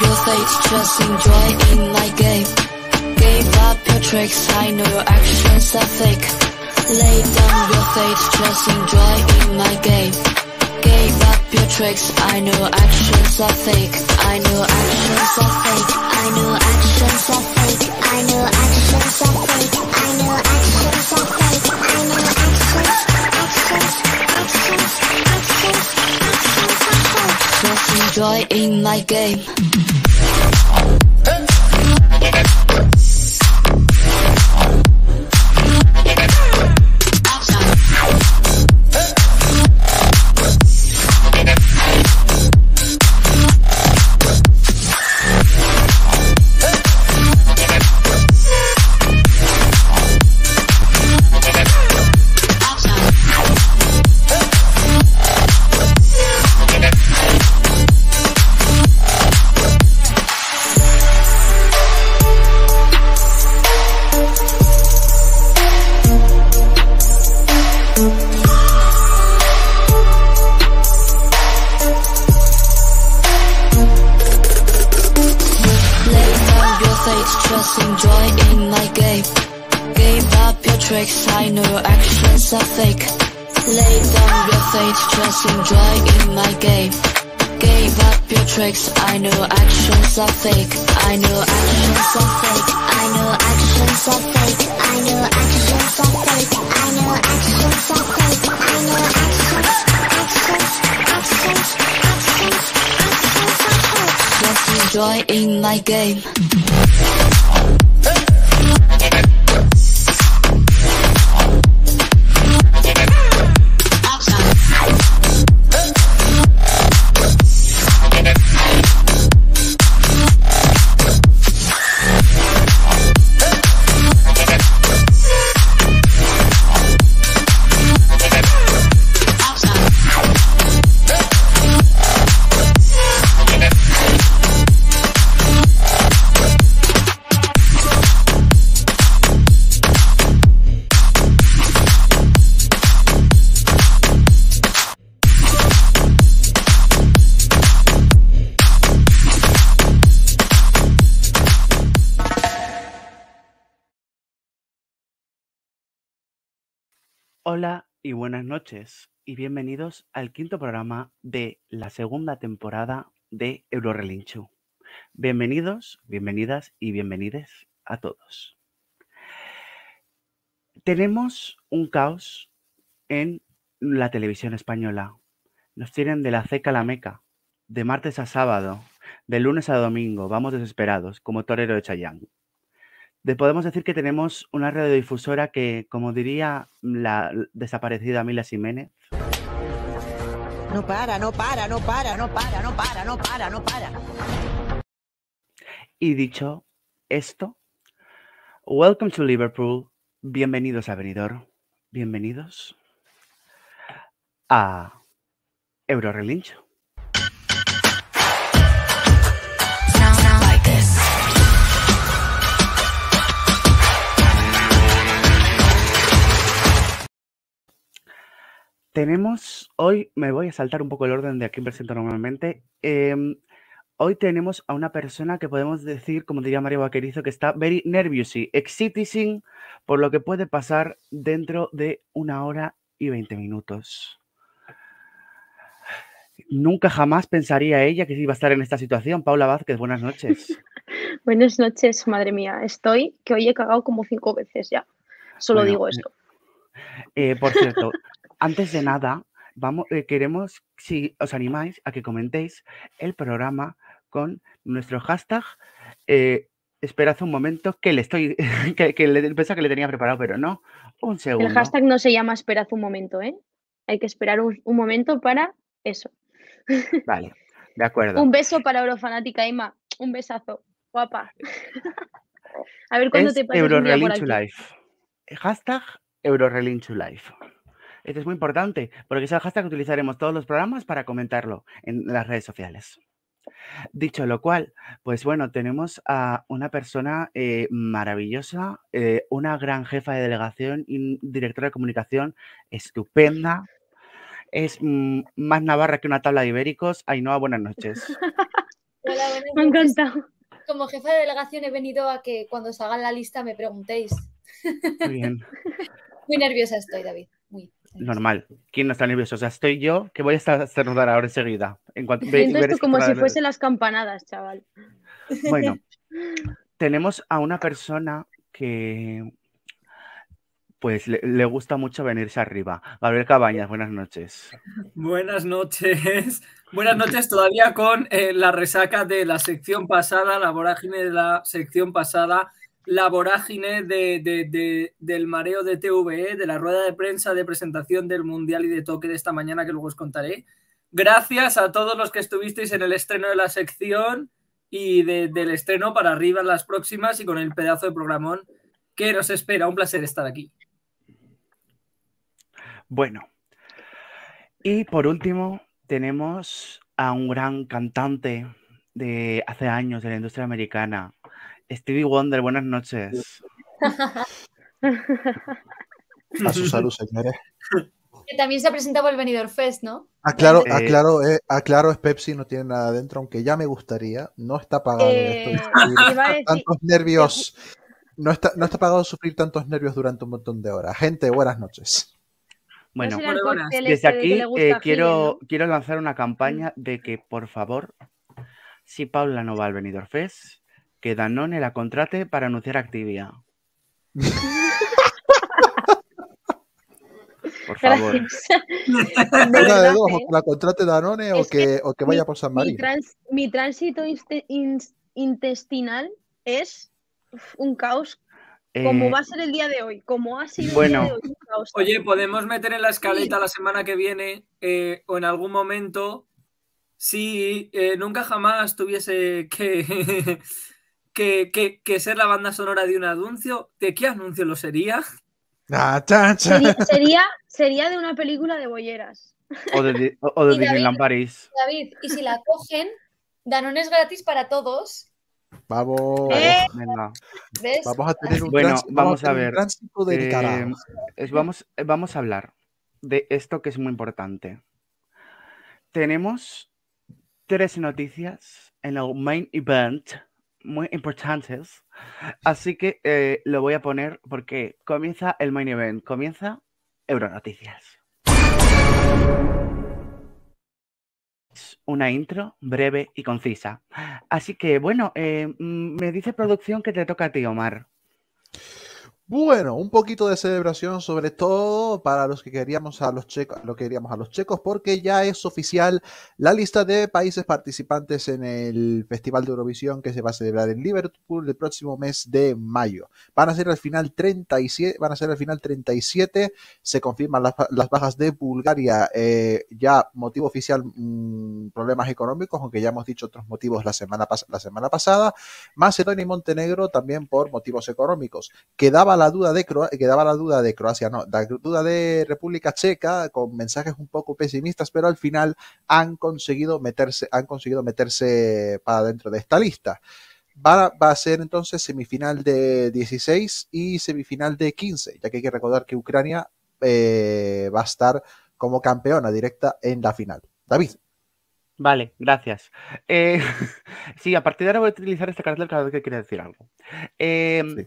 your fate, just enjoy in my game. Give up your tricks, I know your actions are fake. Lay down your fate, just enjoy in my game. Give up your tricks, I know actions are fake. I know actions are fake. I know actions are fake. I know actions are fake. I know actions are fake. I know actions, actions, actions, Enjoy in my game. Tricks, I know actions are fake. I know actions are fake. I know actions are fake. I know actions are fake. I know actions are fake. I know actions, actions, actions, actions, actions are fake. Just enjoy in my game. Y buenas noches y bienvenidos al quinto programa de la segunda temporada de Eurorelinchu. Bienvenidos, bienvenidas y bienvenides a todos. Tenemos un caos en la televisión española. Nos tienen de la ceca a la meca, de martes a sábado, de lunes a domingo, vamos desesperados, como torero de Chayán. De- podemos decir que tenemos una radiodifusora que, como diría la desaparecida Mila Jiménez, No para, no para, no para, no para, no para, no para, no para. y dicho esto, welcome to Liverpool, bienvenidos a Benidorm, bienvenidos a Eurorelincho. Tenemos hoy, me voy a saltar un poco el orden de aquí presento normalmente. em, hoy tenemos a una persona que podemos decir, como diría Mario Vaquerizo, que está very nervousy, exciting por lo que puede pasar dentro de una hora y 20 minutos. Nunca jamás pensaría ella que iba a estar en esta situación. Paula Vázquez, buenas noches. Buenas noches, madre mía. Estoy que hoy he cagado como cinco veces ya. Solo Bueno, digo eh, esto. Eh, por cierto, antes de nada, vamos, eh, queremos, si os animáis, a que comentéis el programa con nuestro hashtag. Eh, esperad un momento, que le estoy, que, que le, pensaba que le tenía preparado, pero no. Un segundo. El hashtag no se llama esperad un momento, ¿eh? Hay que esperar un, un momento para eso. Vale, de acuerdo. Un beso para Eurofanática Ima. Un besazo. Guapa. A ver cuándo es te pasas un día por Eurorelinchu aquí. Life. Hashtag Eurorelinchu Life. Esto es muy importante porque es el hashtag que utilizaremos todos los programas para comentarlo en las redes sociales. Dicho lo cual, pues bueno, tenemos a una persona eh, maravillosa, eh, una gran jefa de delegación y directora de comunicación estupenda. Es mm, más navarra que una tabla de ibéricos. Ainhoa, buenas noches. Hola, buenas Me encantado. Como jefa de delegación he venido a que cuando os hagan la lista me preguntéis. Muy bien. Muy nerviosa estoy, David. Muy. Normal. ¿Quién no está nervioso? O sea, estoy yo que voy a estornudar ahora enseguida. En cuanto que como si fuesen las campanadas, chaval. Bueno, tenemos a una persona que pues le, le gusta mucho venirse arriba. Gabriel Cabañas, buenas noches. Buenas noches. Buenas noches todavía con eh, la resaca de la sección pasada, la vorágine de la sección pasada, la vorágine de, de- de- del mareo de TVE, de la rueda de prensa de presentación del Mundial y de toque de esta mañana que luego os contaré. Gracias a todos los que estuvisteis en el estreno de la sección y de- del estreno para arriba en las próximas y con el pedazo de programón que nos espera. Un placer estar aquí. Bueno, y por último tenemos a un gran cantante de hace años de la industria americana, Stevie Wonder, buenas noches. A su salud, señores. Que también se ha presentado el Benidorm Fest, ¿no? Aclaro, Eh, aclaro, eh, aclaro, es Pepsi, no tiene nada adentro, aunque ya me gustaría. No está pagado Eh, esto decir- tantos nervios. No está, no está pagado sufrir tantos nervios durante un montón de horas. Gente, buenas noches. Bueno, buenas. desde que aquí eh, quiero, quiero lanzar una campaña de que, por favor, si Paula no va al Benidorm Fest, que Danone la contrate para anunciar Activia. Por favor. Una de dos, o que la contrate Danone o que que, o que vaya mi- por San mi, trans- mi tránsito intestinal es un caos, como Eh, va a ser el día de hoy, como ha sido bueno. el día de hoy. Oye, podemos meter en la escaleta la semana que viene eh, o en algún momento si eh, nunca jamás tuviese que, que, que- que ser la banda sonora de un anuncio, ¿de qué anuncio lo sería? Ah, sería, sería, sería de una película de bolleras. o de, o de Disneyland París. David, y si la cogen, Danone es gratis para todos. Vamos, Eh, Venga. ¿Ves? vamos a tener un, Bueno, trans- vamos a tener un ver. tránsito del Eh, es- vamos, vamos a hablar de esto que es muy importante. Tenemos tres noticias en el main event muy importantes. Así que eh, lo voy a poner porque comienza el main event, comienza Euronoticias. Una intro breve y concisa. Así que bueno, eh, mm, me dice producción que te toca a ti, Omar. Bueno, un poquito de celebración, sobre todo para los que queríamos a los checos, lo que queríamos a los checos, porque ya es oficial la lista de países participantes en el Festival de Eurovisión que se va a celebrar en Liverpool el próximo mes de mayo. Van a ser al final 37, van a ser al final 37. Se confirman las, las bajas de Bulgaria, eh, ya motivo oficial mm, problemas económicos, aunque ya hemos dicho otros motivos la semana, la semana pasada. Macedonia y Montenegro también por motivos económicos quedaba la duda de Croa- quedaba la duda de Croacia, no, la duda de República Checa con mensajes un poco pesimistas, pero al final han conseguido meterse, han conseguido meterse para dentro de esta lista. Va, va a ser entonces semifinal de 16 y semifinal de 15, ya que hay que recordar que Ucrania eh, va a estar como campeona directa en la final. David. Vale, gracias. Eh, sí, a partir de ahora voy a utilizar este cartel cada vez que quiera decir algo. Em, Sí.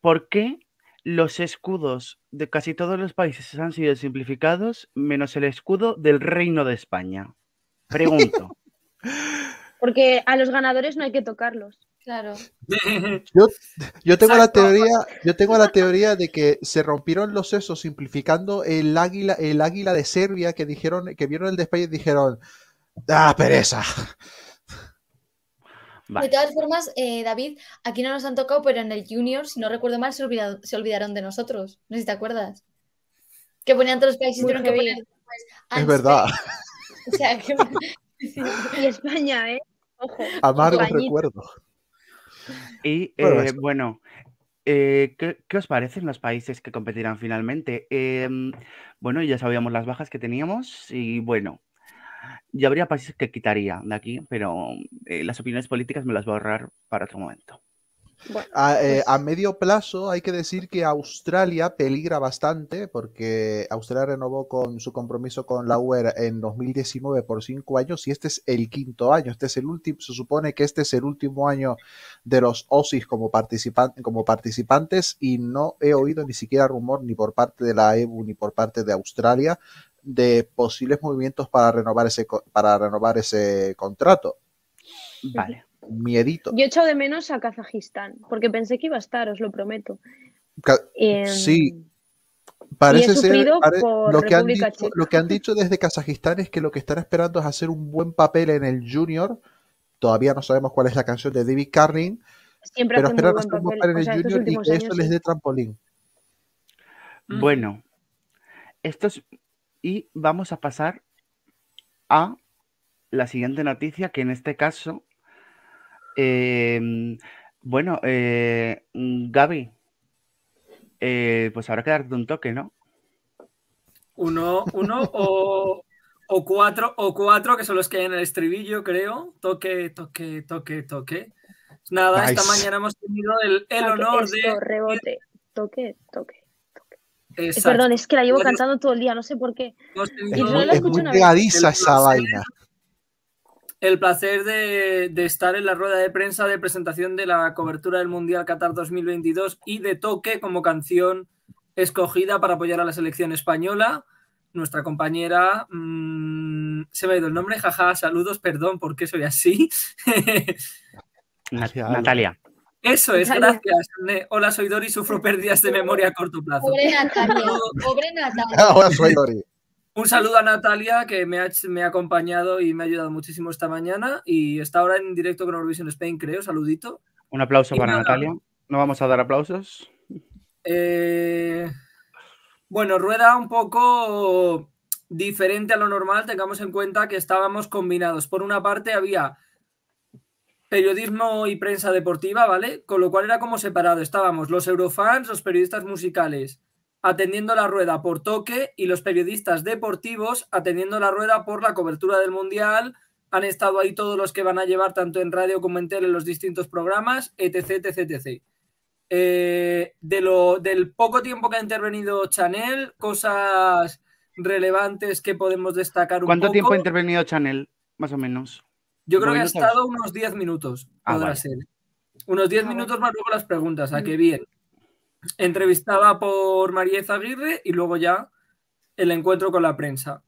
¿Por qué los escudos de casi todos los países han sido simplificados menos el escudo del Reino de España? Pregunto. Porque a los ganadores no hay que tocarlos. Claro. Yo tengo la teoría, yo tengo la teoría de que se rompieron los sesos simplificando el águila, el águila de Serbia que dijeron, que vieron el de España y dijeron, ah, pereza. Vale. De todas formas, eh, David, aquí no nos han tocado, pero en el Junior, si no recuerdo mal, se, olvidado- se olvidaron de nosotros. No sé si te acuerdas. Que ponían todos los países, tuvieron que poner después, Es "And verdad, Spain". O sea, que... Y España, ¿eh? Ojo. Españita. recuerdos. Y Bueno, eh, bueno, eh, ¿qué, qué os parecen los países que competirán finalmente? Bueno, ya sabíamos las bajas que teníamos y bueno, ya habría países que quitaría de aquí, pero eh, las opiniones políticas me las voy a ahorrar para otro momento. Bueno, A, eh, pues- a medio plazo hay que decir que Australia peligra bastante porque Australia renovó con su compromiso con la UE en 2019 por cinco años y este es el quinto año. Este es el último, se supone que este es el último año de los Aussies como, participan- como participantes y no he oído ni siquiera rumor ni por parte de la EBU ni por parte de Australia de posibles movimientos para renovar ese, para renovar ese contrato. Vale. Miedito. Yo echo de menos a Kazajistán, porque pensé que iba a estar, os lo prometo. Ca- Em, Sí, Parece ser, sufrido pare- por lo, que han dicho, Checa. lo que han dicho desde Kazajistán es que lo que están esperando es hacer un buen papel en el Junior. Todavía no sabemos cuál es la canción de David Carlin, Siempre pero esperan hacer un buen papel. en O el sea, Junior y que años eso les dé trampolín. Bueno, esto es. Y vamos a pasar a la siguiente noticia, que en este caso. em, bueno, eh, Gaby, eh, pues habrá que darte un toque, ¿no? Uno, uno o, o cuatro, o cuatro, que son los que hay en el estribillo, creo. Toque, toque, toque, toque. Nada, esta mañana hemos tenido el, el honor de. rebote, toque, toque. Exacto. perdón, es que la llevo cantando todo el día, no sé por qué. Y no la es muy una vez. esa placer. vaina. el placer de, de estar en la rueda de prensa de presentación de la cobertura del Mundial Qatar 2022 y de Toque como canción escogida para apoyar a la selección española. Nuestra compañera, mm, se me ha ido el nombre, jaja, saludos, perdón, porque soy así. Natalia. Eso es, gracias. Hola, soy Dori, sufro pérdidas de memoria a corto plazo. Pobre Natalia, pobre Natalia. Ahora soy Dori. Un saludo a Natalia, que me ha, me ha acompañado y me ha ayudado muchísimo esta mañana y está ahora en directo con Eurovision Spain, creo. Saludito. Un aplauso Y para nada. Natalia. No vamos a dar aplausos. Eh, bueno, rueda un poco diferente a lo normal. Tengamos en cuenta que estábamos combinados. Por una parte había periodismo y prensa deportiva, ¿vale? Con lo cual era como separado. Estábamos los eurofans, los periodistas musicales atendiendo la rueda por toque y los periodistas deportivos atendiendo la rueda por la cobertura del Mundial. Han estado ahí todos los que van a llevar tanto en radio como en tele los distintos programas, etc, etc, etc. Eh, de lo, del poco tiempo que ha intervenido Chanel, cosas relevantes que podemos destacar un ¿Cuánto poco. tiempo ha intervenido Chanel? Más o menos. Yo creo que ha estado unos 10 minutos, Ah, podrá vale. ser. Unos 10 Ah, minutos más luego las preguntas, a que bien. Entrevistada por María Aguirre y luego ya el encuentro con la prensa.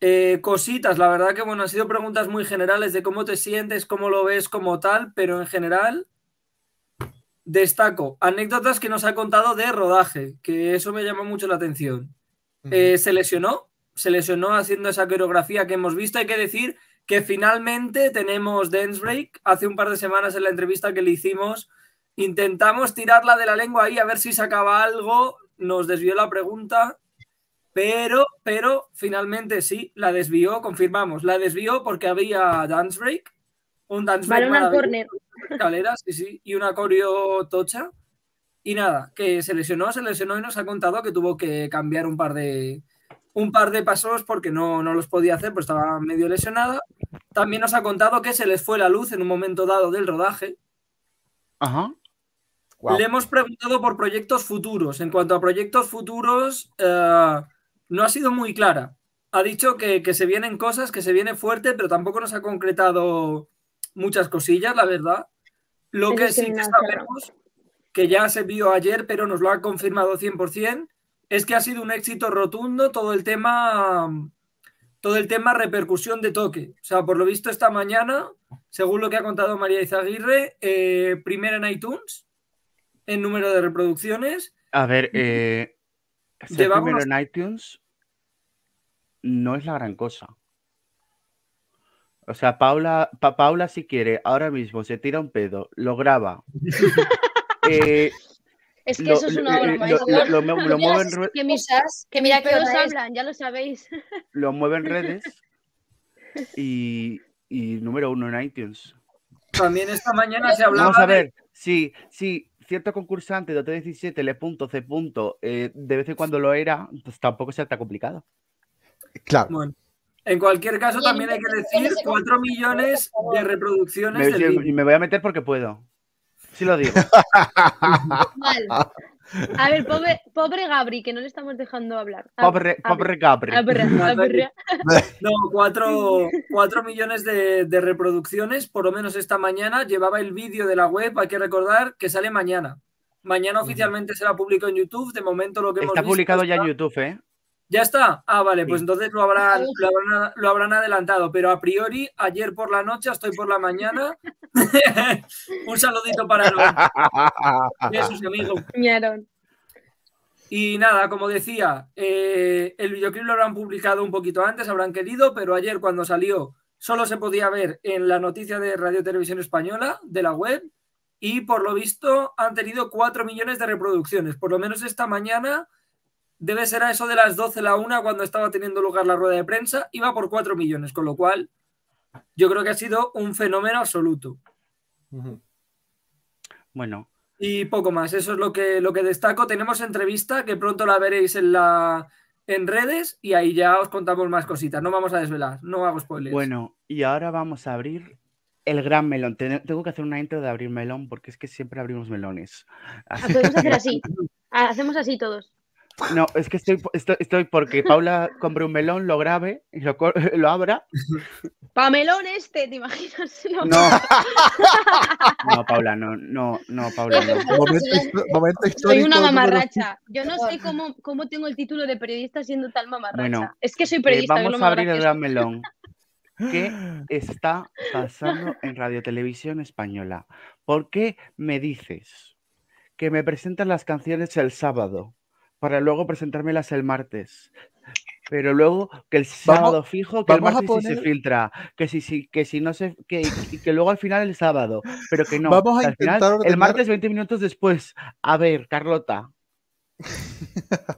Eh, cositas, la verdad que bueno, han sido preguntas muy generales de cómo te sientes, cómo lo ves como tal, pero en general destaco anécdotas que nos ha contado de rodaje, que eso me llama mucho la atención. Eh, se lesionó, se lesionó haciendo esa coreografía que hemos visto. Hay que decir que finalmente tenemos Dance Break. Hace un par de semanas en la entrevista que le hicimos, intentamos tirarla de la lengua ahí a ver si sacaba algo. Nos desvió la pregunta, pero, pero finalmente sí, la desvió, confirmamos. La desvió porque había Dance Break, un Dance Break escaleras, sí, sí, y una coreo tocha. Y nada, que se lesionó, se lesionó y nos ha contado que tuvo que cambiar un par de, un par de pasos porque no, no los podía hacer, pues estaba medio lesionada. También nos ha contado que se les fue la luz en un momento dado del rodaje. Ajá. Le hemos preguntado por proyectos futuros. En cuanto a proyectos futuros, eh, no ha sido muy clara. Ha dicho que, que se vienen cosas, que se viene fuerte, pero tampoco nos ha concretado muchas cosillas, la verdad. Lo que es que sí que sabemos, que ya se vio ayer, pero nos lo ha confirmado 100%, es que ha sido un éxito rotundo todo el tema, todo el tema repercusión de toque. O sea, por lo visto esta mañana, según lo que ha contado María Izaguirre, eh, primera en iTunes, en número de reproducciones. A ver, eh, ser primero en iTunes no es la gran cosa. O sea, Paula, Pa- Paula si quiere, ahora mismo se tira un pedo, lo graba. eh, Es que lo, eso es una obra maestra. lo- lo lo mueve en re- Que mis, que Mira que es. hablan, ya lo sabéis. lo mueve en redes y, y número uno en iTunes. También esta mañana se hablaba Vamos a de- ver, si, si cierto concursante de OT17 le punto C punto, eh, de vez en cuando lo era, pues tampoco sea tan complicado. Claro. Bueno, en cualquier caso, también hay que decir ese 4 concepto, millones de reproducciones Me, del y me voy a meter porque puedo. Sí lo digo. Mal. A ver, pobre, pobre Gabri, que no le estamos dejando hablar. A- Pobre, Gabri. pobre Gabri. No, cuatro, cuatro millones de, de reproducciones, por lo menos esta mañana. Llevaba el vídeo de la web, hay que recordar que sale mañana. Mañana oficialmente será público en YouTube. De momento lo que hemos Está visto publicado ya en está- YouTube, ¿eh? ¿Ya está? Ah, vale, pues entonces lo habrán, lo, habrán, lo habrán adelantado. Pero a priori, ayer por la noche, estoy por la mañana. Un saludito para el y a sus amigos. Ñaron. Y nada, como decía, eh, el videoclip lo habrán publicado un poquito antes, habrán querido, pero ayer cuando salió solo se podía ver en la noticia de Radio Televisión Española de la web y por lo visto han tenido 4 millones de reproducciones. Por lo menos esta mañana debe ser a eso de las 12 la una cuando estaba teniendo lugar la rueda de prensa, iba por 4 millones, con lo cual yo creo que ha sido un fenómeno absoluto. Bueno, Y poco más, eso es lo que, lo que destaco. Tenemos entrevista que pronto la veréis en, la, en redes y ahí ya os contamos más cositas. No vamos a desvelar, no hago spoilers. bueno, y ahora vamos a abrir el gran melón. Ten- Tengo que hacer una intro de abrir melón porque es que siempre abrimos melones. Así- Podemos hacer así. Hacemos así todos. No, es que estoy, estoy, estoy porque Paula compre un melón, lo grabe y lo, lo abra. Pamelón este, ¿te imaginas? No. No. No, Paula, no, no, no, Paula, no. Momento, momento Soy una mamarracha. Yo no sé cómo, cómo tengo el título de periodista siendo tal mamarracha. Bueno, es que soy Eh, periodista. que es vamos lo a abrir el gran melón. ¿Qué está pasando en Radio Televisión Española? ¿Por qué me dices que me presentas las canciones el sábado para luego presentármelas el martes? Pero luego que el sábado fijo, que el martes sí se poner- filtra, que si, si- que si no se, que, y que luego al final el sábado, pero que no. Vamos a al final, intentar el ordenar- martes 20 minutos después. A ver, Carlota,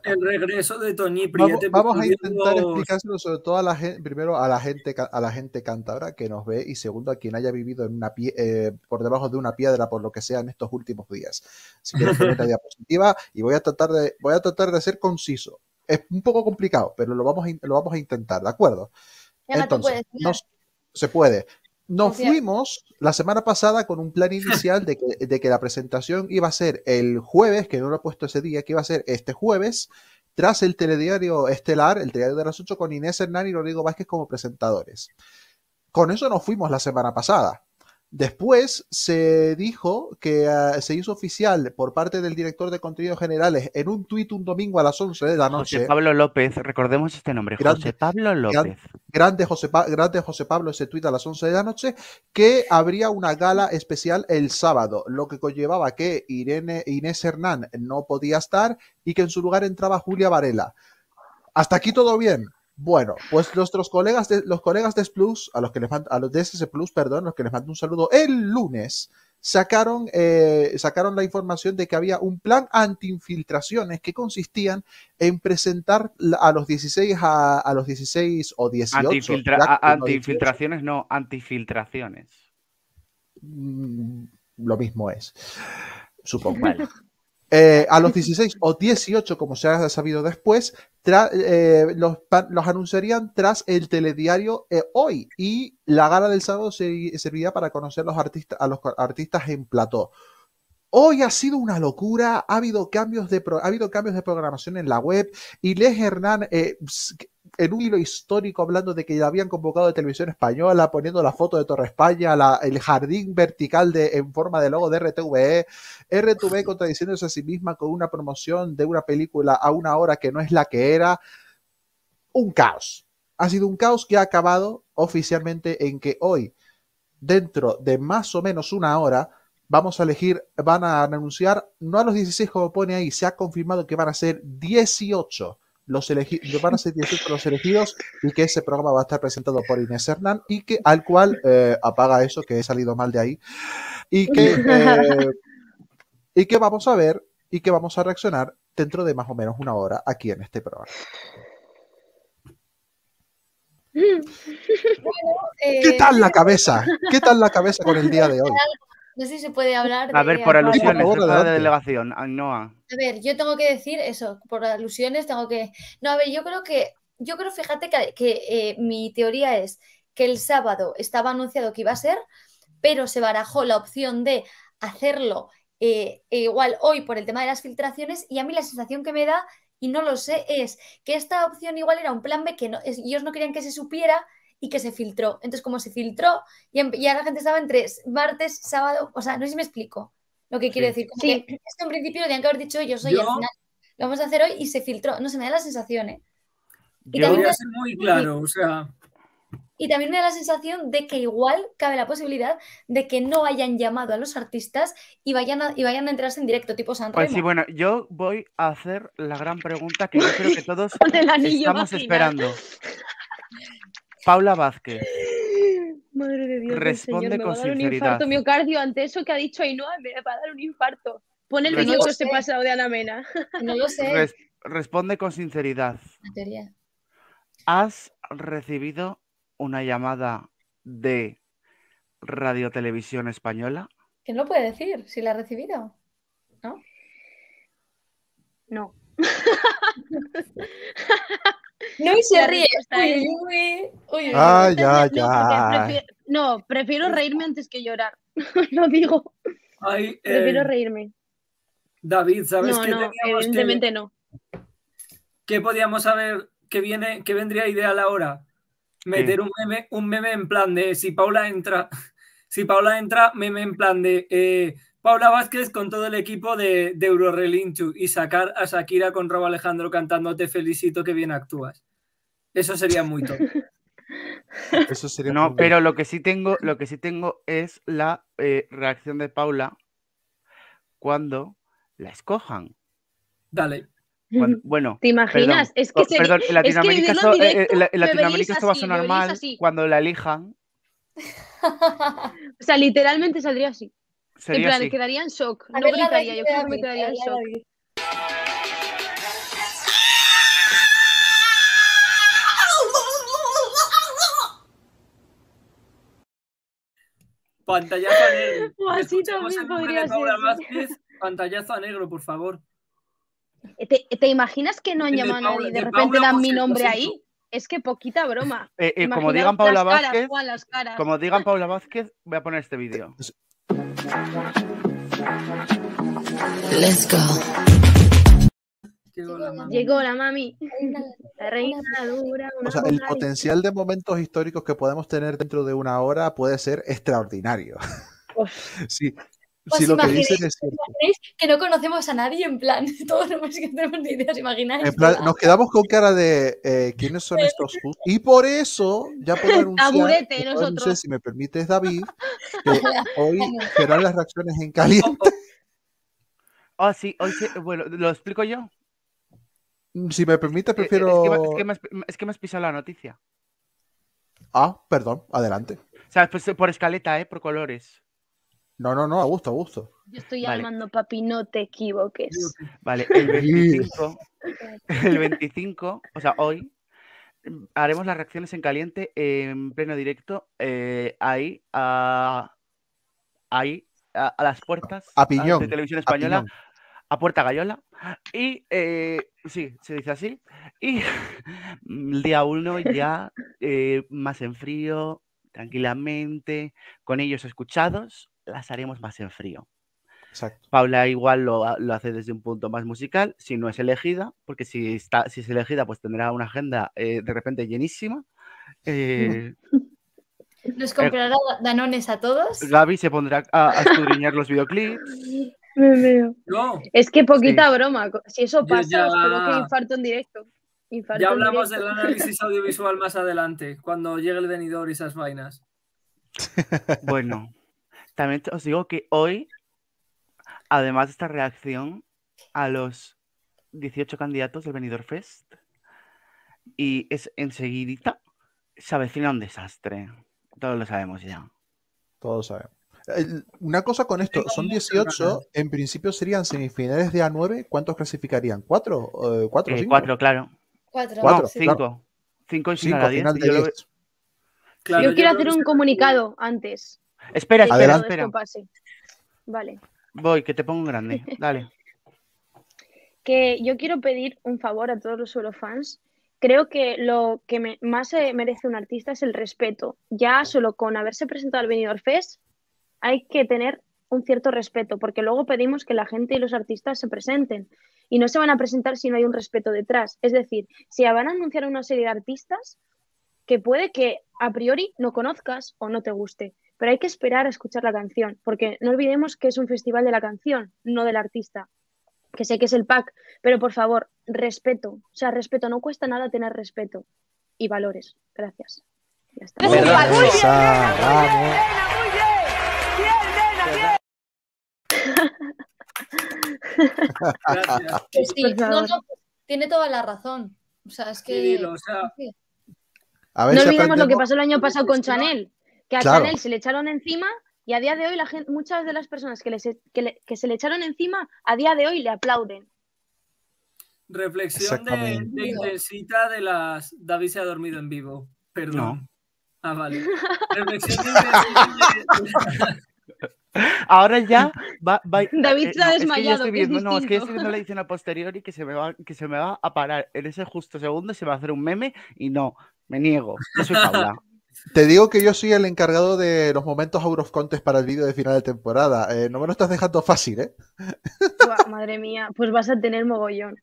El regreso de Toñi Vamos, Priete. vamos a intentar explicárselo sobre todo a la gente, primero a la gente a la gente cántabra que nos ve y segundo a quien haya vivido en una pie- eh, por debajo de una piedra por lo que sea en estos últimos días. Si quieres poner la diapositiva y voy a tratar de voy a tratar de ser conciso. Es un poco complicado, pero lo vamos a, lo vamos a intentar, ¿de acuerdo? Entonces, nos- se puede. Nos fuimos la semana pasada con un plan inicial de que, de que la presentación iba a ser el jueves, que no lo he puesto ese día, que iba a ser este jueves, tras el telediario estelar, el telediario de las 8, con Inés Hernán y Rodrigo Vázquez como presentadores. Con eso nos fuimos la semana pasada. Después se dijo que ah, se hizo oficial por parte del director de contenidos generales en un tuit un domingo a las 11 de la noche. José Pablo López, recordemos este nombre, Grande, José Pablo López. grande José, Pa- grande José Pablo ese tuit a las 11 de la noche, que habría una gala especial el sábado, lo que conllevaba que Irene, Inés Hernán no podía estar y que en su lugar entraba Julia Varela. Hasta aquí todo bien. Bueno, pues nuestros colegas de los colegas de S Plus, a los que les mando, a los de SS Plus, perdón, los que les mando un saludo el lunes, sacaron, eh, sacaron la información de que había un plan anti-infiltraciones que consistían en presentar a los 16 a, a los 16 o 18 Antifiltra- ya a- no antiinfiltraciones, no, antifiltraciones. 18, mm, lo mismo es, supongo. Vale. Eh, a los 16 o 18, como se ha sabido después, eh, los, los anunciarían tras el telediario eh, hoy y la gala del sábado se- serviría para conocer los artistas, a los artistas en plató. Hoy ha sido una locura, ha habido cambios de, pro- ha habido cambios de programación en la web y Les Hernán eh, en un hilo histórico hablando de que la habían convocado de televisión española, poniendo la foto de Torre España, la- el jardín vertical de, en forma de logo de RTVE, RTV contradiciéndose a sí misma con una promoción de una película a una hora que no es la que era. Un caos. Ha sido un caos que ha acabado oficialmente en que hoy, dentro de más o menos una hora, vamos a elegir, van a anunciar, no a los 16 como pone ahí, se ha confirmado que van a ser 18 los elegidos, van a ser 18 los elegidos y que ese programa va a estar presentado por Inés Hernán y que al cual eh, apaga eso que he salido mal de ahí y que eh, y que vamos a ver y que vamos a reaccionar dentro de más o menos una hora aquí en este programa. ¿Qué Eh, tal la cabeza? ¿Qué tal la cabeza con el día de hoy? No sé si se puede hablar. A de ver, por alusiones, favor, jefa de delegación, Ainhoa. A ver, yo tengo que decir eso, por alusiones tengo que... No, a ver, yo creo que, yo creo, fíjate que, que, eh, mi teoría es que el sábado estaba anunciado que iba a ser, pero se barajó la opción de hacerlo eh, e igual hoy por el tema de las filtraciones y a mí la sensación que me da, y no lo sé, es que esta opción igual era un plan B que no, es- ellos no querían que se supiera y que se filtró. Entonces, como se filtró, y, ya la gente estaba entre martes, sábado, o sea, no sé si me explico lo que quiero Sí. decir. Como Sí. que esto en principio lo tenían que haber dicho ellos, oye, Yo- al final lo vamos a hacer hoy y se filtró. No se me da la sensación, ¿eh? Y Yo, también Voy a me- ser muy claro, o sea, Y también me da la sensación de que igual cabe la posibilidad de que no hayan llamado a los artistas y vayan a, y vayan a enterarse en directo, tipo San pues sí, bueno, yo voy a hacer la gran pregunta que yo creo que todos estamos esperando. Paula Vázquez, Madre de Dios, Responde señor, me con va a dar un sinceridad. infarto miocardio ante eso que ha dicho Ainhoa, me va a dar un infarto. Pon el minuto No ese sé. pasado de Ana Mena. No lo sé, res- responde con sinceridad. teoría. ¿Has recibido una llamada de Radio Televisión Española? Que no lo puede decir si la ha recibido. No. No, y se La ríe. Uy, uy, uy, uy, uy. Ay, No, ay, porque ay. prefi- no, prefiero reírme antes que llorar. Lo digo, hay, eh, prefiero reírme. David, ¿sabes No, qué no, teníamos que- evidentemente no. ¿Qué podíamos saber que viene, que vendría ideal ahora? Meter un meme, un meme en plan de si Paula entra, si Paula entra, meme en plan de eh, Paula Vázquez con todo el equipo de, de Eurorelinchu y sacar a Shakira con Robo Alejandro cantando Te felicito que bien actúas. Eso sería muy top. Eso sería No, muy pero lo que sí tengo, lo que sí tengo es la eh, reacción de Paula cuando la escojan. Dale. Cuando- bueno, ¿Te imaginas? perdón, es que oh, sería- perdón, en es que Latinoamérica, esto, en eh, directo, en la- en me Latinoamérica esto va a sonar mal así. cuando la elijan. O sea, literalmente saldría así. En Sería plan, así. quedaría en shock. A No ver gritaría, yo creo que me quedaría en shock. Pantallazo a negro. O así también podría ser, Vázquez. Pantallazo a negro, por favor. ¿Te, te imaginas que no han llamado a nadie y de de repente Paula, dan mi si nombre ahí? Es que poquita broma. Eh, eh, como digan Paula las caras, Vázquez, Juan, las caras. como digan Paula Vázquez, voy a poner este vídeo. Let's go. Llegó la mami. Llegó la mami, Una- la reina dura, una O sea, el mujer. potencial de momentos históricos que podemos tener dentro de una hora puede ser extraordinario. Uf. Sí, ¿Os si lo que dicen es cierto. ¿Imagináis que no conocemos a nadie en plan? Todos no tenemos ni idea, ¿os imagináis? En plan, nos quedamos con cara de eh, ¿quiénes son estos? Y por eso ya puedo anunciar, Taburete, anunciar, nosotros. si me permites, David, que hoy serán las reacciones en caliente. Ah, sí, hoy sí, bueno, ¿lo explico yo? Si me permites, Eh, eh, prefiero. Es que, me- es, que me has, es que me has pisado la noticia. Ah, perdón, adelante. O sea, pues, por escaleta, ¿eh? Por colores. No, no, no, a gusto, a gusto. Yo estoy Vale. llamando papi, no te equivoques. Vale, el 25, el 25, o sea, hoy haremos las reacciones en caliente en pleno directo, eh, ahí, a, ahí, a, a las puertas A piñón, de Televisión a Española, piñón. a Puerta Gallola. Y eh, sí, se dice así. Y el día uno ya eh, más en frío, tranquilamente, con ellos escuchados, las haremos más en frío. Exacto. Paula igual lo, lo hace desde un punto más musical, si no es elegida, porque si, está, si es elegida, pues tendrá una agenda eh, de repente llenísima. Eh, Nos comprará Danones a todos. Gaby se pondrá a, a escudriñar los videoclips. Me veo. No, Es que poquita broma. Si eso pasa, ya- os provoca infarto en directo. Infarto ya en hablamos del directo. análisis audiovisual más adelante, cuando llegue el venidor y esas vainas. Bueno, también os digo que hoy, además de esta reacción a los 18 candidatos del Benidorm Fest, y es enseguidita, se avecina un desastre. Todos lo sabemos ya. Todos sabemos. Una cosa con esto, son muchas 18, ganas. en principio serían semifinales de A9, ¿cuántos clasificarían? ¿Cuatro? Eh, ¿Cuatro? Eh, cinco? cuatro, claro. Cuatro. Cuatro, no, sí. claro. cinco. Cinco y Cinco, a final de yo lo 10. Claro, Yo quiero hacer un comunicado antes. Espera, espera, espera. esto pase. Vale. Voy, que te pongo en grande. Dale. Que yo quiero pedir un favor a todos los eurofans. Creo que lo que me- más se merece un artista es el respeto. Ya solo con haberse presentado al Benidorm Fest hay que tener un cierto respeto, porque luego pedimos que la gente y los artistas se presenten y no se van a presentar si no hay un respeto detrás. Es decir, si van a anunciar una serie de artistas, que puede que a priori no conozcas o no te guste, pero hay que esperar a escuchar la canción, porque no olvidemos que es un festival de la canción, no del artista, que sé que es el pack, pero por favor, respeto, o sea, respeto, no cuesta nada tener respeto y valores. Gracias. Ya está. Gracias. Que sí, no, tiene toda la razón. O sea, es que. Sí, dilo, o sea, sí. A ver No olvidemos lo que pasó el año pasado con Chanel, que a Claro. Chanel se le echaron encima y a día de hoy la gente, muchas de las personas que, les- que, le- que se le echaron encima, a día de hoy le aplauden. reflexión de, de intensita de las. David se ha dormido en vivo. Perdón. No. Ah, vale. Reflexión de Ahora ya va, va- David eh, se ha es que desmayado, estoy que es viendo, no, es que estoy viendo la edición a posteriori que se me va, que se me va a parar en ese justo segundo, se va a hacer un meme y no, me niego. Yo soy Paula. Te digo que yo soy el encargado de los momentos out of para el vídeo de final de temporada. Eh, no me lo estás dejando fácil, ¿eh? Madre mía, pues vas a tener mogollón.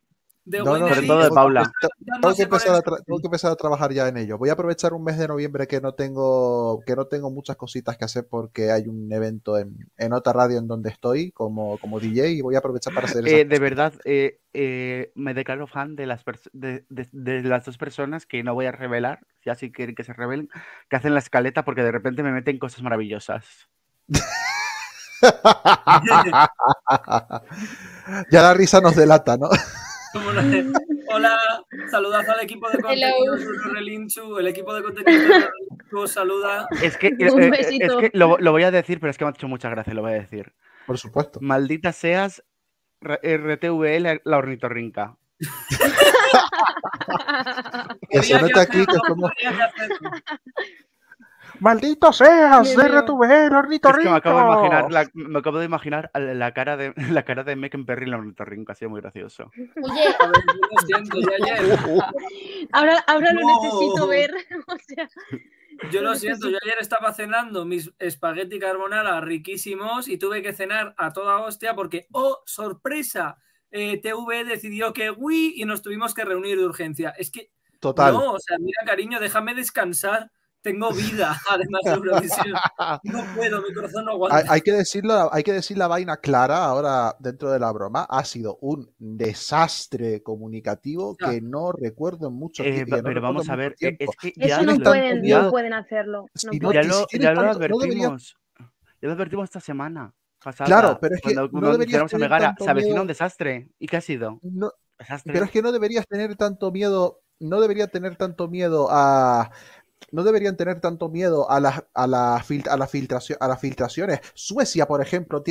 De No, no, sobre todo de tengo que Paula. empezar- Tengo que, empezar a el- tra- tengo que empezar a trabajar ya en ello. Voy a aprovechar un mes de noviembre que no tengo, que no tengo muchas cositas que hacer porque hay un evento en, en otra radio en donde estoy como, como DJ y voy a aprovechar para hacer esas Eh, de verdad, eh, eh, me declaro fan de las, de- de las dos personas que no voy a revelar, ya si quieren que se revelen, que hacen la escaleta porque de repente me meten cosas maravillosas. ya la risa nos delata, ¿no? Hola, saludad al equipo de contenido de Relinchu. El equipo de contenido de Relinchu saluda. Es que, eh, eh, es que lo, lo voy a decir, pero es que me ha hecho mucha gracia, lo voy a decir. Por supuesto. Maldita seas R- RTV, la, ornitorrinca. Que se note aquí que somos-. ¡Maldito seas! Mío. ¡RTV, el Es que ornitorrinco! me acabo de imaginar, la, me acabo de imaginar a la, la cara de la cara de Megan Perry en la ornitorrinca, ha sido muy gracioso. Oye, A ver, yo lo siento, yo ayer, Ahora, ahora lo No. necesito ver. O sea, yo lo siento, yo ayer estaba cenando mis espagueti carbonara riquísimos y tuve que cenar a toda hostia porque, oh, sorpresa, eh, TV decidió que Wii y nos tuvimos que reunir de urgencia. Es que Total. No, o sea, mira, cariño, déjame descansar. Tengo vida, además de Eurovisión. No puedo, mi corazón no aguanta. hay que decirlo, hay que decir la vaina clara ahora dentro de la broma. Ha sido un desastre comunicativo Ya. que no recuerdo en mucho Eh, tiempo. pero vamos a ver, eh, es que ya eso no pueden, miedo. no pueden hacerlo. no Si no pueden. ya lo, ya advertimos. Ya lo advertimos esta semana pasada. Claro, pero es que cuando, no deberías a tener tanto se avecina miedo. un desastre. ¿Y qué ha sido? no- Desastre. pero es que no deberías tener tanto miedo, no debería tener tanto miedo a no deberían tener tanto miedo a las a la fil- a la filtración a las filtraciones. Suecia, por ejemplo,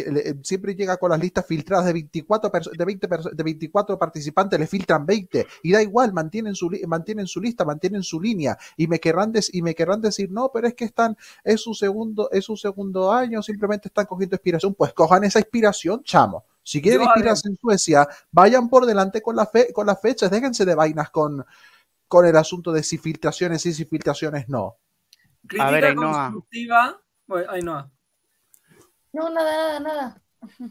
siempre llega con las listas filtradas de 24 perso- de 20 perso- de 24 participantes, le filtran 20 y da igual, mantienen su mantienen su lista, mantienen su línea y me querrán y me querrán decir, "No, pero es que están es su segundo es su segundo año, simplemente están cogiendo inspiración." Pues cojan esa inspiración, chamo. Si quieren Yo, inspirarse en Suecia, vayan por delante con, la fe, con las fechas, déjense de vainas con, con el asunto de si filtraciones sí, si filtraciones no. Crítica A ver, Ainhoa. constructiva. Bueno, Ainhoa. no, nada, nada, nada.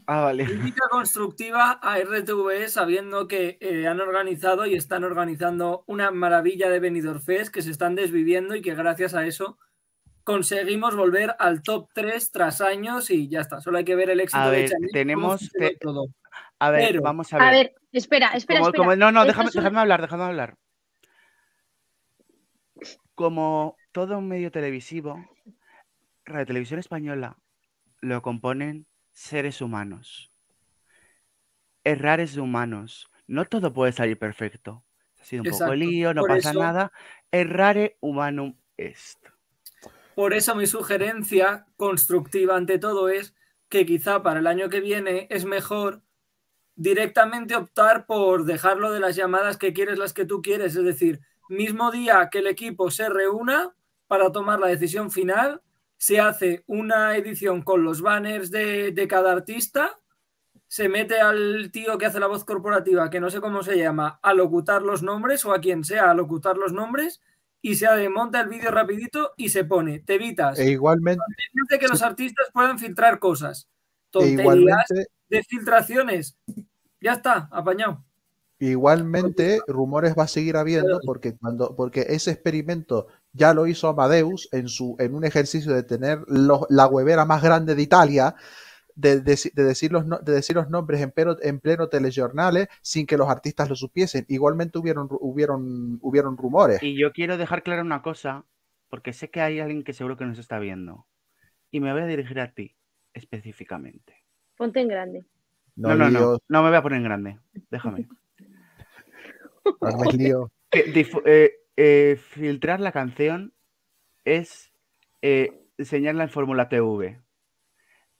Ah, vale. Crítica constructiva a RTV sabiendo que eh, han organizado y están organizando una maravilla de Benidorm Fest que se están desviviendo y que gracias a eso conseguimos volver al top 3 tras años y ya está. Solo hay que ver el éxito A de ver, Chanel, tenemos todo. A ver, Pero- vamos a ver. A ver, espera, espera, Como- espera. como- no, no, déjame, es un- déjame hablar, déjame hablar. Como todo un medio televisivo, Radio Televisión Española lo componen seres humanos. Errar es de humanos. No todo puede salir perfecto. Ha sido un poco Exacto. lío, no Por pasa eso- nada. Errare humanum est. Por eso mi sugerencia constructiva ante todo es que quizá para el año que viene es mejor directamente optar por dejarlo de las llamadas que quieres, las que tú quieres. Es decir, mismo día que el equipo se reúna para tomar la decisión final, se hace una edición con los banners de, de cada artista, se mete al tío que hace la voz corporativa, que no sé cómo se llama, a locutar los nombres o a quien sea a locutar los nombres y se monta el vídeo rapidito y se pone, te evitas E igualmente, de que los artistas puedan filtrar cosas. tonterías igualmente, de filtraciones. Ya está, apañado. Igualmente, rumores va a seguir habiendo porque cuando, porque ese experimento ya lo hizo Amadeus en su, en un ejercicio de tener los- la huevera más grande de Italia, de, de- de decir, los, no- de decir los nombres en pleno, en pleno telejornales sin que los artistas lo supiesen. Igualmente hubieron, hubieron, hubieron rumores. Y yo quiero dejar clara una cosa, porque sé que hay alguien que seguro que nos está viendo. Y me voy a dirigir a ti específicamente. Ponte en grande. No, no, no. líos, No me voy a poner en grande. Déjame. lío. Eh, eh, filtrar la canción es eh, enseñarla en Fórmula TV.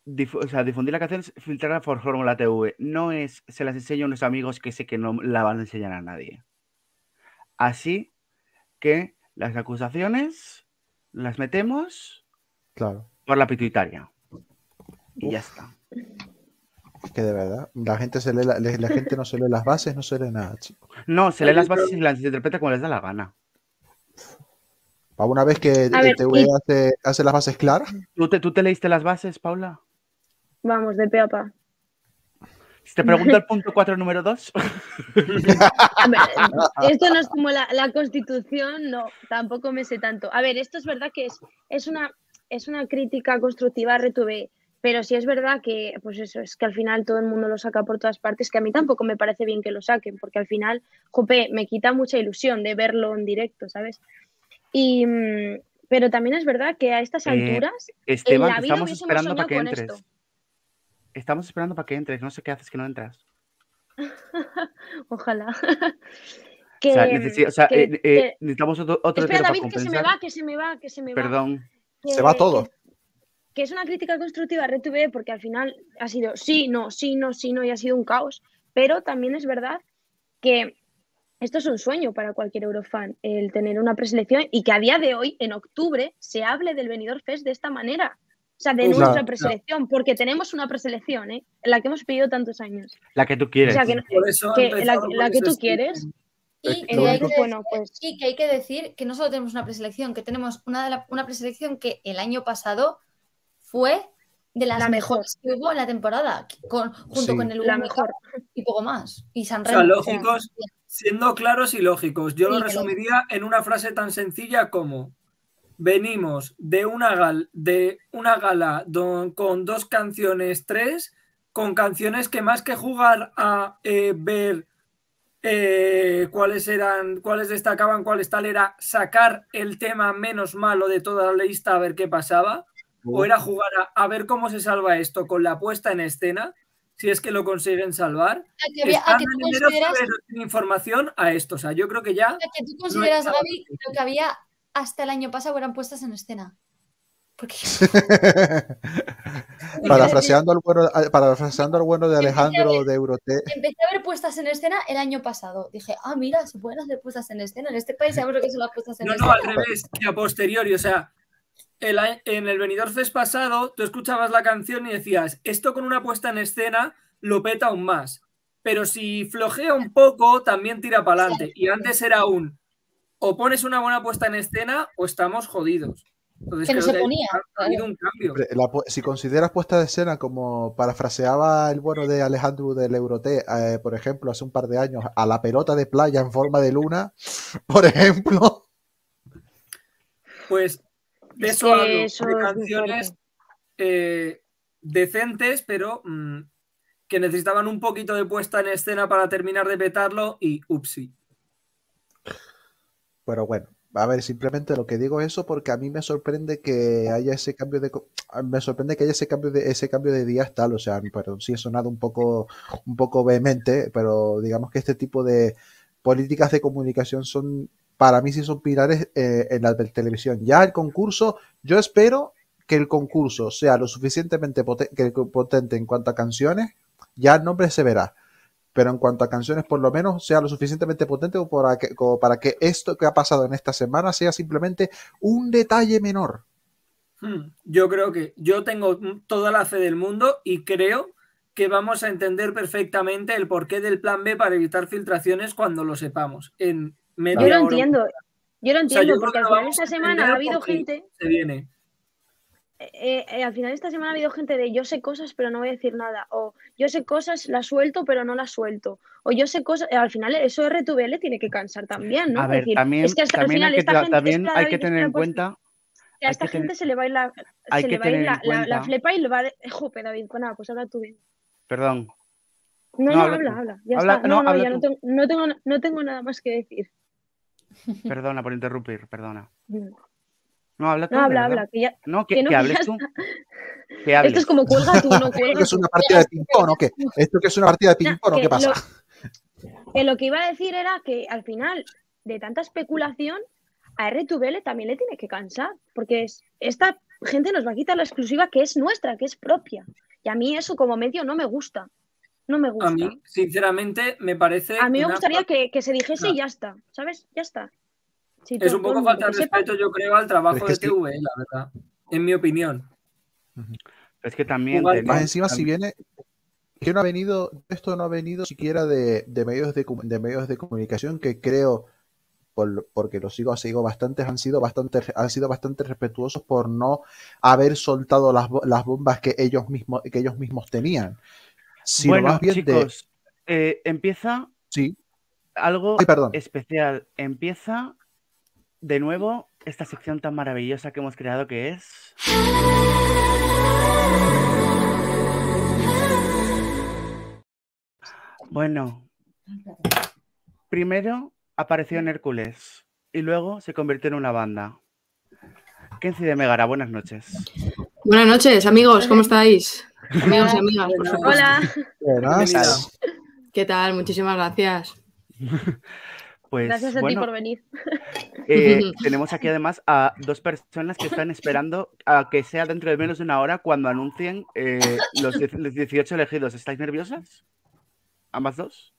Difu- o sea, difundir la canción es filtrarla por Fórmula TV. No es se las enseño a unos amigos que sé que no la van a enseñar a nadie. Así que las acusaciones las metemos Claro. por la pituitaria. Y ya está. Es que de verdad, la gente, se lee la, gente no se lee las bases, no se lee nada, chico. No, se lee las bases y las interpreta como les da la gana. Para una vez que A ver, TV y- hace, hace las bases claras, ¿Tú te, ¿Tú te leíste las bases, Paula? Vamos, de pe a pa. Si te pregunto el punto 4, número 2. Hombre, Esto no es como la, la constitución, no, tampoco me sé tanto. A ver, esto es verdad que es, es, una, es una crítica constructiva a RTV, pero sí es verdad que, pues eso, es que al final todo el mundo lo saca por todas partes, que a mí tampoco me parece bien que lo saquen, porque al final, jope, me quita mucha ilusión de verlo en directo, ¿sabes? Y, mm, pero también es verdad que a estas Eh, alturas, Esteban, en la vida estamos esperando para que con entres. esto. Estamos esperando para que entres. No sé qué haces que no entras. Ojalá. o sea, necesi- o sea, que- eh, eh, que- necesitamos otro, otro Espera, tiro para David, que se me va, que se me va, que se me va. Perdón. que- Se va todo. Que, es una crítica constructiva a porque al final ha sido sí, no, sí, no, sí, no y ha sido un caos. Pero también es verdad que esto es un sueño para cualquier Eurofan, el tener una preselección y que a día de hoy, en octubre, se hable del Benidorm Fest de esta manera. O sea, de nuestra preselección, porque tenemos una preselección, ¿eh? La que hemos pedido tantos años. La que tú quieres. O sea, que, Por eso que empezamos la, por la que tú quieres. Y, Eh, que hay que decir- Bueno, pues y que hay que decir que no solo tenemos una preselección, que tenemos una, de la- una preselección que el año pasado fue de las La mejor. mejores que hubo en la temporada, con, junto Sí. con el la mejor. Y poco más. Y San O sea, Remo. lógicos, siendo claros y lógicos. Yo lo pero- resumiría en una frase tan sencilla como venimos de una, gal de una gala don- con dos canciones, tres, con canciones que más que jugar a eh, ver eh, cuáles eran, cuáles destacaban, cuáles tal, era sacar el tema menos malo de toda la lista a ver qué pasaba, o era jugar a, a ver cómo se salva esto con la puesta en escena, si es que lo consiguen salvar. A que, había- a Están que tú consideras, información a esto. O sea, yo creo que ya. a que tú consideras, No Gaby, lo que había hasta el año pasado eran puestas en escena. Porque parafraseando al bueno, parafraseando al bueno de Alejandro ver- de Eurote, empecé a ver puestas en escena el año pasado. Dije, ah, mira, se pueden hacer puestas en escena. En este país sabemos lo que son las puestas en No, no, escena. al revés, y a posteriori. O sea, el en el Benidorm Fest pasado, tú escuchabas la canción y decías, esto con una puesta en escena lo peta aún más. Pero si flojea un poco, también tira para adelante. Y antes era un, o pones una buena puesta en escena o estamos jodidos. Entonces, creo se que ponía, ha habido un cambio. La si consideras puesta de escena como parafraseaba el bueno de Alejandro del Eurote, eh, por ejemplo, hace un par de años, a la pelota de playa en forma de luna, por ejemplo, Pues de Es eso hablo, eso de canciones eh, decentes, pero mm, que necesitaban un poquito de puesta en escena para terminar de petarlo y upsi. pero bueno, a ver, simplemente lo que digo es eso porque a mí me sorprende que haya ese cambio de me sorprende que haya ese cambio de ese cambio de días tal, o sea, perdón, sí he sonado un poco un poco vehemente, pero digamos que este tipo de políticas de comunicación son para mí sí son pilares eh, en la te- televisión. Ya el concurso, yo espero que el concurso sea lo suficientemente potente en cuanto a canciones, ya el nombre se verá. Pero en cuanto a canciones, por lo menos sea lo suficientemente potente para que, para que esto que ha pasado en esta semana sea simplemente un detalle menor. Hmm, Yo creo que yo tengo toda la fe del mundo y creo que vamos a entender perfectamente el porqué del plan B para evitar filtraciones cuando lo sepamos. En media Yo lo hora. entiendo, yo lo O sea, entiendo, yo porque que al final vamos esta semana ha habido gente, Se viene. eh, eh, al final esta semana ha habido gente de yo sé cosas pero no voy a decir nada, o yo sé cosas, las suelto pero no las suelto, o yo sé cosas, eh, al final eso RTVL tiene que cansar también, ¿no? A Es ver, decir, también, es que hasta al también final hay que, esta ta- gente, también hay que tener en cuenta, que a esta que tener- gente se le va a ir la, hay se que le va a ir la, la- la flepa y le va a... de- Jope, David, pues nada, pues habla tú bien. perdón, No, No, no, habla habla, habla, ya Habla- está. no, No, no, habla ya no tengo, no, tengo, no tengo nada más que decir. Perdona por interrumpir, perdona. No, habla tú, no habla, habla, que ya... No, que, que no, que que hables tú. Que hables. Esto es como cuelga tú, no ¿Esto cuelga que es una partida de ping-pong o qué? ¿Esto que es una partida de ping-pong o qué pasa? Que lo que iba a decir era que al final de tanta especulación a RTVL también le tiene que cansar, porque es, esta gente nos va a quitar la exclusiva que es nuestra, que es propia. Y a mí eso como medio no me gusta. No me gusta. A mí, sinceramente, me parece. A mí me gustaría que, que se dijese No. y ya está, ¿sabes? Ya está. Es un poco falta de sepa. respeto, yo creo, al trabajo Pero es que de sí. TV, la verdad. En mi opinión. Es que también Más encima, si viene, que no ha venido, esto no ha venido siquiera de, de medios de, de medios de comunicación que creo, por- porque los sigo, sigo bastantes, han sido bastante, han sido bastante respetuosos por no haber soltado las, bo- las bombas que ellos mismos, que ellos mismos tenían. Bueno, más bien de, chicos, eh, empieza sí, algo Ay, perdón. especial. Empieza de nuevo esta sección tan maravillosa que hemos creado que es. Bueno, primero apareció en Hércules y luego se convirtió en una banda. Kenzie de Megara, buenas noches. Buenas noches, amigos, ¿cómo estáis? Amigos y amigas, por supuesto. Hola. Buenas. ¿Qué tal? Muchísimas gracias. Pues Gracias a ti por venir. eh, tenemos aquí además a dos personas que están esperando a que sea dentro de menos de una hora cuando anuncien eh, los, diez- los 18 elegidos. ¿Estáis nerviosas? ¿Ambas dos?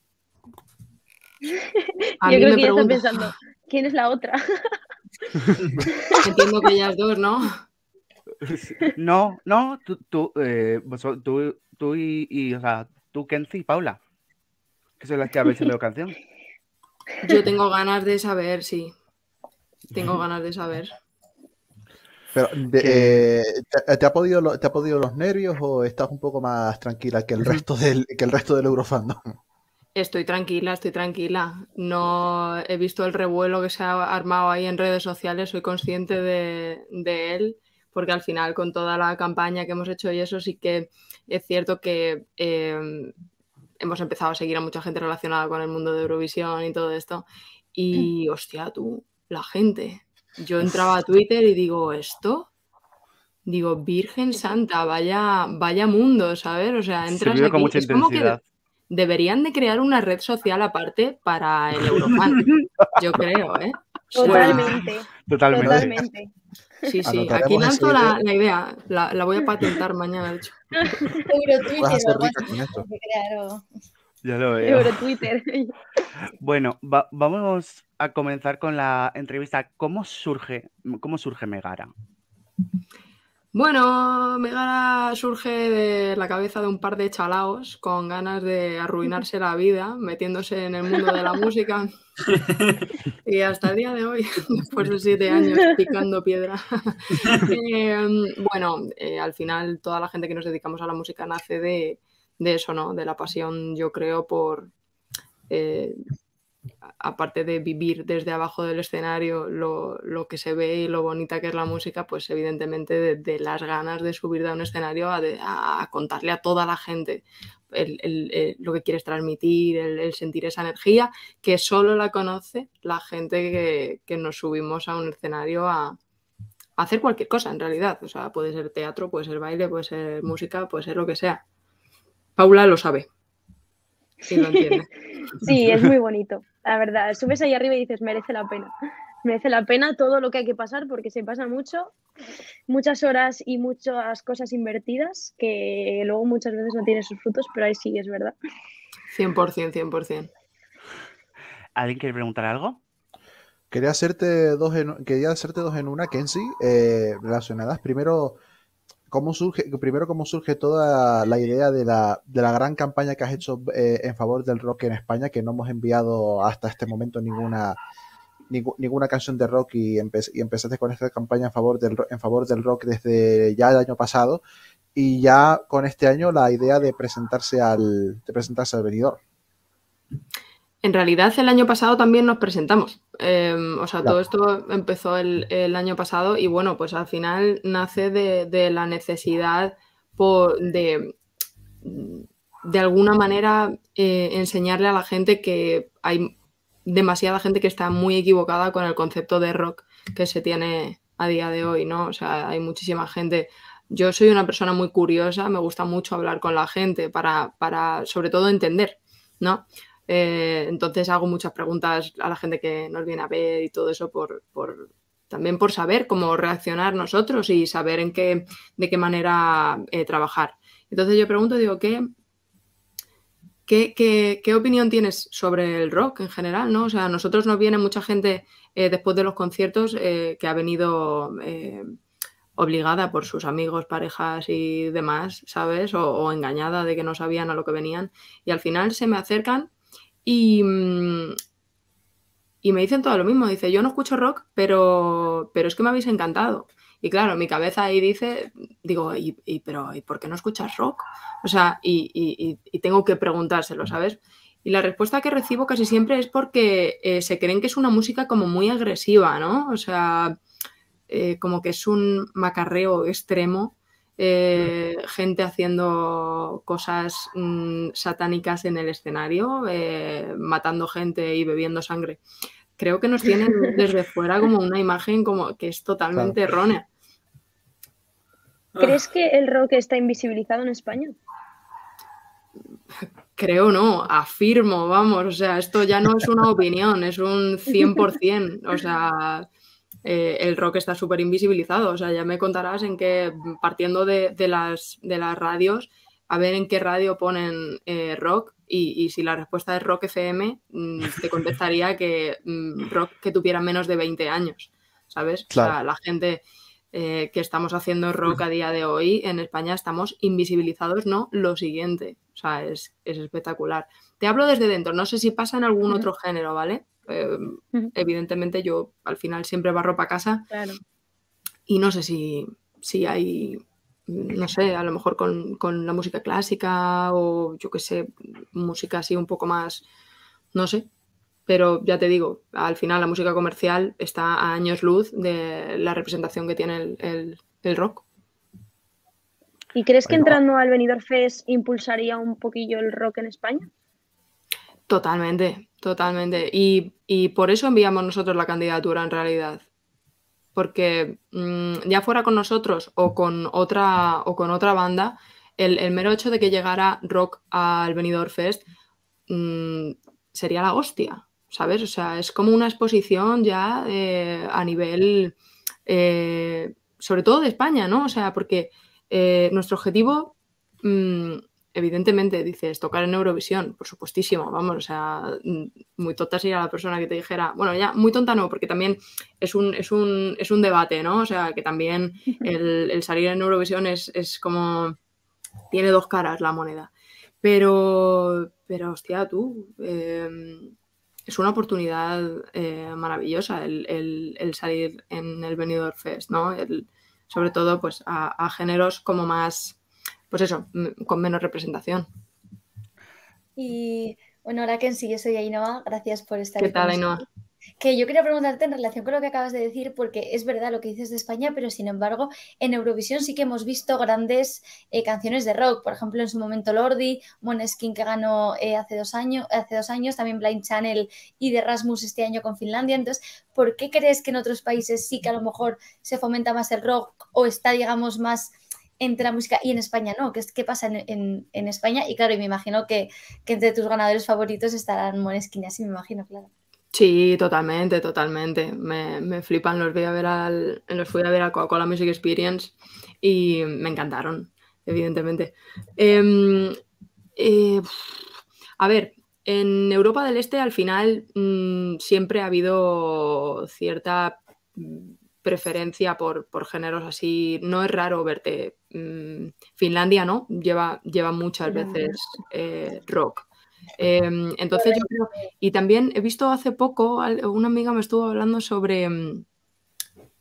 A Yo creo que ya está pensando, ¿quién es la otra? entiendo que ellas dos, ¿no? No, no, tú, tú, eh, vosot- tú, tú y, y, o sea, tú, Kenzie y Paula, que son las que habéis enviado canción. Yo tengo ganas de saber, sí. Tengo ganas de saber. Pero, de- eh, ¿te, te ha podido, lo- ¿te ha podido los nervios o estás un poco más tranquila que el resto del, que el resto del Eurofandom? Estoy tranquila, estoy tranquila. No he visto el revuelo que se ha armado ahí en redes sociales, soy consciente de, de él, porque al final con toda la campaña que hemos hecho y eso sí que es cierto que eh, hemos empezado a seguir a mucha gente relacionada con el mundo de Eurovisión y todo esto. Y hostia, tú, la gente. Yo entraba a Twitter y digo, ¿esto? Digo, Virgen Santa, vaya, vaya mundo, ¿sabes? O sea, Se entras con aquí, mucha es como que intensidad. deberían de crear una red social aparte para el Eurofan. Yo creo, ¿eh? O sea, Totalmente, Totalmente. totalmente. Sí, sí. Aquí lanzo la, idea. la idea. La, la voy a patentar mañana, de hecho. Eurotwitter. Claro. Ya lo veo. Eurotwitter. Bueno, va- vamos a comenzar con la entrevista. ¿Cómo surge, cómo surge Megara? Bueno, Megara surge de la cabeza de un par de chalaos con ganas de arruinarse la vida, metiéndose en el mundo de la música. Y hasta el día de hoy, después de siete años picando piedra. Eh, bueno, eh, al final toda la gente que nos dedicamos a la música nace de, de eso, ¿no? De la pasión, yo creo, por, eh, aparte de vivir desde abajo del escenario lo, lo que se ve y lo bonita que es la música, pues evidentemente de, de las ganas de subir a un escenario a, de- a contarle a toda la gente el- el- lo que quieres transmitir, el, sentir esa energía, que solo la conoce la gente que, que nos subimos a un escenario a, hacer cualquier cosa en realidad. O sea, puede ser teatro, puede ser baile, puede ser música, puede ser lo que sea. Paula lo sabe. Lo entiende. Sí, es muy bonito, la verdad. Subes ahí arriba y dices, merece la pena. Merece la pena todo lo que hay que pasar porque se pasa mucho, muchas horas y muchas cosas invertidas que luego muchas veces no tienen sus frutos, pero ahí sí, es verdad. 100%, 100%. ¿Alguien quiere preguntar algo? Quería hacerte dos en, quería hacerte dos en una, Kenzie, eh, relacionadas. Primero, ¿cómo surge, primero, cómo surge toda la idea de la, de la gran campaña que has hecho eh, en favor del rock en España, que no hemos enviado hasta este momento ninguna, ningú- ninguna canción de rock y, empe- y empezaste con esta campaña en favor, del, en favor del rock desde ya el año pasado y ya con este año la idea de presentarse al, de presentarse al venidor. En realidad, el año pasado también nos presentamos. Eh, o sea, Claro. todo esto empezó el, el año pasado y bueno, pues al final nace de, de la necesidad po- de, de alguna manera, eh, enseñarle a la gente que hay demasiada gente que está muy equivocada con el concepto de rock que se tiene a día de hoy, ¿no? O sea, hay muchísima gente. Yo soy una persona muy curiosa, me gusta mucho hablar con la gente para, para sobre todo, entender, ¿no? Eh, entonces hago muchas preguntas a la gente que nos viene a ver y todo eso por, por- también por saber cómo reaccionar nosotros y saber en qué, de qué manera eh, trabajar. Entonces yo pregunto, digo, ¿qué, qué, opinión tienes sobre el rock en general? ¿no? O sea, a nosotros nos viene mucha gente eh, después de los conciertos eh, que ha venido eh, obligada por sus amigos, parejas y demás, ¿sabes? O, o engañada de que no sabían a lo que venían. Y al final se me acercan y, mm, y me dicen todo lo mismo. Dice, yo no escucho rock, pero, pero es que me habéis encantado. Y claro, mi cabeza ahí dice, digo, ¿y, y- pero ¿y por qué no escuchas rock? O sea, y, y- tengo que preguntárselo, ¿sabes? Y la respuesta que recibo casi siempre es porque eh, se creen que es una música como muy agresiva, ¿no? O sea, eh, como que es un macarreo extremo, eh, gente haciendo cosas mm, satánicas en el escenario, matando gente y bebiendo sangre. Creo que nos tienen desde fuera como una imagen como que es totalmente errónea. ¿Crees que el rock está invisibilizado en España? Creo no, afirmo, vamos, o sea, esto ya no es una opinión, es un 100%, o sea, eh, el rock está súper invisibilizado, o sea, ya me contarás en qué, partiendo de, de las, de las radios, a ver en qué radio ponen eh, rock y, y si la respuesta es rock FM, mm, te contestaría que mm, rock que tuviera menos de 20 años, ¿sabes? O sea, Claro. la gente eh, que estamos haciendo rock a día de hoy en España estamos invisibilizados, ¿no? Lo siguiente, o sea, es, es espectacular. Te hablo desde dentro, no sé si pasa en algún otro género, ¿vale? Eh, evidentemente yo al final siempre barro para casa Claro. y no sé si, si hay, no sé, a lo mejor con, con la música clásica o yo qué sé, música así un poco más, no sé. Pero ya te digo, al final la música comercial está a años luz de la representación que tiene el, el- el rock. ¿Y crees que entrando al Benidorm Fest impulsaría un poquillo el rock en España? Totalmente, totalmente. Y, y por eso enviamos nosotros la candidatura en realidad. Porque mm, ya fuera con nosotros o con otra, o con otra banda, el, mero hecho de que llegara rock al Benidorm Fest mm, sería la hostia, ¿sabes? O sea, es como una exposición ya eh, a nivel, eh, sobre todo de España, ¿no? O sea, porque eh, nuestro objetivo, mm, evidentemente, dices, tocar en Eurovisión, por supuestísimo, vamos, o sea, mm, muy tonta sería la persona que te dijera, bueno, ya, muy tonta no, porque también es un, es un, es un debate, ¿no? O sea, que también el, el salir en Eurovisión es, es como, tiene dos caras la moneda. Pero, pero hostia, tú, eh, es una oportunidad eh, maravillosa el, el- el salir en el Benidorm Fest, ¿no? Sobre todo, pues, a, a géneros como más, pues eso, con menos representación. Y bueno, ahora que sí, yo soy Ainhoa, gracias por estar ¿Qué aquí con tal, Ainhoa? Que yo quería preguntarte en relación con lo que acabas de decir, porque es verdad lo que dices de España, pero sin embargo, en Eurovisión sí que hemos visto grandes eh, canciones de rock. Por ejemplo, en su momento Lordi, Måneskin que ganó eh, hace, dos años, hace dos años, también Blind Channel y de Rasmus este año con Finlandia. Entonces, ¿por qué crees que en otros países sí que a lo mejor se fomenta más el rock o está, digamos, más entre la música y en España no? ¿Qué, qué pasa en, en- España? Y claro, y me imagino que, que entre tus ganadores favoritos estarán Måneskin, así me imagino, claro. Sí, totalmente, totalmente. Me, me flipan, los, voy a ver al, los fui a ver al Coca-Cola Music Experience y me encantaron, evidentemente. Em, eh, a ver, en Europa del Este al final mm, siempre ha habido cierta preferencia por, por géneros así. No es raro verte. Mm, Finlandia, ¿no? Lleva, lleva muchas veces eh, rock. Em, entonces yo creo, y también he visto hace poco, una amiga me estuvo hablando sobre mm,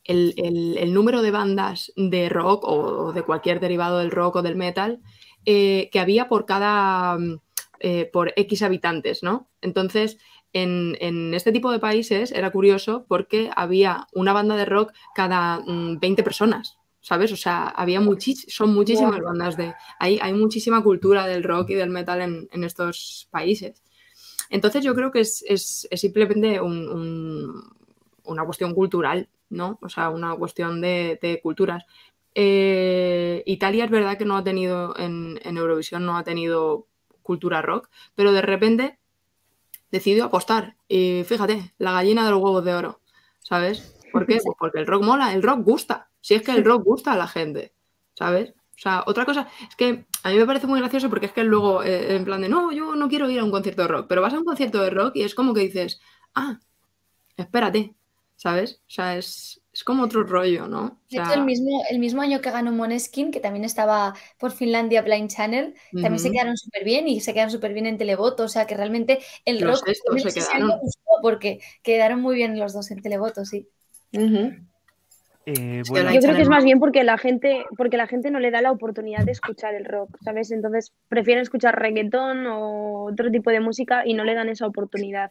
el, el- el número de bandas de rock o, de cualquier derivado del rock o del metal eh, que había por cada, mm, eh, por X habitantes, ¿no? Entonces, en, en este tipo de países era curioso porque había una banda de rock cada mm, 20 personas, ¿sabes? O sea, había muchis- son muchísimas bandas de... Hay, hay muchísima cultura del rock y del metal en, en estos países. Entonces yo creo que es, es- es simplemente un- un- una cuestión cultural, ¿no? O sea, una cuestión de, de culturas. Eh, Italia es verdad que no ha tenido, en, en Eurovisión no ha tenido cultura rock, pero de repente decidió apostar. Y fíjate, la gallina de los huevos de oro, ¿sabes? ¿Por qué? Pues porque el rock mola, el rock gusta. Si es que el rock gusta a la gente, ¿sabes? O sea, otra cosa es que a mí me parece muy gracioso porque es que luego, eh, en plan de, no, yo no quiero ir a un concierto de rock, pero vas a un concierto de rock y es como que dices, ah, espérate, ¿sabes? O sea, es, es como otro rollo, ¿no? O De hecho, el mismo, el mismo año que ganó Måneskin, que también estaba por Finlandia Blind Channel, también se quedaron súper bien y se quedaron súper bien en Televoto. O sea que realmente el Los rock se quedaron. gustó porque quedaron muy bien los dos en Televoto, sí. Que bueno, la Yo creo que es más bien porque la gente, porque la gente no le da la oportunidad de escuchar el rock, ¿sabes? Entonces prefieren escuchar reggaetón o otro tipo de música y no le dan esa oportunidad.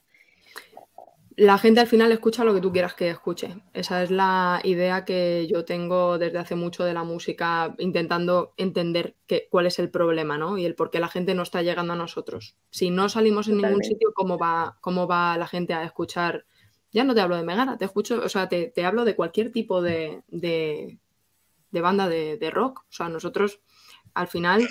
La gente al final escucha lo que tú quieras que escuche. Esa es la idea que yo tengo desde hace mucho de la música, intentando entender qué- cuál es el problema, ¿no? Y el por qué la gente no está llegando a nosotros. Si no salimos en ningún sitio, ¿cómo va, cómo va la gente a escuchar? Ya no te hablo de Megara, te escucho, o sea, te, te hablo de cualquier tipo de, de- de banda de, de rock. O sea, nosotros al final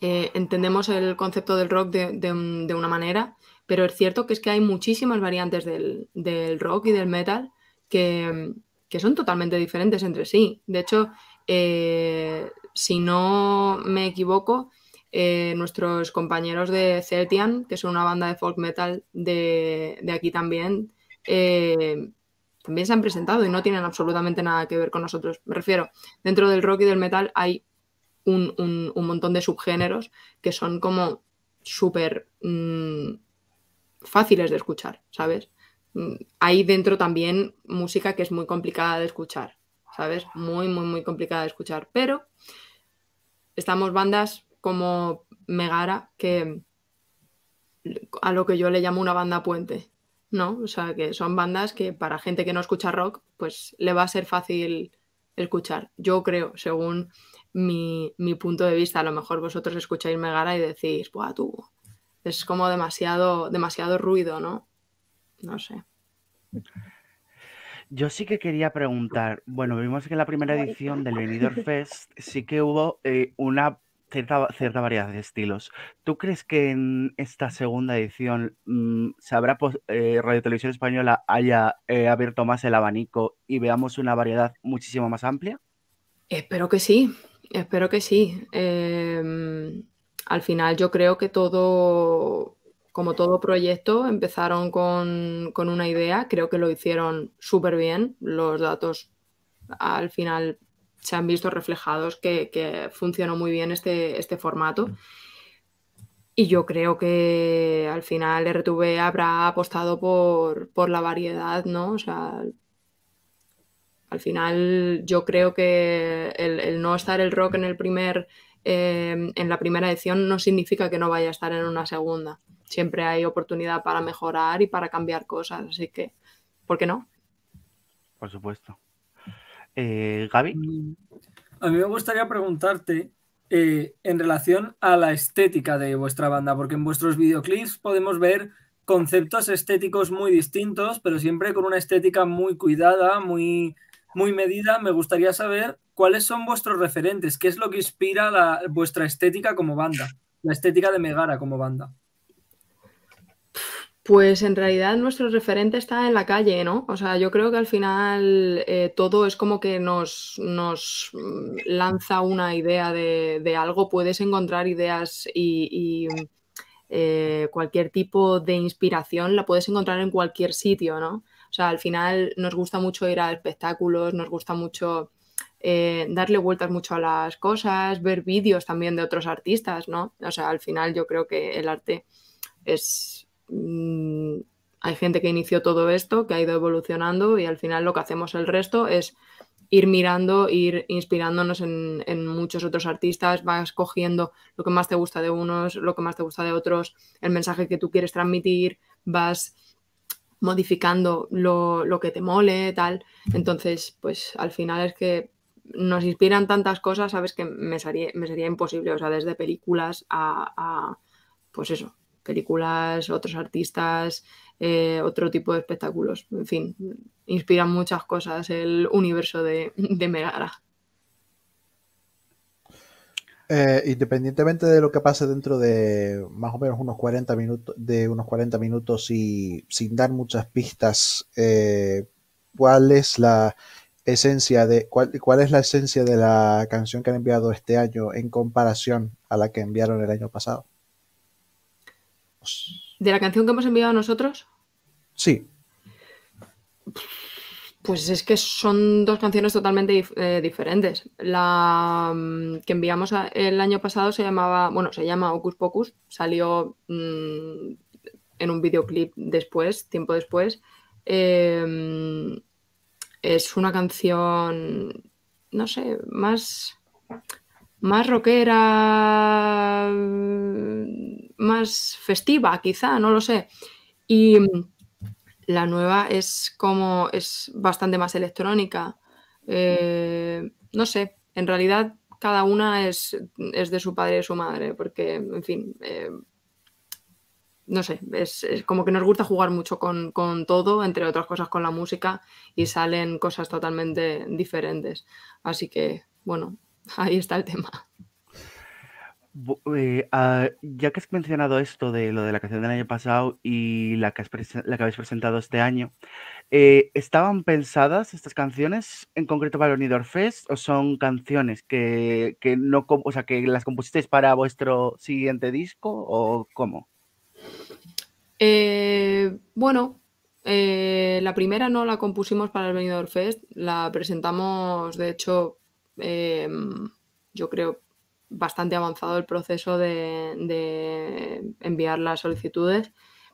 eh, entendemos el concepto del rock de, de un- de una manera, pero es cierto que es que hay muchísimas variantes del, del rock y del metal que, que son totalmente diferentes entre sí. De hecho, eh, si no me equivoco, eh, nuestros compañeros de Celtian, que son una banda de folk metal de, de aquí también, eh, también se han presentado y no tienen absolutamente nada que ver con nosotros. Me refiero, dentro del rock y del metal hay un, un- montón de subgéneros que son como súper mm, fáciles de escuchar, ¿sabes? Mm, Hay dentro también música que es muy complicada de escuchar, ¿sabes? Muy, muy, muy complicada de escuchar. Pero estamos bandas como Megara, que a lo que yo le llamo una banda puente, ¿no? O sea, que son bandas que para gente que no escucha rock, pues le va a ser fácil escuchar. Yo creo, según mi, mi punto de vista, a lo mejor vosotros escucháis Megara y decís, Buah, tú, es como demasiado, demasiado ruido, ¿no? No sé. yo sí que quería preguntar, bueno, vimos que en la primera edición del Benidorm Fest sí que hubo eh, una cierta, variedad de estilos. ¿Tú crees que en esta segunda edición mm, se habrá pos- eh, Radio Televisión Española haya eh, abierto más el abanico y veamos una variedad muchísimo más amplia? Espero que sí, espero que sí. Eh, al final yo creo que todo, como todo proyecto, empezaron con una idea, creo que lo hicieron súper bien, los datos al final se han visto reflejados que, que funcionó muy bien este, este formato. Y yo creo que al final RTV habrá apostado por, por la variedad, ¿no? O sea, al final yo creo que el, el no estar el rock en el primer, eh, en la primera edición no significa que no vaya a estar en una segunda. Siempre hay oportunidad para mejorar y para cambiar cosas, así que, ¿por qué no? Por supuesto. Eh, Gaby, Mm, A mí me gustaría preguntarte eh, en relación a la estética de vuestra banda, porque en vuestros videoclips podemos ver conceptos estéticos muy distintos, pero siempre con una estética muy cuidada, muy, muy medida. Me gustaría saber cuáles son vuestros referentes, qué es lo que inspira vuestra estética como banda, la estética de Megara como banda. Pues en realidad nuestro referente está en la calle, ¿no? O sea, yo creo que al final eh, todo es como que nos, nos mm, lanza una idea de, de algo, puedes encontrar ideas y, eh, cualquier tipo de inspiración la puedes encontrar en cualquier sitio, ¿no? O sea, al final nos gusta mucho ir a espectáculos, nos gusta mucho eh, darle vueltas mucho a las cosas, ver vídeos también de otros artistas, ¿no? O sea, al final yo creo que el arte es... mm, hay gente que inició todo esto, que ha ido evolucionando y al final lo que hacemos el resto es ir mirando, ir inspirándonos en, muchos otros artistas, vas cogiendo lo que más te gusta de unos, lo que más te gusta de otros, el mensaje que tú quieres transmitir, vas modificando lo, lo que te mole, tal. Entonces, pues al final es que nos inspiran tantas cosas, sabes que me sería, me sería imposible, o sea, desde películas a, a, pues eso, películas, otros artistas, eh, otro tipo de espectáculos, en fin, inspiran muchas cosas el universo de, de Megara. Eh, independientemente de lo que pase dentro de más o menos unos 40 minutos, de unos 40 minutos y sin dar muchas pistas, eh, ¿cuál es la esencia de cuál, cuál es la esencia de la canción que han enviado este año en comparación a la que enviaron el año pasado? ¿De la canción que hemos enviado nosotros? Sí, Pues es que son dos canciones totalmente dif- eh, diferentes. La mm, que enviamos a- el año pasado se llamaba, bueno, se llama Ocus Pocus, salió mm, en un videoclip después, tiempo después. Eh, es una canción, no sé, más, más rockera, más festiva, quizá, no lo sé. Y la nueva es como, es bastante más electrónica. Eh, no sé, en realidad cada una es, es de su padre y su madre, porque, en fin, eh, no sé, es, es como que nos gusta jugar mucho con, con todo, entre otras cosas con la música, y salen cosas totalmente diferentes. Así que, bueno, ahí está el tema. Eh, ah, ya que has mencionado esto de lo de la canción del año pasado y la que, has la que habéis presentado este año, eh, ¿estaban pensadas estas canciones en concreto para el Unidor Fest o son canciones que, que no, o sea, que las compusisteis para vuestro siguiente disco o cómo? Eh, bueno, la primera no la compusimos para el Benidorm Fest, la presentamos, de hecho, eh, yo creo, bastante avanzado el proceso de, de enviar las solicitudes,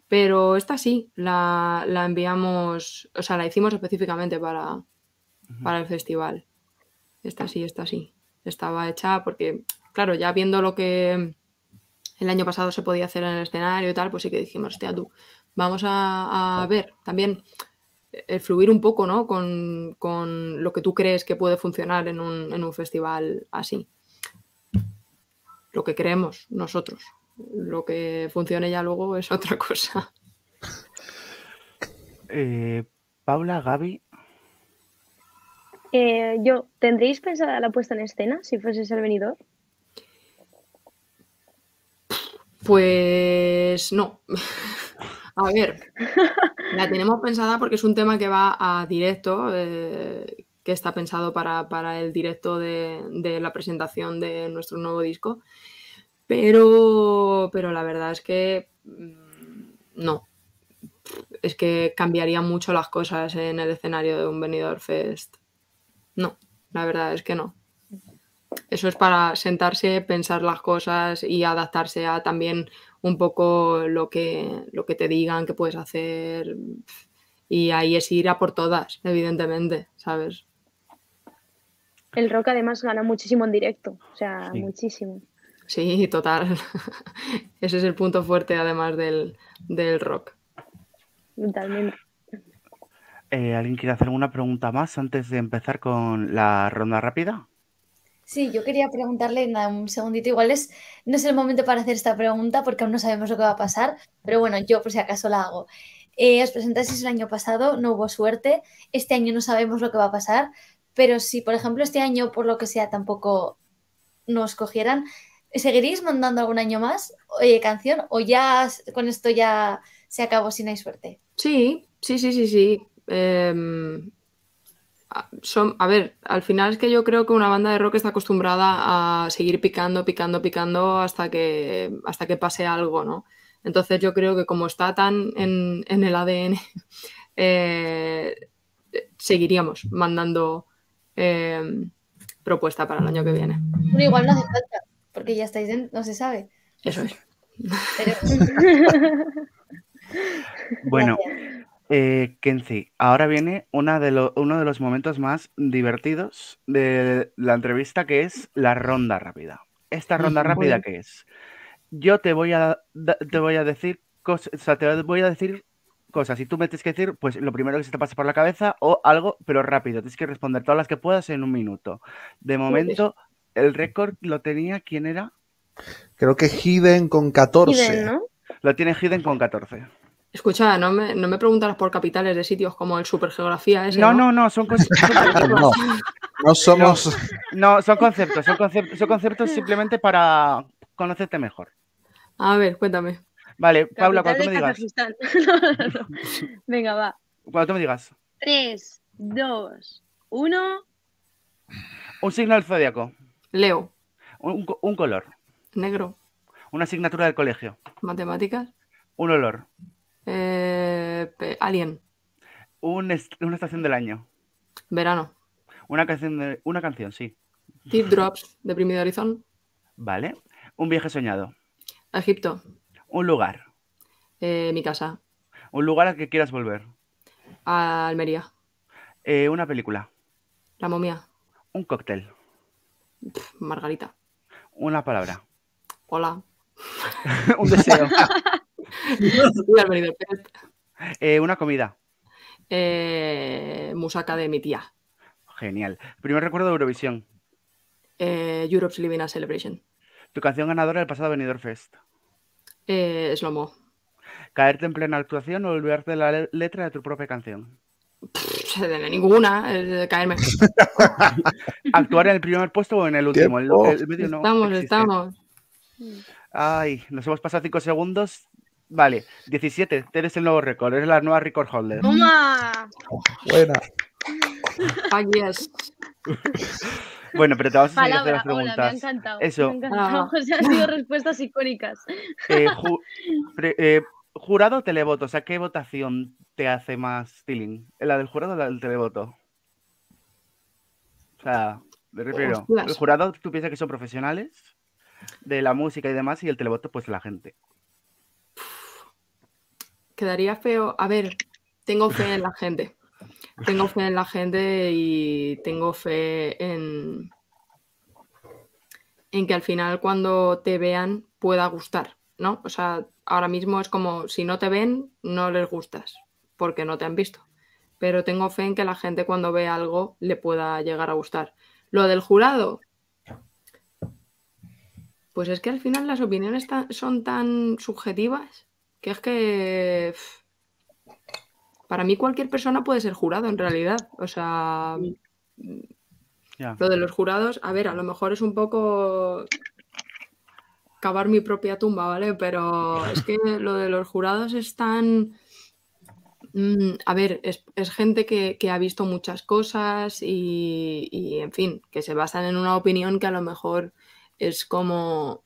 pero esta sí, la, la enviamos, o sea, la hicimos específicamente para, para el festival. Esta sí, esta sí. Estaba hecha porque, claro, ya viendo lo que el año pasado se podía hacer en el escenario y tal, pues sí que dijimos, hostia, tú, vamos a, a ver también el fluir un poco, ¿no? Con, con lo que tú crees que puede funcionar en un, en un festival así. Lo que creemos nosotros. Lo que funcione ya luego es otra cosa. Eh, Paula, Gaby, Eh, yo, ¿tendréis pensada la puesta en escena si fueses el venidor? Pues no. A ver, la tenemos pensada porque es un tema que va a directo, eh, que está pensado para, para el directo de, de la presentación de nuestro nuevo disco. Pero, pero la verdad es que mm, no. Es que cambiaría mucho las cosas en el escenario de un Benidorm Fest. No, la verdad es que no. Eso es para sentarse, pensar las cosas y adaptarse a también un poco lo que, lo que te digan que puedes hacer. Y ahí es ir a por todas, evidentemente, ¿sabes? El rock además gana muchísimo en directo, o sea, Sí. muchísimo. Sí, total. Ese es el punto fuerte además del, del rock. Totalmente. eh, ¿alguien quiere hacer alguna pregunta más antes de empezar con la ronda rápida? Sí, yo quería preguntarle, nada, un segundito, igual es, no es el momento para hacer esta pregunta porque aún no sabemos lo que va a pasar, pero bueno, yo por si acaso la hago. Eh, os presentasteis el año pasado, no hubo suerte, este año no sabemos lo que va a pasar, pero si por ejemplo este año por lo que sea tampoco nos cogieran, ¿seguiréis mandando algún año más eh, canción o ya con esto ya se acabó si no hay suerte? Sí, sí, sí, sí, sí. Em, son, a ver, al final es que yo creo que una banda de rock está acostumbrada a seguir picando, picando, picando hasta que, hasta que pase algo, ¿no? Entonces yo creo que como está tan en, en el ADN, eh, seguiríamos mandando em, propuesta para el año que viene. Bueno, igual no hace falta, porque ya estáis dentro, no se sabe. Eso es. Pero Bueno, eh, Kenzie, ahora viene una de lo- uno de los momentos más divertidos de la entrevista, que es la ronda rápida. Esta ronda rápida, ¿qué es? Yo te voy a, te voy a decir cosas, o sea, te voy a decir cosas y tú me tienes que decir, pues, lo primero que se te pase por la cabeza o algo, pero rápido. Tienes que responder todas las que puedas en un minuto. De momento, el récord lo tenía, ¿quién era? Creo que Hidden con 14. Hidden, ¿no? Lo tiene Hidden con 14. Escucha, no me, no me preguntarás por capitales de sitios como el Supergeografía ese, No, ¿no? no, no, son cosas. No, no somos. No, son conceptos, son conceptos, son conceptos simplemente para conocerte mejor. A ver, cuéntame. Vale, Paula, cuando tú me de digas. No, no, no. Venga, va. Cuando tú me digas. 3, 2, 1. Un signo del zodiaco. Leo, Un, co- un color. negro, Una asignatura del colegio. matemáticas, Un olor. eh, alien, un est- una estación del año. verano, Una canción, de- una canción, sí. teardrops, deprimido horizon, Vale. Un viaje soñado. Egipto, Un lugar. eh, mi casa, Un lugar al que quieras volver. Almería, Eh, una película. la momia, Un cóctel. Margarita, Una palabra. hola, un deseo. Eh, una comida. eh, musaca de mi tía, Genial. Primer recuerdo de Eurovisión. eh, Europe's Living a Celebration, Tu canción ganadora del pasado Benidorm Fest. Eh, Slomo, Caerte en plena actuación o olvidarte de la le- letra de tu propia canción. Pff, de ninguna, caerme. Actuar en el primer puesto o en el último. El, Tiempo. el medio no estamos, existe. estamos. Ay, nos hemos pasado 5 segundos. Vale, 17. Eres el nuevo récord. Eres la nueva record holder. ¡Toma! Buena. Yes. Bueno, pero te vamos a seguir a hacer Palabra, las hola, me ha preguntas. encantado. Eso. Me ha encantado. Ah. O sea, han sido respuestas icónicas. Eh, ju- pre- eh, jurado o televoto. O sea, ¿qué votación te hace más feeling? ¿La del jurado o la del televoto? O sea, me refiero. Hostias. El jurado tú piensas que son profesionales de la música y demás, y el televoto, pues la gente. Quedaría feo. A ver, tengo fe en la gente. Tengo fe en la gente y tengo fe en, en que al final cuando te vean pueda gustar, ¿no? O sea, ahora mismo es como si no te ven, no les gustas, porque no te han visto. Pero tengo fe en que la gente cuando ve algo le pueda llegar a gustar. Lo del jurado, pues es que al final las opiniones son tan subjetivas que es que para mí cualquier persona puede ser jurado en realidad. O sea, Ya. lo de los jurados, a ver, a lo mejor es un poco cavar mi propia tumba, ¿vale? Pero es que lo de los jurados es tan... Mm, a ver, es, es gente que, que ha visto muchas cosas y, y, en fin, que se basan en una opinión que a lo mejor es como,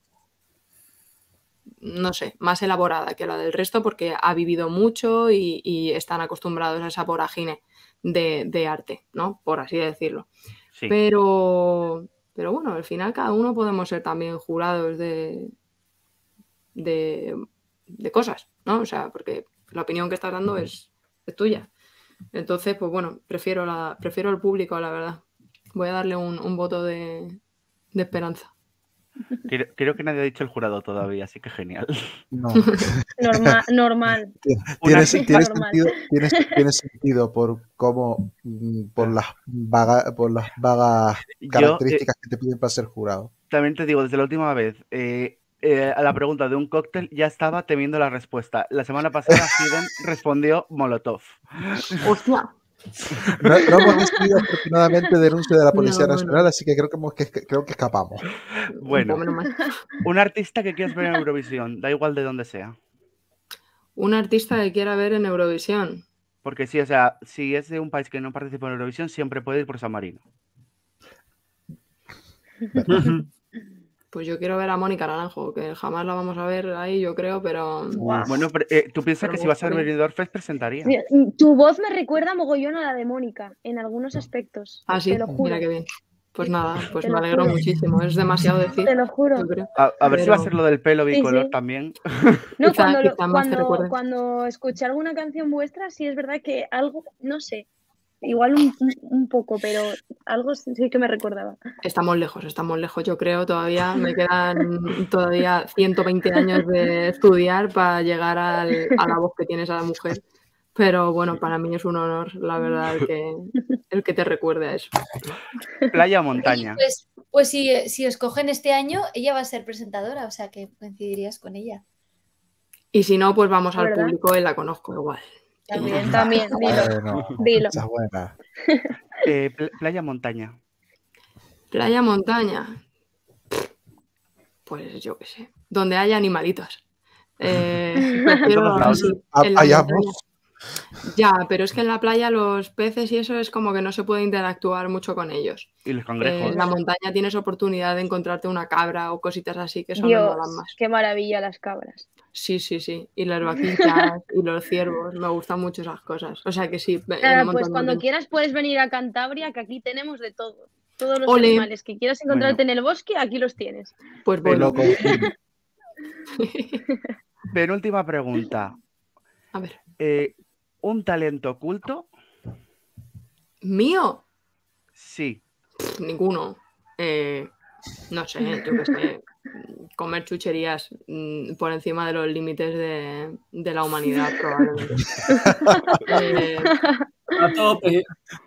no sé, más elaborada que la del resto porque ha vivido mucho y, y están acostumbrados a esa vorágine de, de arte, ¿no? Por así decirlo. Sí. Pero, pero bueno, al final cada uno podemos ser también jurados de, de, de cosas, ¿no? O sea, porque la opinión que estás dando es, es tuya. Entonces, pues bueno, prefiero, la, prefiero el público, la verdad. Voy a darle un, un voto de, de esperanza. Creo, creo que nadie ha dicho el jurado todavía, así que genial. No. Normal, normal. Tiene, artista tiene normal. sentido, tiene, tiene sentido por cómo, mm, por las, vaga- por las vagas Yo, eh, características que te piden para ser jurado. También te digo, desde la última vez, eh, eh, a la pregunta de un cóctel ya estaba temiendo la respuesta. La semana pasada Hidden respondió Molotov. ¡Hostia! No, no hemos recibido afortunadamente denuncia de la Policía No, Nacional, así que creo que, hemos- que- que- creo que escapamos. Bueno. Un artista que quieras ver en Eurovisión, da igual de dónde sea. Un artista que quiera ver en Eurovisión. Porque sí, o sea, si es de un país que no participa en Eurovisión, siempre puede ir por San Marino. Pues yo quiero ver a Mónica Naranjo, que jamás la vamos a ver ahí, yo creo, pero. Bueno, pero, eh, tú piensas Pero que si vas a. Benidorm Fest presentaría. Mira, Tu voz me recuerda mogollón a la de Mónica en algunos aspectos. Ah, sí, Te lo juro. mira qué bien. Pues nada, pues Te me alegro juro. muchísimo. Es demasiado decir. Te lo juro. A, a ver si va a ser lo del pelo bicolor sí. también. No, Quizá- cuando, lo- quizá cuando, cuando escuché alguna canción vuestra, sí es verdad que algo, no sé, igual un, un- poco, pero algo sí que me recordaba. Estamos lejos, estamos lejos, yo creo. Todavía me quedan todavía 120 años de estudiar para llegar al- a la voz que tienes a la mujer. Pero bueno, para mí es un honor, la verdad, el que, el que te recuerde a eso. Playa o montaña. Pues, pues si, si os cogen este año, ella va a ser presentadora, o sea que coincidirías con ella. Y si no, pues vamos al ¿Verdad? público y la conozco igual. También. También, dilo, Bueno, dilo. esa es buena. Eh, pl- playa montaña. Playa, montaña. Pues yo qué sé. Donde haya animalitos. Eh, prefiero Ah, en la montaña. Ya, pero es que en la playa los peces y eso es como que no se puede interactuar mucho con ellos. Y los Eh, cangrejos. en la montaña tienes oportunidad de encontrarte una cabra o cositas así que son Dios, más. qué maravilla las cabras. Sí, sí, sí. Y las vaquitas y los ciervos. Me gustan mucho esas cosas. O sea que sí. un pues cuando quieras puedes venir a Cantabria, que aquí tenemos de todo. Todos los Ole. animales que quieras encontrarte en el bosque, aquí los tienes. Pues bueno. Penúltima pregunta. A ver. Eh, ¿Un talento oculto? ¿Mío? Sí. Pff, Ninguno. Eh, no sé, yo qué sé. Comer chucherías mm, por encima de los límites de, de la humanidad, probablemente. Eh, A tope.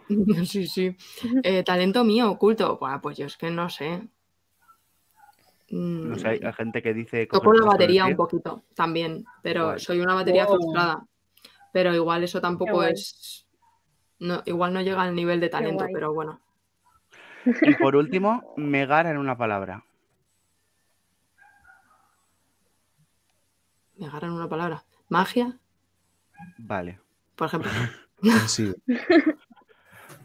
sí, sí. Eh, talento mío oculto. Buah, pues yo es que no sé. No sé, hay Mm, gente que dice. Toco la batería un poquito también, pero Guay. soy una batería Wow. frustrada. Pero igual eso tampoco es. No, igual no llega al nivel de talento, pero bueno. Y por último, megar en una palabra. Me agarran una palabra. Magia, Vale. por ejemplo. Sí.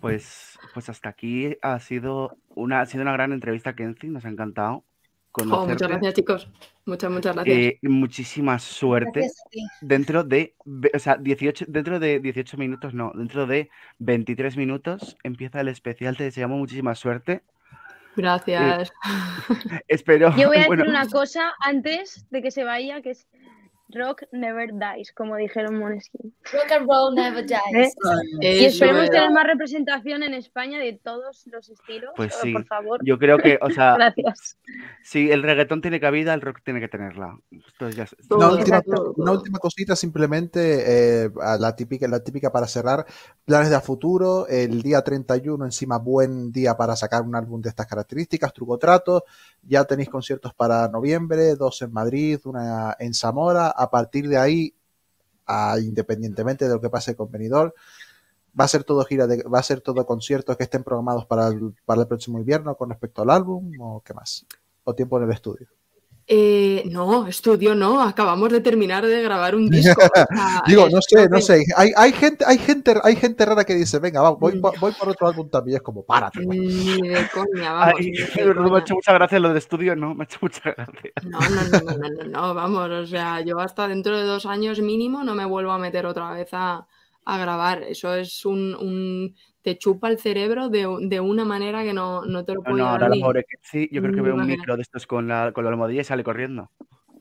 Pues, pues hasta aquí ha sido una, ha sido una gran entrevista, Kenzie. Nos ha encantado conocerte. muchas gracias, chicos. Muchas, muchas gracias. Eh, muchísima suerte. Gracias. Dentro de, o sea, 18, dentro de 18 minutos, no, dentro de 23 minutos empieza el especial. Te deseamos muchísima suerte. Gracias. Espero. Yo voy a decir bueno, una cosa antes de que se vaya, que es Rock Never Dies, como dijeron Måneskin. Rock and roll never dies. ¿Eh? Y Eso esperemos tener más representación en España de todos los estilos. Pues sí. Por favor. Yo creo que, o sea, Gracias. si el reggaetón tiene cabida, el rock tiene que tenerla. Esto ya- Una última, una cosita, simplemente eh, a la típica, la típica para cerrar. Planes de a futuro. El día 31, encima, buen día para sacar un álbum de estas características. Truco Trato. Ya tenéis conciertos para noviembre, dos en Madrid, una en Zamora. A partir de ahí, a- independientemente de lo que pase con Benidorm, va a ser todo gira, de, va a ser todo conciertos que estén programados para el, para el próximo invierno con respecto al álbum o qué más. O tiempo en el estudio. Eh, no, estudio no. Acabamos de terminar de grabar un disco. o sea, Digo, no sé, no sé. Hay, hay gente, hay gente, hay gente rara que dice, venga, va, voy, Mm. por- voy por otro álbum también. Es como, párate. Ni de coña, vamos. Ay, de de me ha hecho mucha gracia lo del estudio, no, me ha hecho mucha gracia. No, no, no, no, no, no, no, vamos, o sea, yo hasta dentro de dos años mínimo no me vuelvo a meter otra vez a, a grabar. Eso es un, un- te chupa el cerebro de, de una manera que no, no te lo puedo no, ahora ni- pobre Kenzie, yo creo que ni ve un micro de estos con la, con la almohadilla y sale corriendo.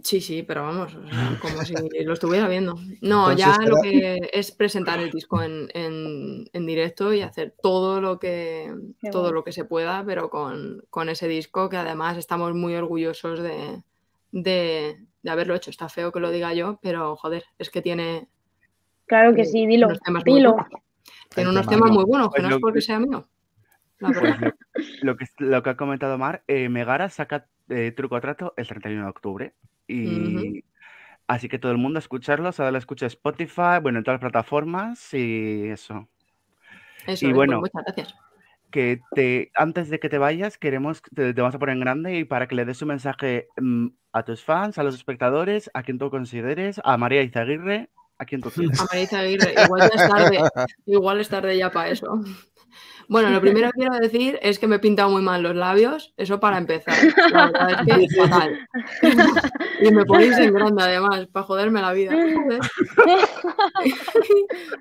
Sí, sí, pero vamos, como si lo estuviera viendo. No, ya lo que es presentar el disco en, en- en directo y hacer todo lo que Qué todo lo que se pueda, pero con, con ese disco que además estamos muy orgullosos de, de, de haberlo hecho. Está feo que lo diga yo, pero joder, es que tiene, Claro que eh, sí, dilo. unos temas Dilo. Tiene unos temas, muy buenos, que Pues no es porque que- sea mío. Pues lo, lo que, lo que ha comentado Mar, eh, Megara saca eh, Truco o Trato el 31 de octubre. Y así que todo el mundo a escucharlo, se da la escucha Spotify, bueno, en todas las plataformas y eso. Eso y es, pues bueno, muchas gracias. que te, antes de que te vayas, queremos, te, te vamos a poner en grande y para que le des un mensaje mm, a tus fans, a los espectadores, a quien tú consideres, a María Izaguirre, a quien tú quieras. A Marisa Aguirre, igual ya es tarde, igual es tarde ya para eso. Bueno, lo primero que quiero decir es que me he pintado muy mal los labios, eso para empezar. La verdad es que fatal. Y me ponéis en grande además, para joderme la vida.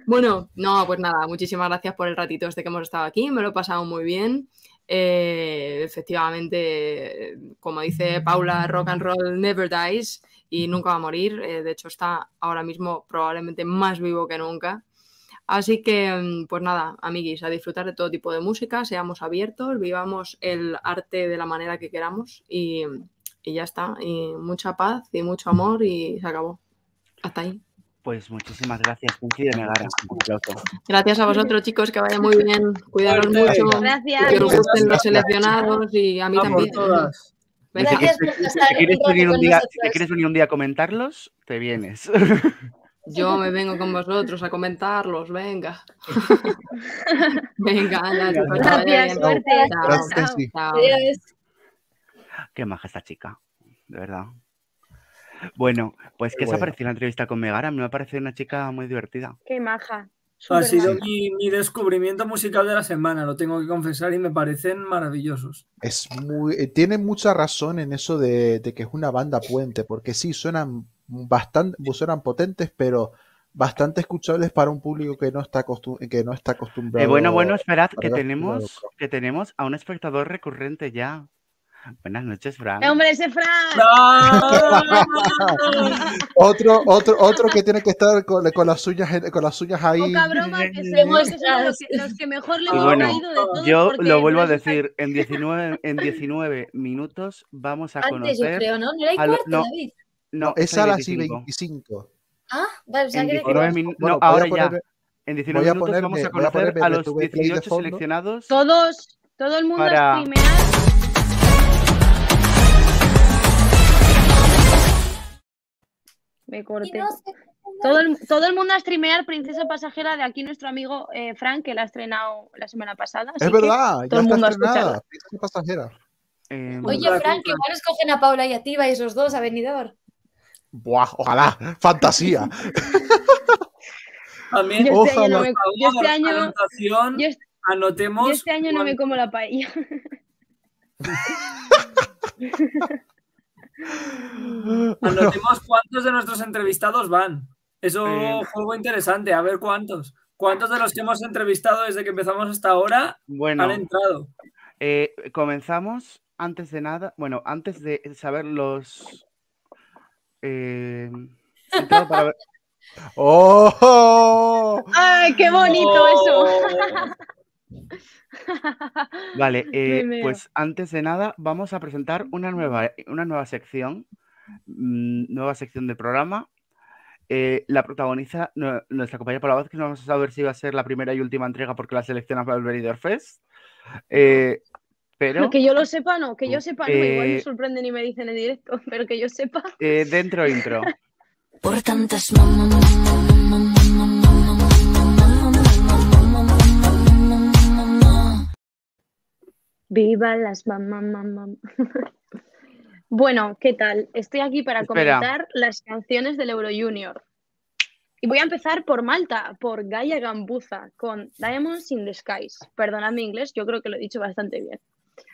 Bueno, no, pues nada, muchísimas gracias por el ratito este que hemos estado aquí, me lo he pasado muy bien. Eh, efectivamente, como dice Paula, rock and roll never dies y nunca va a morir. eh, de hecho, está ahora mismo probablemente más vivo que nunca. Así que, mm, pues nada, amiguis, a disfrutar de todo tipo de música, seamos abiertos, vivamos el arte de la manera que queramos y, y ya está. Y mucha paz y mucho amor y se acabó. Hasta ahí. Pues muchísimas gracias, Pinky de Megara. Gracias a vosotros, chicos, que vaya muy bien. Cuidaros mucho. Gracias. Que os gusten los seleccionados y a mí por también. todas. Si Gracias quieres, por si estar quieres venir un día, si nosotros. quieres venir un día a comentarlos, te vienes. Yo me vengo con vosotros a comentarlos, venga. venga, vaya Gracias, suerte. Chao. Gracias, Chao. sí. Chao. Adiós. Qué maja esta chica, de verdad. Bueno, pues Qué ¿qué os ha bueno. parecido la entrevista con Megara? Me ha parecido una chica muy divertida. Qué maja. Ha sido mi, mi descubrimiento musical de la semana, lo tengo que confesar, y me parecen maravillosos. Es muy, eh, tiene mucha razón en eso de, de que es una banda puente, porque sí, suenan bastante, suenan potentes, pero bastante escuchables para un público que no está, acostum- que no está acostumbrado. Eh, bueno, bueno, esperad, que tenemos, que tenemos a un espectador recurrente ya. Buenas noches, Fran. Eh, Hombre, ese Fran. Otro, otro, otro que tiene que estar con, con las uñas, en- con las uñas ahí. Poca broma, que, se, los que, los que mejor le hemos bueno, caído de todos. Yo lo vuelvo a no es- decir, en 19, en 19 minutos vamos a Antes, yo conocer... creo, ¿no? No era el a cuarto, no. David. No, es soy a las y 25. 25. Ah, vale, o sea que era 19 igual. minu- Bueno, no, a ahora ya. ponerme- En 19 voy a minutos vamos ponerme- a voy a conocer a el los RTV Play de 18 fondo. seleccionados Todos, todo el mundo Para- a streamear. Me Y corté. no sé Todo el, todo el mundo a streamear Princesa Pasajera de aquí nuestro amigo eh, Frank, que la ha estrenado la semana pasada. así Es que verdad, ya todo el está mundo a estrenada. Princesa pasajera. Eh, Oye, Frank, igual escogen a Paula y a ti, vais esos dos a venidor. Buah, ojalá, fantasía. También, Yo este, año no Ojalá. me, yo este año, yo este- anotemos. yo este año no me como la paella. Anotemos cuántos de nuestros entrevistados van. Eso Eh. juego interesante, a ver cuántos. ¿Cuántos de los que hemos entrevistado desde que empezamos hasta ahora bueno, han entrado? eh, comenzamos antes de nada, bueno, antes de saber los... eh, para ver- ¡Oh! ¡Ay, qué bonito Oh. eso! Vale, eh, pues antes de nada vamos a presentar una nueva, una nueva sección, mm, nueva sección del programa. Eh, la protagoniza nue- nuestra compañera Paula Vázquez, no vamos a saber si va a ser la primera y última entrega porque la selecciona para el Benidorm Fest. Eh, pero Que yo lo sepa, no, que yo sepa, no, igual Eh, me sorprenden y me dicen en directo, pero que yo sepa. eh, dentro intro. Por tantas mamá, Viva las mamá, mamá. Bueno, ¿qué tal? Estoy aquí para Espera. comentar las canciones del Euro Junior. Y voy a empezar por Malta, por Gaia Gambuza, con Diamonds in the Skies. Perdonad mi inglés, yo creo que lo he dicho bastante bien.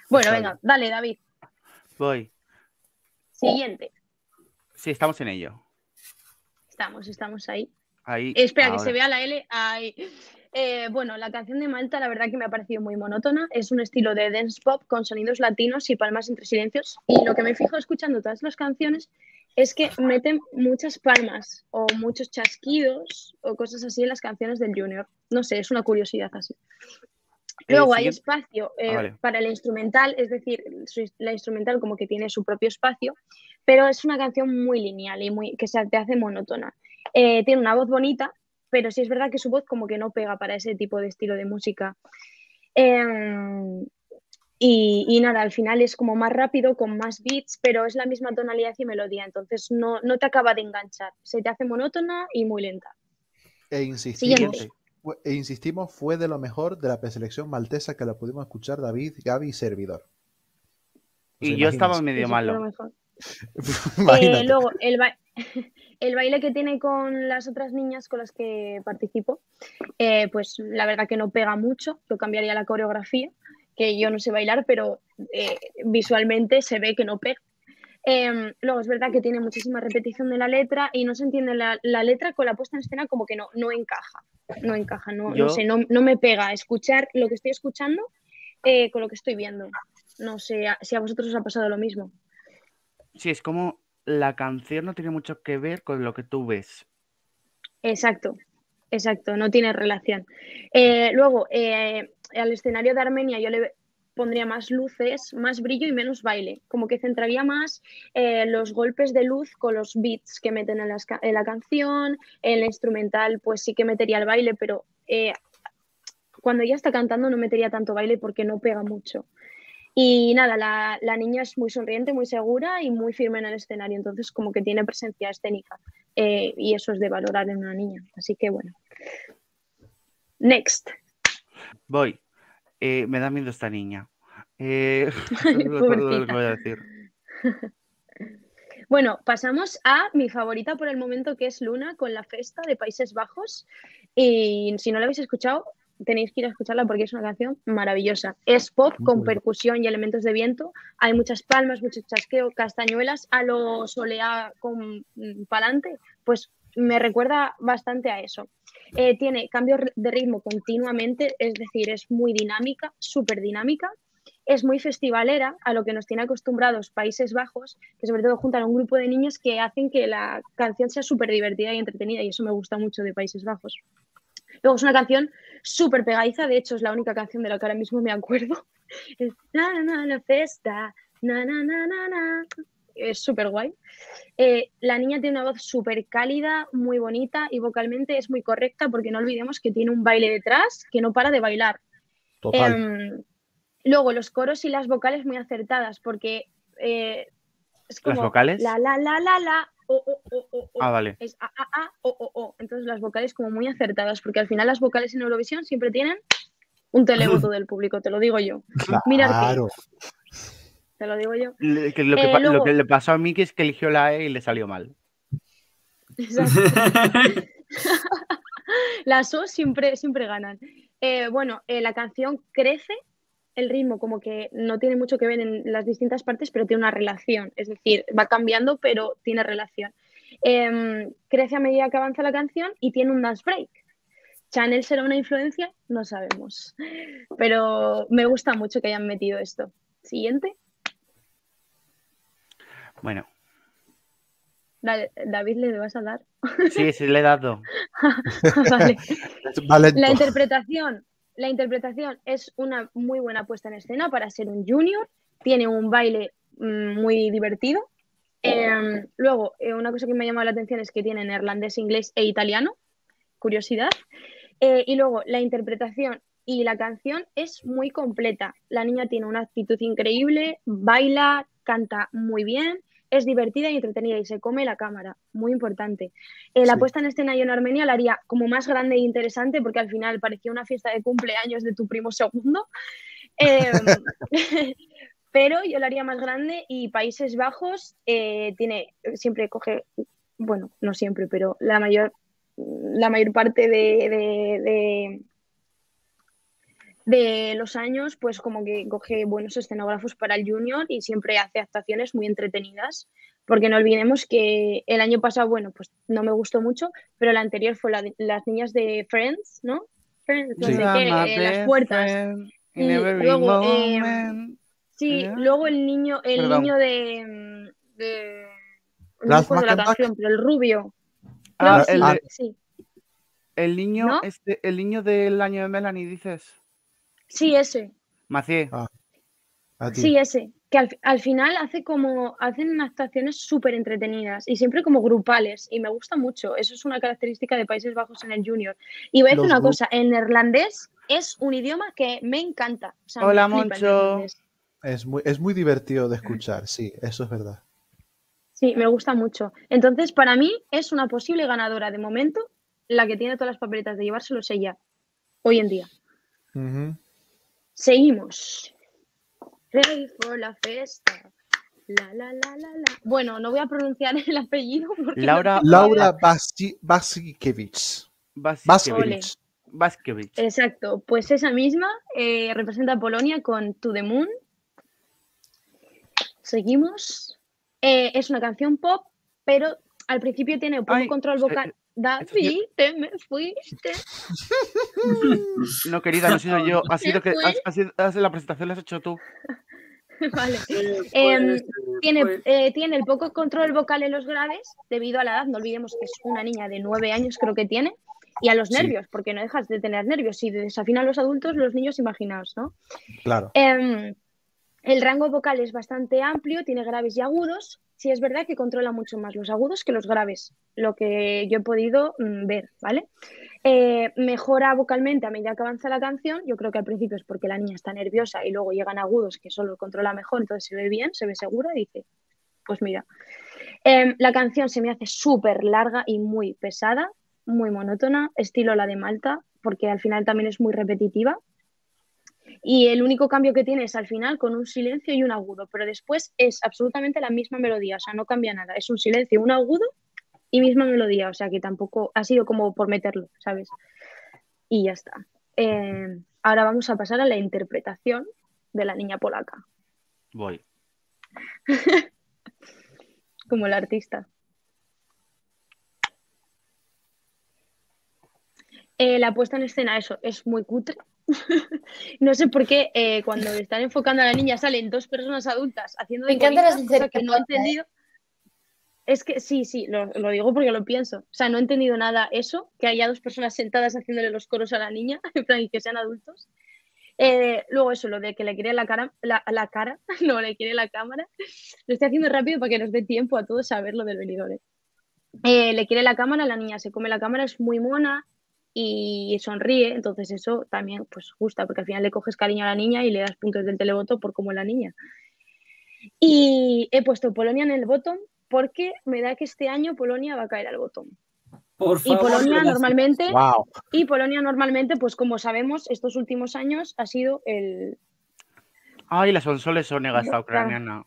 Bueno, Vale. venga, dale, David. Voy. Siguiente. Sí, estamos en ello. Estamos, estamos ahí. Ahí. Espera, que ahora. se vea la L. Ahí. Eh, bueno, la canción de Malta, la verdad que me ha parecido muy monótona. Es un estilo de dance pop con sonidos latinos y palmas entre silencios. Y lo que me fijo escuchando todas las canciones es que meten muchas palmas o muchos chasquidos o cosas así en las canciones del Junior. No sé, es una curiosidad así. Eh, Luego hay espacio eh, Ah, vale. para el instrumental, es decir, la instrumental como que tiene su propio espacio, pero es una canción muy lineal y muy que se te hace monótona. Eh, tiene una voz bonita, pero sí es verdad que su voz como que no pega para ese tipo de estilo de música. Em, y, y nada, al final es como más rápido, con más beats, pero es la misma tonalidad y melodía, entonces no, no te acaba de enganchar. Se te hace monótona y muy lenta. E insistimos, Siguiente. fue- e insistimos, fue de lo mejor de la preselección maltesa que la pudimos escuchar David, Gaby y Servidor. Y yo estaba medio malo. Eh, luego, el, ba- el baile que tiene con las otras niñas con las que participo, eh, pues la verdad que no pega mucho. Yo cambiaría la coreografía, que yo no sé bailar, pero eh, visualmente se ve que no pega. Em, luego es verdad que tiene muchísima repetición de la letra y no se entiende la, la letra con la puesta en escena como que no, no encaja. No encaja, no, sé, no, no me pega escuchar lo que estoy escuchando eh, con lo que estoy viendo. No sé si a vosotros os ha pasado lo mismo. Sí, es como la canción no tiene mucho que ver con lo que tú ves. Exacto, exacto, no tiene relación. Eh, luego, eh, al escenario de Armenia yo le pondría más luces, más brillo y menos baile. Como que centraría más eh, los golpes de luz con los beats que meten en, las ca- en la canción. El instrumental, pues sí que metería el baile, pero eh, cuando ella está cantando no metería tanto baile porque no pega mucho. Y nada, la, la niña es muy sonriente, muy segura y muy firme en el escenario, entonces como que tiene presencia escénica eh, y eso es de valorar en una niña. Así que bueno. Next. Voy. Eh, me da miedo esta niña. Eh, es todo lo que Pobrecita. voy a decir. Bueno, pasamos a mi favorita por el momento, que es Luna con la festa de Países Bajos. Y si no la habéis escuchado, tenéis que ir a escucharla porque es una canción maravillosa. Es pop con percusión y elementos de viento. Hay muchas palmas, mucho chasqueo, castañuelas a lo solea con palante. Pues me recuerda bastante a eso. Eh, tiene cambios de ritmo continuamente, es decir, es muy dinámica, súper dinámica. Es muy festivalera, a lo que nos tiene acostumbrados Países Bajos, que sobre todo juntan a un grupo de niños que hacen que la canción sea súper divertida y entretenida, y eso me gusta mucho de Países Bajos. Luego es una canción súper pegadiza, de hecho es la única canción de la que ahora mismo me acuerdo. Es na, na, la festa, na, na, na, na, na. Es súper guay. Eh, la niña tiene una voz súper cálida, muy bonita y vocalmente es muy correcta porque no olvidemos que tiene un baile detrás que no para de bailar. Total. Em, luego, los coros y las vocales muy acertadas, porque eh, es como vocales? la, la, la, la, la, o, o, o, o, o. Ah, vale. Es a, a, a, o, o, o. Entonces, las vocales como muy acertadas, porque al final las vocales en Eurovisión siempre tienen un televoto del público, te lo digo yo. Que- Claro. Te lo digo yo. Le- que lo, que Eh, pa- lo luego- que le pasó a Miki es que eligió la E y le salió mal. Exacto. Las O siempre, siempre ganan. Eh, bueno, eh, la canción crece, el ritmo como que no tiene mucho que ver en las distintas partes, pero tiene una relación. Es decir, va cambiando, pero tiene relación. Em, crece a medida que avanza la canción y tiene un dance break. ¿Chanel será una influencia? No sabemos. Pero me gusta mucho que hayan metido esto. Siguiente. Bueno, Da- David, ¿le vas a dar? sí, sí le he dado. vale. Valento. La interpretación, la interpretación es una muy buena puesta en escena para ser un junior. Tiene un baile mm, muy divertido. Em, luego, eh, una cosa que me ha llamado la atención es que tiene neerlandés, inglés e italiano. Curiosidad. Eh, y luego, la interpretación y la canción es muy completa. La niña tiene una actitud increíble, baila, canta muy bien, es divertida y entretenida y se come la cámara. Muy importante. Eh, la Sí. puesta en escena yo en Armenia la haría como más grande e interesante porque al final parecía una fiesta de cumpleaños de tu primo segundo. Eh, pero yo la haría más grande y Países Bajos eh, tiene, siempre coge, bueno, no siempre, pero la mayor, la mayor parte de, de- de- de los años, pues como que coge buenos escenógrafos para el junior y siempre hace actuaciones muy entretenidas, porque no olvidemos que el año pasado, bueno, pues no me gustó mucho, pero la anterior fue la de- las niñas de Friends, ¿no? Friends, no Sí. sé qué, eh, las puertas. Y luego, eh. Sí, Ya. luego el niño, el Perdón. niño de, mm, de no la canción, pero el rubio. Ah, No, sí, el, de- sí, el niño, ¿No? este, el niño del año de Melanie, dices. Sí, ese. Macié. Ah. Sí, ese. Que al, al final hace como, hacen actuaciones súper entretenidas y siempre como grupales y me gusta mucho. Eso es una característica de Países Bajos en el junior. Y voy a decir Los una cosa, el neerlandés es un idioma que me encanta. O sea, me Hola, Moncho. Es muy, es muy divertido de escuchar, sí, eso es verdad. Sí, me gusta mucho. Entonces, para mí es una posible ganadora de momento, la que tiene todas las papeletas de llevárselo ella, hoy en día. Ujú. Seguimos. Ready for la festa. La, la, la, la, la. Bueno, no voy a pronunciar el apellido porque no Laura- Laura. Basi-. Exacto, pues esa misma eh, representa a Polonia con To the Moon. Seguimos. Eh, es una canción pop, pero al principio tiene poco Ay, control se- vocal. David, te me fuiste. No, querida, no he sido yo. Ha sido que has- ha sido- has- la presentación la has hecho tú. Vale. Eh, Em, pues, tiene, pues, eh, tiene el poco control vocal en los graves debido a la edad. No olvidemos que es una niña de nueve años, creo que tiene. Y a los Sí. nervios, porque no dejas de tener nervios. Si desafinan los adultos, los niños, imaginaos, ¿no? Claro. Em, el rango vocal es bastante amplio, tiene graves y agudos. Sí es verdad que controla mucho más los agudos que los graves, lo que yo he podido mm, ver, ¿vale? Eh, mejora vocalmente a medida que avanza la canción. Yo creo que al principio es porque la niña está nerviosa y luego llegan agudos que solo controla mejor, entonces se ve bien, se ve segura y dice, pues mira. Em, la canción se me hace súper larga y muy pesada, muy monótona, estilo la de Malta, porque al final también es muy repetitiva. Y el único cambio que tiene es al final con un silencio y un agudo, pero después es absolutamente la misma melodía, o sea, no cambia nada. Es un silencio, un agudo y misma melodía, o sea, que tampoco ha sido como por meterlo, ¿sabes? Y ya está. Eh, ahora vamos a pasar a la interpretación de la niña polaca, Voy. como el artista. Eh, la puesta en escena, eso, es muy cutre. no sé por qué eh, cuando están enfocando a la niña salen dos personas adultas haciendo Me de encanta la coristas, cosa que no he ¿eh? entendido. Es que sí, sí, lo, lo digo porque lo pienso. O sea, no he entendido nada eso, que haya dos personas sentadas haciéndole los coros a la niña, en plan, y que sean adultos. Eh, luego eso, lo de que le quiere la cara, la, la cara, no, le quiere la cámara. Lo estoy haciendo rápido para que nos dé tiempo a todos a ver lo del venidor. ¿eh? Eh, le quiere la cámara, la niña se come la cámara, es muy mona y sonríe, entonces eso también pues gusta, porque al final le coges cariño a la niña y le das puntos del televoto por como es la niña. Y he puesto Polonia en el bottom porque me da que este año Polonia va a caer al bottom. por Y favor, Polonia gracias. normalmente, Wow. y Polonia normalmente, pues como sabemos, estos últimos años ha sido el... Ay, la Sonsoles Onega, esta ucraniana.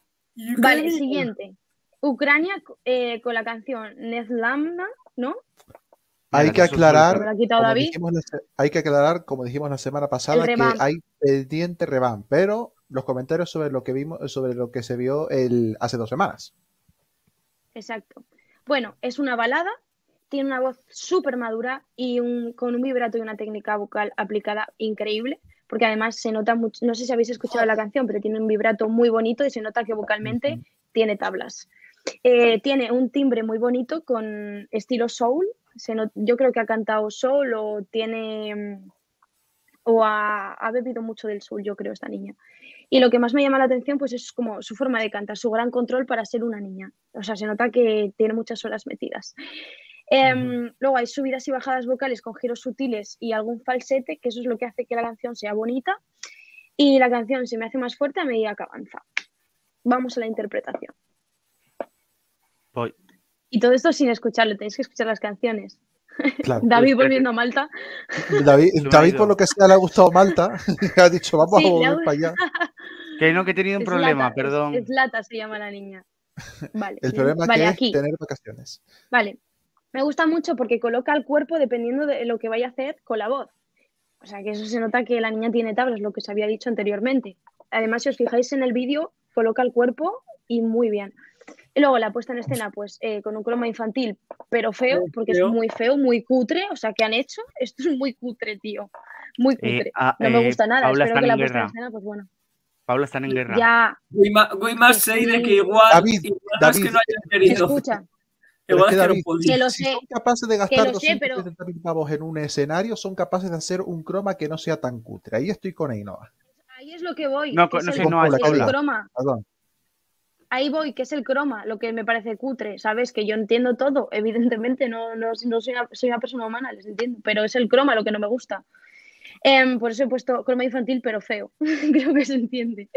Vale, siguiente. Ucrania eh, con la canción Nezlamna, ¿no? Hay que aclarar, como dijimos hay que aclarar, como dijimos la semana pasada, que hay pendiente revamp, pero los comentarios sobre lo que vimos, sobre lo que se vio el, hace dos semanas. Exacto. Bueno, es una balada, tiene una voz súper madura y un, con un vibrato y una técnica vocal aplicada increíble, porque además se nota mucho, no sé si habéis escuchado la canción, pero tiene un vibrato muy bonito y se nota que vocalmente tiene tablas. Eh, tiene un timbre muy bonito con estilo soul, se not- yo creo que ha cantado soul o tiene mm, o ha, ha bebido mucho del soul, yo creo, esta niña. Y lo que más me llama la atención pues es como su forma de cantar, su gran control para ser una niña. O sea, se nota que tiene muchas horas metidas. Em, Luego hay subidas y bajadas vocales con giros sutiles y algún falsete, que eso es lo que hace que la canción sea bonita. Y la canción se me hace más fuerte a medida que avanza. Vamos a la interpretación. Voy. Y todo esto sin escucharlo, tenéis que escuchar las canciones. Claro. David volviendo a Malta. David, David, por lo que sea, le ha gustado Malta. ha dicho, vamos Sí, a volver para allá. Que no, que he tenido un Es problema, Lata, es- perdón. Es, Lata se llama la niña. Vale, El problema vale, que aquí. es tener vacaciones. Vale. Me gusta mucho porque coloca el cuerpo dependiendo de lo que vaya a hacer con la voz. O sea, que eso se nota que la niña tiene tablas, lo que se había dicho anteriormente. Además, si os fijáis en el vídeo, coloca el cuerpo y muy bien. Y luego la puesta en escena, pues eh, con un croma infantil, pero feo, porque es muy feo, muy cutre. O sea, ¿qué han hecho? Esto es muy cutre, tío. Muy Eh, cutre. ah, no me eh, gusta nada. Paula, Espero que están la en puesta en guerra. escena, pues bueno. Paula están en guerra. Ya, we must say de que igual, David, igual no es que David, no hayan querido. escucha, Igual es que, que David, podían. que lo si sé. son capaces de gastar lo sé, pero- 270.000 pavos en un escenario, son capaces de hacer un croma que no sea tan cutre. Ahí estoy con Ainhoa. Ahí es lo que voy. No, que no es sé, el, no, es Paula. croma. Perdón. Ahí voy, que es el croma, lo que me parece cutre, ¿sabes? Que yo entiendo todo, evidentemente, no, no, no soy, una, soy una persona humana, les entiendo, pero es el croma lo que no me gusta. Em, por eso he puesto croma infantil, pero feo. Creo que se entiende.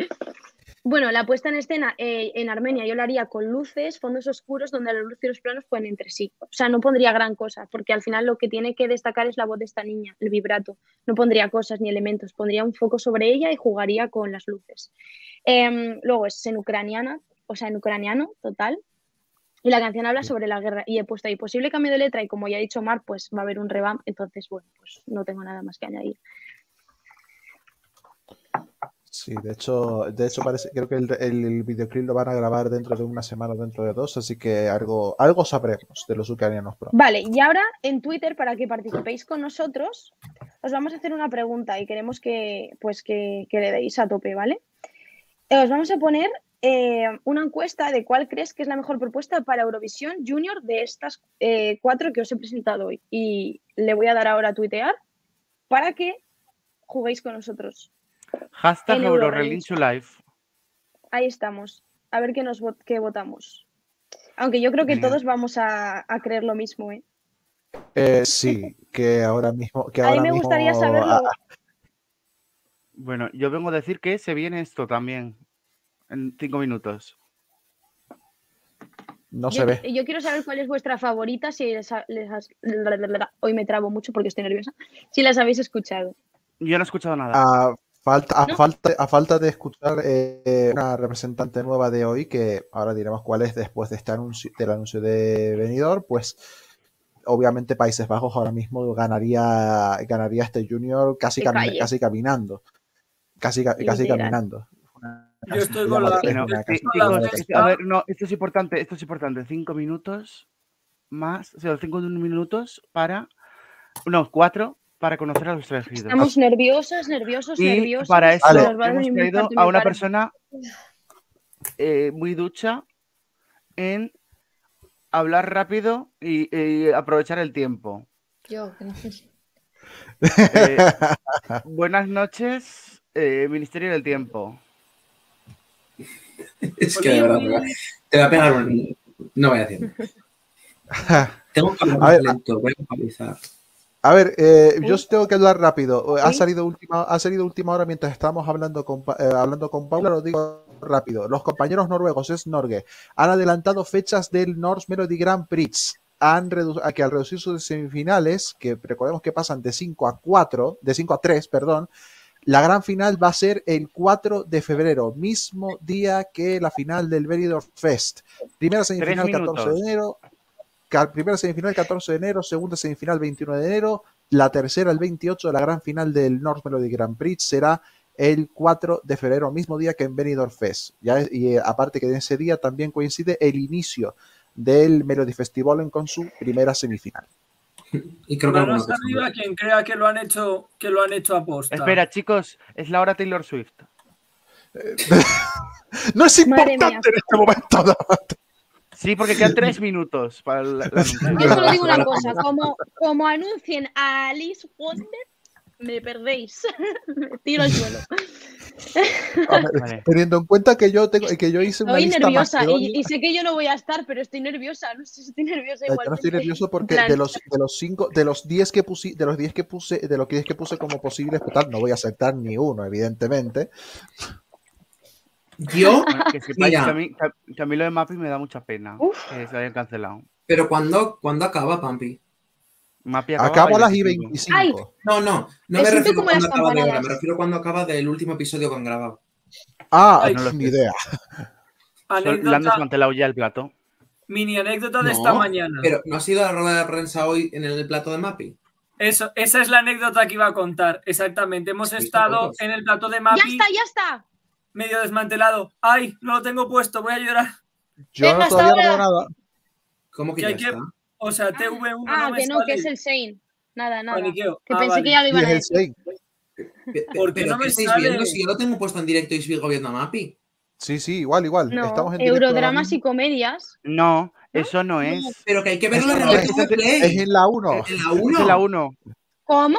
Bueno, la puesta en escena eh, en Armenia yo la haría con luces, fondos oscuros, donde la luz y los planos pueden entre sí. O sea, no pondría gran cosa, porque al final lo que tiene que destacar es la voz de esta niña, el vibrato. No pondría cosas ni elementos, pondría un foco sobre ella y jugaría con las luces. Em, luego es en ucraniana, o sea, en ucraniano, total. Y la canción habla sobre la guerra. Y he puesto ahí posible cambio de letra y como ya ha dicho Mar, pues va a haber un revamp. Entonces, bueno, pues no tengo nada más que añadir. Sí, de hecho, de hecho parece, creo que el, el videoclip lo van a grabar dentro de una semana o dentro de dos, así que algo, algo sabremos de los ucranianos pronto. Vale, y ahora en Twitter, para que participéis con nosotros, os vamos a hacer una pregunta y queremos que, pues, que, que le deis a tope, ¿vale? Eh, Os vamos a poner eh, una encuesta de cuál crees que es la mejor propuesta para Eurovisión Junior de estas eh, cuatro que os he presentado hoy. Y le voy a dar ahora a tuitear para que juguéis con nosotros. Hashtag Live. Ahí estamos. A ver qué, nos vot- qué votamos. Aunque yo creo que todos vamos a, a creer lo mismo, ¿eh? Eh, sí, que ahora mismo, que A mí ahora me gustaría mismo, saberlo. ah, Bueno, yo vengo a decir que se viene esto también en cinco minutos. no se yo, ve. yo quiero saber cuál es vuestra favorita, si les, ha- les has- Hoy me trabo mucho porque estoy nerviosa. Si las habéis escuchado. Yo no he escuchado nada. A falta, a ¿No? falta, a falta de escuchar eh, una representante nueva de hoy, que ahora diremos cuál es después de este anuncio, del anuncio de venidor, pues obviamente Países Bajos ahora mismo ganaría, ganaría este Junior casi, casi caminando. Casi, ca- casi Literal. caminando. Yo estoy con la- Bueno, chicos, a ver, no, esto es importante, esto es importante. Cinco minutos más, o sea, cinco minutos para, no, cuatro para conocer a los elegidos. Estamos nerviosos, nerviosos, Y nerviosos. para eso Vale. Hemos traído a una persona eh, muy ducha en hablar rápido y, y aprovechar el tiempo. Yo, que no sé. Eh, buenas noches, eh, Ministerio del Tiempo. Es que de verdad, te va- a pegar un. No voy a decir. Tengo que hablar A ver, lento, voy a actualizar. A ver, eh, yo tengo que hablar rápido. Ha Uy. salido última, ha salido última hora mientras estábamos hablando con, eh, hablando con Paula, lo digo rápido. Los compañeros noruegos, es Norge, han adelantado fechas del Norse Melody Grand Prix. Han a que al reducir sus semifinales, que recordemos que pasan de 5 a 4, de 5 a 3, perdón, la gran final va a ser el 4 de febrero, mismo día que la final del Benidorm Fest. Primera semifinal 14 de enero, primera semifinal 14 de enero, segunda semifinal 21 de enero, la tercera el 28 de la gran final del North Melody Grand Prix será el 4 de febrero, mismo día que en Benidorm Fest. Ya, y eh, aparte que en ese día también coincide el inicio del Melody Festival en con su primera semifinal. Y creo que alguno Manos que arriba quien crea que lo han hecho, que lo han hecho a posta. Espera, chicos, es la hora Taylor Swift. No es importante en este momento. Sí, porque quedan tres minutos para el, el anuncio. Yo solo digo una cosa, como, como anuncien a Alice Wonder, me perdéis. me tiro al suelo. Ver. Teniendo en cuenta que yo tengo, que yo hice una Estoy lista nerviosa y, y sé que yo no voy a estar, pero estoy nerviosa. No sé si estoy nerviosa yo igual. no estoy nervioso porque de los de los cinco, de los 10 que puse, de los 10 que puse, de los 10 que puse como posibles, pues tal, no voy a aceptar ni uno, evidentemente. Yo, Bueno, que sepáis Mira. que a, mí, que a- mí lo de Mappy me da mucha pena Uf. que se hayan cancelado. pero ¿cuándo, ¿cuándo acaba, Pampi? A las y 25. 25. Ay, No, no, no Me refiero como cuando acaba de me refiero cuando acaba del último episodio que han grabado. Ah, Ay, no lo ni idea. Le han Anécdota, desmantelado ya el plato. mini anécdota de No, esta mañana. Pero ¿no ha sido la rueda de prensa hoy en el plato de Mappy? Eso, esa es la anécdota que iba a contar. Exactamente. Hemos ¿Has visto estado en el plato de ya Mappy está, ya está. medio desmantelado. ¡Ay! No lo tengo puesto, voy a llorar. Yo Venga, todavía no veo ahora. nada. ¿Cómo que ya hay que-? O sea, TV1 Ah, no me que no, que es el Shane. Nada, nada. Paniqueo. Que Ah, pensé vale. que ya lo iban a es decir. ¿Por qué ¿Pero no me estáis sale? viendo? Si yo lo tengo puesto en directo y sigo viendo a Mappy. Sí, sí, igual, igual. No, Estamos en eurodramas y comedias. No, eso no es. Pero que hay que verlo en Es- el es- de Es Play. en la 1. En la Es 1. en la 1. ¿Cómo?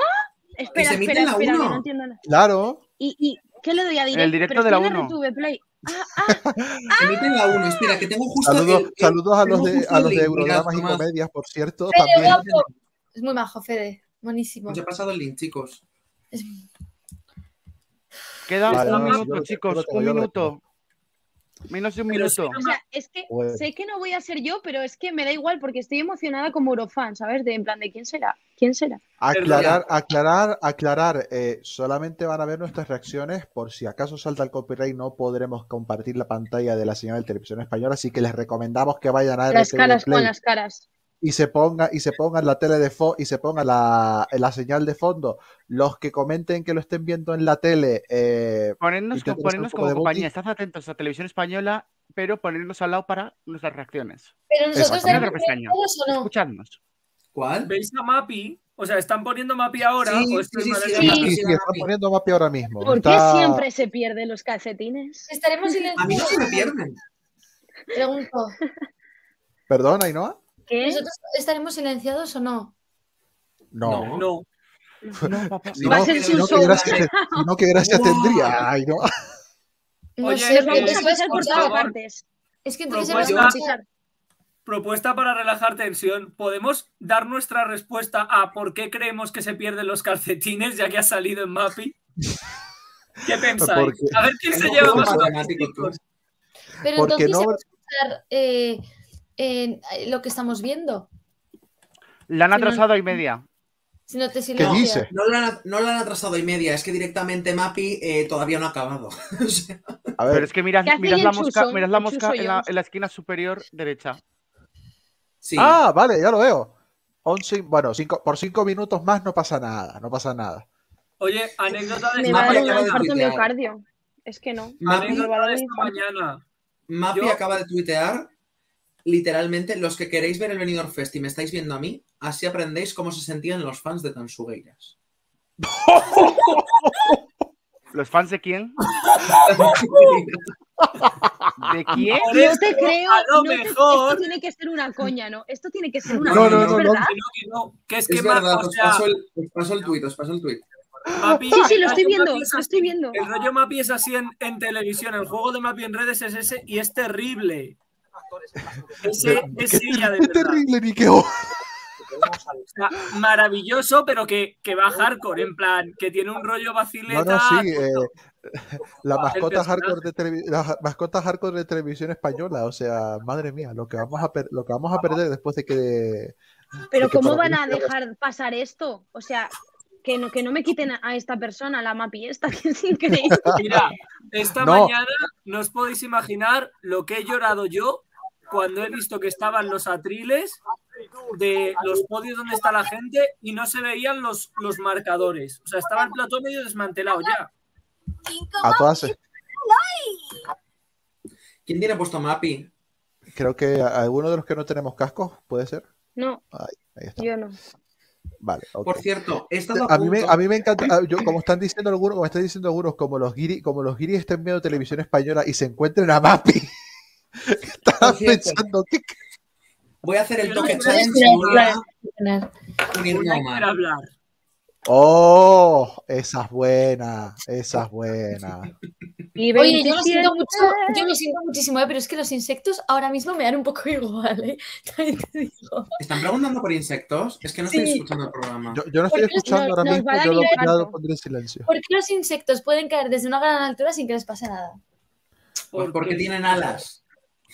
Espera, espera, espera, que no entiendo nada. Claro. ¿Y, y qué le doy a directo? el directo Pero de la estoy en uno. RTV Play. Ah, ah, Se emite en la 1. Espera, que tengo justo. Saludos, el- el- saludos a los de, a los. Eurodramas y. Comedias, por cierto. Fede, También. guapo. Es muy majo, Fede. Buenísimo. Os he pasado el link, chicos. Es- Queda Vale, un minuto, yo chicos, yo un minuto. Menos de un Pero minuto. o sea, es que Bueno. sé que no voy a ser yo, pero es que me da igual porque estoy emocionada como Eurofan, ¿sabes? De en plan de quién será, quién será. Aclarar, aclarar, aclarar. eh, solamente van a ver nuestras reacciones. Por si acaso salta el copyright, no podremos compartir la pantalla de la señal de televisión española. Así que les recomendamos que vayan a Las RTV caras Play. con las caras. y se ponga y se ponga en la tele de fo y se ponga la, la señal de fondo. Los que comenten que lo estén viendo en la tele, eh, Ponernos, hacer ponernos como de compañía, estad atentos a televisión española, pero ponernos al lado para nuestras reacciones. Pero nosotros tenemos o no. Escuchadnos. ¿Cuál? ¿Veis a Mapi? O sea, ¿están poniendo Mapi ahora? Sí, o sí, sí, sí, Sí, la- sí, sí, sí, sí, la está Mapi. poniendo Mapi ahora mismo. ¿Por qué siempre se pierden los calcetines? Estaremos A mí no silenciosos. se me pierden. Pregunto, ¿Perdona, Ainhoa? ¿Qué? ¿nosotros estaremos silenciados o no? No. No. No. Si no, ser si no, gracia, si no, qué gracia Wow. tendría. Ainhoa. No Oye, sé, va a pisar por todas partes. Es que entonces se va a escuchar. Propuesta para relajar tensión. ¿Podemos dar nuestra respuesta a por qué creemos que se pierden los calcetines, ya que ha salido en Mapi? ¿Qué pensáis? Porque- A ver quién se lleva más chicos. Pero Porque entonces no- escuchar eh, eh, lo que estamos viendo. La han no- atrasado y media. Si no te ¿Qué dice? No lo, han, no lo han atrasado y media, es que directamente Mapi eh, todavía no ha acabado. O sea, A Pero ver, es que mirad, ¿Qué hace mirad ahí la mosca, mirad la mosca la, en la esquina superior derecha. Sí. Ah, vale, ya lo veo. Once- bueno, cinco, por cinco minutos más no pasa nada, no pasa nada. Oye, anécdota de Me esta va a dar un infarto miocardio. Es que no. Mapi, Me va a dar esta mañana. Mapi Yo- acaba de tuitear, literalmente, los que queréis ver el Benidorm Fest y me estáis viendo a mí, así aprendéis cómo se sentían los fans de Tansugueiras. ¿Los fans de quién? ¿De quién? Por No eso, te creo. a lo no mejor- Esto tiene que ser una coña, ¿no? Esto tiene que ser una No, coña, no, ¿es no, verdad? Que no, que no, que es que Es Ma- verdad, o os paso, el, os paso el tuit, os paso el tuit. Mapi- Sí, sí, lo el estoy rollo viendo, Mapi es lo así, estoy viendo. El rollo Mapi es así en, en televisión, el juego de Mapi en redes es ese y es terrible. Ese, es ella de verdad. terrible, ni qué ho- O sea, maravilloso, pero que, que va hardcore, en plan, que tiene un rollo vacileta. no, sí. eh, la mascota hardcore de televi- la mascota hardcore de televisión española, o sea, madre mía, lo que vamos a per- lo que vamos a perder después de que Pero de que ¿cómo van a dejar pasar esto? O sea, que no, que no me quiten a- a esta persona, la mapi esta, que es increíble. Mira, esta No. mañana no os podéis imaginar lo que he llorado yo cuando he visto que estaban los atriles de los podios donde está la gente y no se veían los, los marcadores. O sea, estaba el plató medio desmantelado ya. a todas ¿Quién tiene puesto Mapi? creo que alguno de los que no tenemos cascos puede ser. No, Ahí está. yo no. Vale. Por cierto, a A mí, me, a mí me encanta, ah, yo, como están diciendo algunos, como están diciendo algunos, como los guiri, como los guiris estén viendo televisión española y se encuentren a Mapi, cierto. pensando que Voy a hacer el toque challenge decir y voy a nada. unirme Una a hay Omar. que hablar. oh, esa es buena, esa es buena. Y Oye, yo lo 27. siento mucho, yo lo siento muchísimo, ¿eh? pero es que los insectos ahora mismo me dan un poco igual, ¿eh? También te digo. ¿Están preguntando por insectos? Es que no estoy Sí. escuchando el programa. Yo, yo no estoy escuchando nos- ahora nos mismo, yo lo, ya lo pondré en silencio. ¿Por qué los insectos pueden caer desde una gran altura sin que les pase nada? Pues porque tienen alas.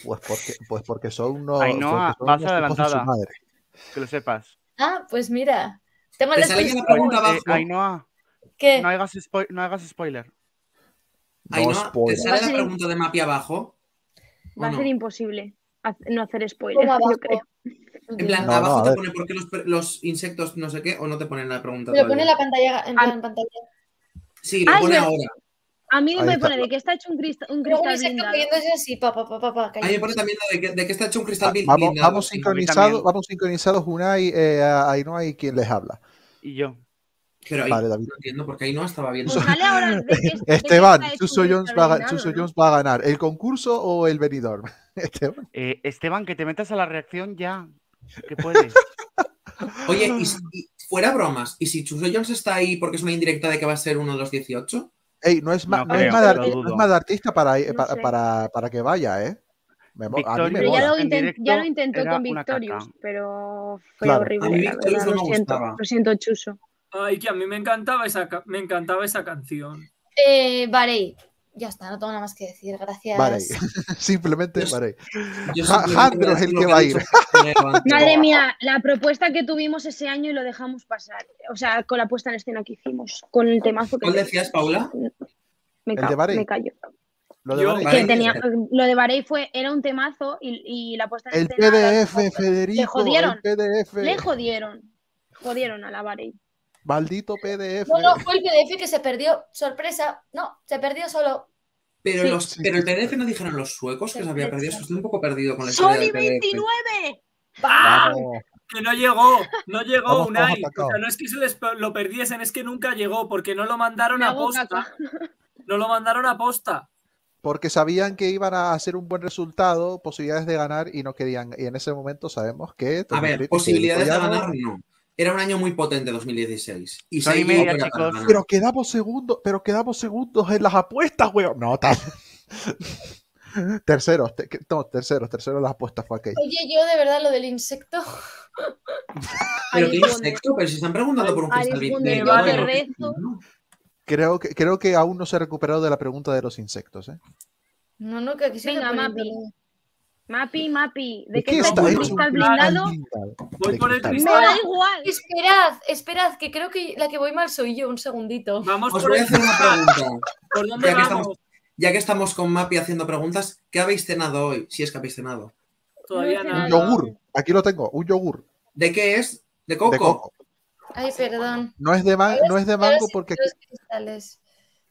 Pues porque, pues porque son unos, Ainhoa, vas adelantada. madre. Que lo sepas. Ah, pues mira. Te sale la pregunta Eh, abajo. Ainhoa, ¿Qué? no hagas, spoi- no hagas spoiler. Ay, No te sale la pregunta de Mapi abajo. ¿O Va a no? ser imposible no hacer spoiler, yo creo. En plan, No, abajo te pone por qué los, los insectos no sé qué, o no te ponen la pregunta. Me lo pone en la pantalla, en plan pantalla. Sí, lo Ah, pone verdad. A mí Ahí me pone de que está hecho un, crista- un cristal blindado. así, pa, pa, pa, pa, pa, A mí me pone también de que, de que está hecho un cristal Ah, Vamos, blindado. vamos sí. sincronizados, vamos sincronizados Unai, eh, a Ainhoa y quien les habla. Y yo. Pero ahí Vale, David. no entiendo porque ahí no estaba viendo. Pues ahora de que, que Esteban, Chuso un Jones, cristal va, Chuso ¿no? Jones va a ganar. ¿El concurso o el Benidorm? Esteban. Eh, Esteban, que te metas a la reacción ya. Que puedes. Oye, y, si- y fuera bromas, ¿y si Chuso Jones está ahí porque es una indirecta de que va a ser uno de los 18? Ey, no es, ma- No no es creo, lo arti- no es mal artista para, No para, para, para que vaya, ¿eh? Me a mí Victorio me Pero ya lo, En inten- directo ya lo intentó con Victorious, pero fue Claro. A mí horrible. La Victorious verdad, lo me siento, lo siento, Chuso. Ay, que a mí me encantaba esa, me encantaba esa canción. Eh, Varey. Ya está, no tengo nada más que decir. Gracias. Vale. Simplemente vale. Jandro es el que va a ir. Madre mía, la propuesta que tuvimos ese año y lo dejamos pasar. O sea, con la puesta en escena que hicimos, con el temazo que ¿Cuál decías, Paula? Me, ¿El cago, de me callo. Lo de Yo-. Que tenía, lo de Bahrein fue, era un temazo y, y la puesta en El escena, PDF, Federico. jodieron. El PDF. Le jodieron. Jodieron a la Bahrein. Maldito PDF. No, no, fue el PDF que se perdió. Sorpresa. No, se perdió solo. Pero, Sí. los, pero el PDF no dijeron los suecos que se había perdido. Estoy un poco perdido con la ¡Sony historia del PDF. 29! Vamos. Que no llegó, no llegó Vamos, Unai. vamos, O sea, no es que se les lo perdiesen, es que nunca llegó, porque no lo mandaron a posta. No lo mandaron a posta. Porque sabían que iban a hacer un buen resultado, posibilidades de ganar y no querían. Y en ese momento sabemos que. A ver, posibilidades de ganar no. Era un año muy potente 2016. Y Son y se media, para chicos. ganar. Pero quedamos segundos, pero quedamos segundos en las apuestas, weón. No, tal. terceros, te- no, terceros, terceros en las apuestas fue aquello. Oye, yo de verdad lo del insecto. Pero qué insecto, pero si están preguntando por un cristal de-. Creo que, creo que aún no se ha recuperado de la pregunta de los insectos, ¿eh? No, no, que aquí sigue Venga, poniendo- Mapi. Mapi, Mapi. ¿De ¿De qué está está hecho un cristal blindado? Voy por el cristal. Me da igual. Esperad, esperad, que creo que la que voy mal soy yo. Un segundito. Vamos Os por voy a hacer una pregunta. ¿Por dónde Ya que vamos? estamos, ya que estamos con Mapi haciendo preguntas, ¿qué habéis cenado hoy? Si es que habéis cenado. Todavía No. Un yogur. Aquí lo tengo, un yogur ¿De qué es? ¿De coco? de coco. Ay, perdón. No es de, ma- no es de mango porque Los cristales.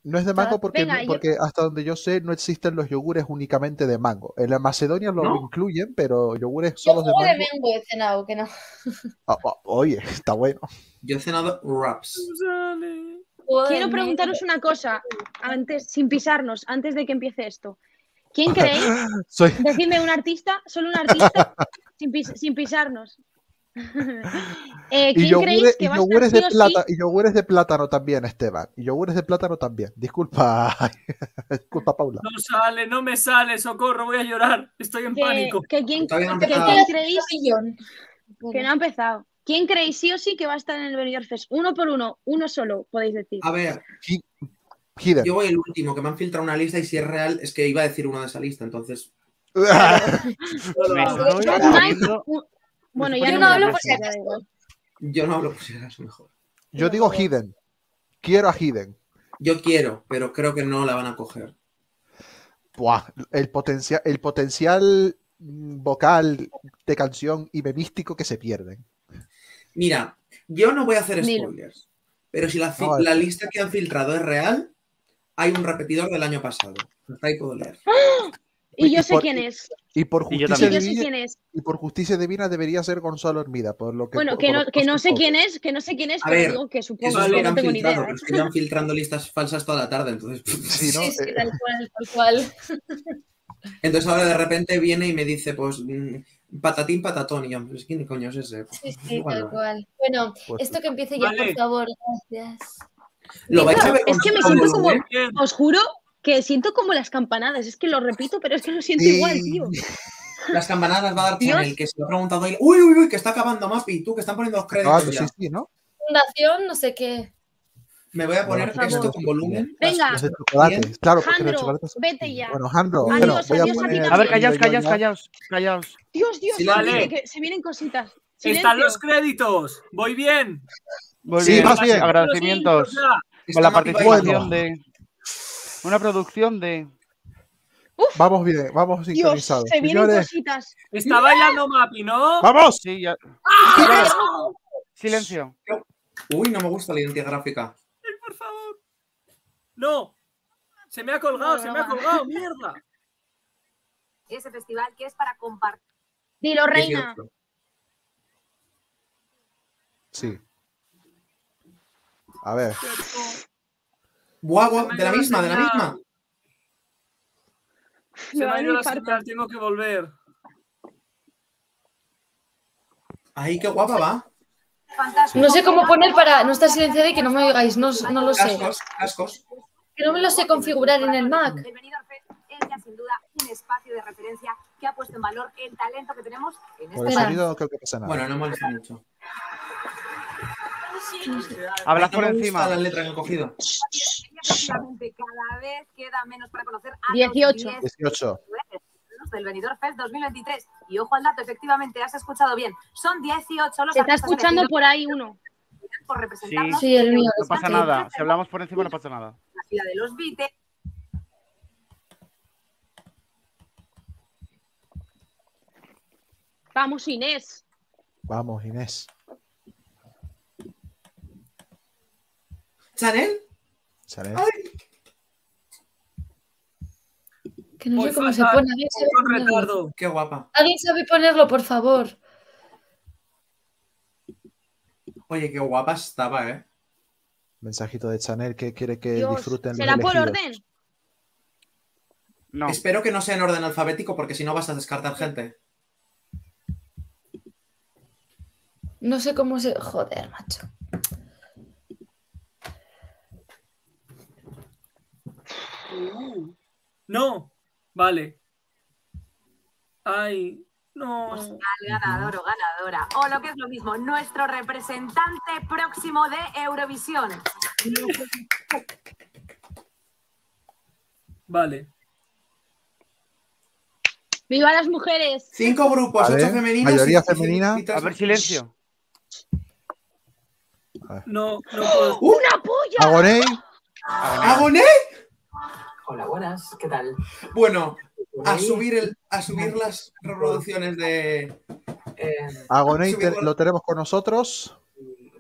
No es de mango porque, Venga, yo- porque hasta donde yo sé no existen los yogures únicamente de mango. En la Macedonia lo ¿No? incluyen, pero yogures Yo solos de jugo de mango. mango he cenado, que no. Ah, ah, oye, está bueno. Yo he cenado wraps. Quiero mango. preguntaros una cosa, antes, sin pisarnos, antes de que empiece esto. ¿Quién creéis? Soy, Decidme un artista, solo un artista, sin, pis- sin pisarnos. Eh, y ¿Quién yogures, creéis que y va a estar yogures de o sí? y yogures de plátano también, Esteban. Y yogures de plátano también. Disculpa, disculpa, Paula. No sale, no me sale, socorro, voy a llorar. Estoy en Que, pánico. que quién, no que creéis Sillón. que no ha empezado. ¿Quién creéis sí o sí que va a estar en el Benidorm Fest? Uno por uno, uno solo, podéis decir. A ver, Hidden. yo voy el último, que me han filtrado una lista y si es real, es que iba a decir uno de esa lista, entonces. Yo, Bueno, estoy no hablo lo por si acaso. Yo no hablo por si acaso mejor. Yo digo Hidden. Quiero a Hidden. Yo quiero, pero creo que no la van a coger. Buah, el potencial, el potencial vocal de canción y memístico que se pierden. Mira, yo no voy a hacer spoilers, pero si No, la lista que han filtrado es real, hay un repetidor del año pasado. Hasta ahí puedo leer. Y Y yo sé por- quién es. Y por Y yo justicia Y yo sé divina, quién es. y por justicia divina debería ser Gonzalo Hermida, por lo que Bueno, por- que no, que no sé quién es, que no sé quién es, A pero ver, digo que Eso supongo es Vale, lo que que no tengo ni idea. ¿eh? es que llevan filtrando listas falsas toda la tarde, entonces. Sí, ¿no? Sí, sí, Eh, tal cual, tal cual. Entonces ahora de repente viene y me dice, pues, mm, patatín, patatón, y yo, pues, ¿quién coño es ese? Sí, sí, Bueno, tal cual. Bueno, Pues esto que empiece ya, Vale. por favor. Gracias. Lo vais a ver Es que me siento como. Bien. os juro que siento como las campanadas. Es que lo repito, pero es que lo siento Sí. igual, tío. Las campanadas va a dar. Chanel, que se lo ha preguntado hoy. Uy, uy, uy, que está acabando Mapi, tú que están poniendo los créditos acabando, ya. sí, sí, ¿no? Fundación, no sé qué. Me voy a poner esto con volumen. Venga. Los claro, porque los Jandro, chocolates son- vete ya. Bueno, Jandro, Adiós, bueno, voy adiós a poner-. A ver, callaos, callaos, callaos, callaos. Dios, Dios, vale. que se vienen cositas. Están los créditos. Voy bien. Muy Sí, bien, más bien. agradecimientos Los con la participación de una producción de Vamos bien, vamos Dios, sincronizados. se vienen Señores, cositas. Está bailando Mapi, ¿no? ¡vamos! sí, ya- ¡Ah! silencio. Uy, no me gusta la identidad gráfica. Ay, por favor. No. Se me ha colgado, No, se no me ha colgado, mierda. ese festival que es para compartir. Dilo, reina. 18. Sí. A ver, Buah, buah, de la misma, de la misma. Se Me ha ido la señal, tengo que volver. Ay, qué guapa va. Fantástico. No sé cómo poner para no estar silenciada y que no me oigáis, no, no lo sé. Cascos, cascos. Que no me lo sé configurar en el Mac. El Benidorm Fest es ya sin duda un espacio de referencia que ha puesto en valor el talento que tenemos en por el este Espera. sonido no creo que pase nada. Bueno, no molesta mucho. Hablas por encima. La letra que he cogido. Cada vez queda menos para conocer a 18. 18 del Benidorm Fest 2023. Y ojo al dato, efectivamente, has escuchado bien. Son 18 los Se está escuchando por ahí uno. Por sí, sí, el mío. No pasa nada. Si hablamos por encima, no pasa nada. La fila de los Beatles. Vamos, Inés. Vamos, Inés. ¿Chanel? Chanel. Que no sé cómo se pone. ¿Alguien sabe con ponerlo? retardo. Qué guapa. ¿Alguien sabe ponerlo, por favor? Oye, qué guapa estaba, ¿eh? Mensajito de Chanel que quiere que Dios, disfruten ¿será por orden? No. Espero que no sea en orden alfabético porque si no vas a descartar gente. No sé cómo se. Joder, macho. No, vale. Ay, no. Al ganador o ganadora. O lo que es lo mismo, nuestro representante próximo de Eurovisión. Vale. ¡Viva las mujeres! Cinco grupos, ocho femeninas. mayoría femenina. A ver, silencio. No, no puedo. ¡Una polla! Agoney, ¿Agoné? Hola, buenas, ¿qué tal? Bueno, a subir, el, a subir las reproducciones de. Eh, Subir lo tenemos con nosotros.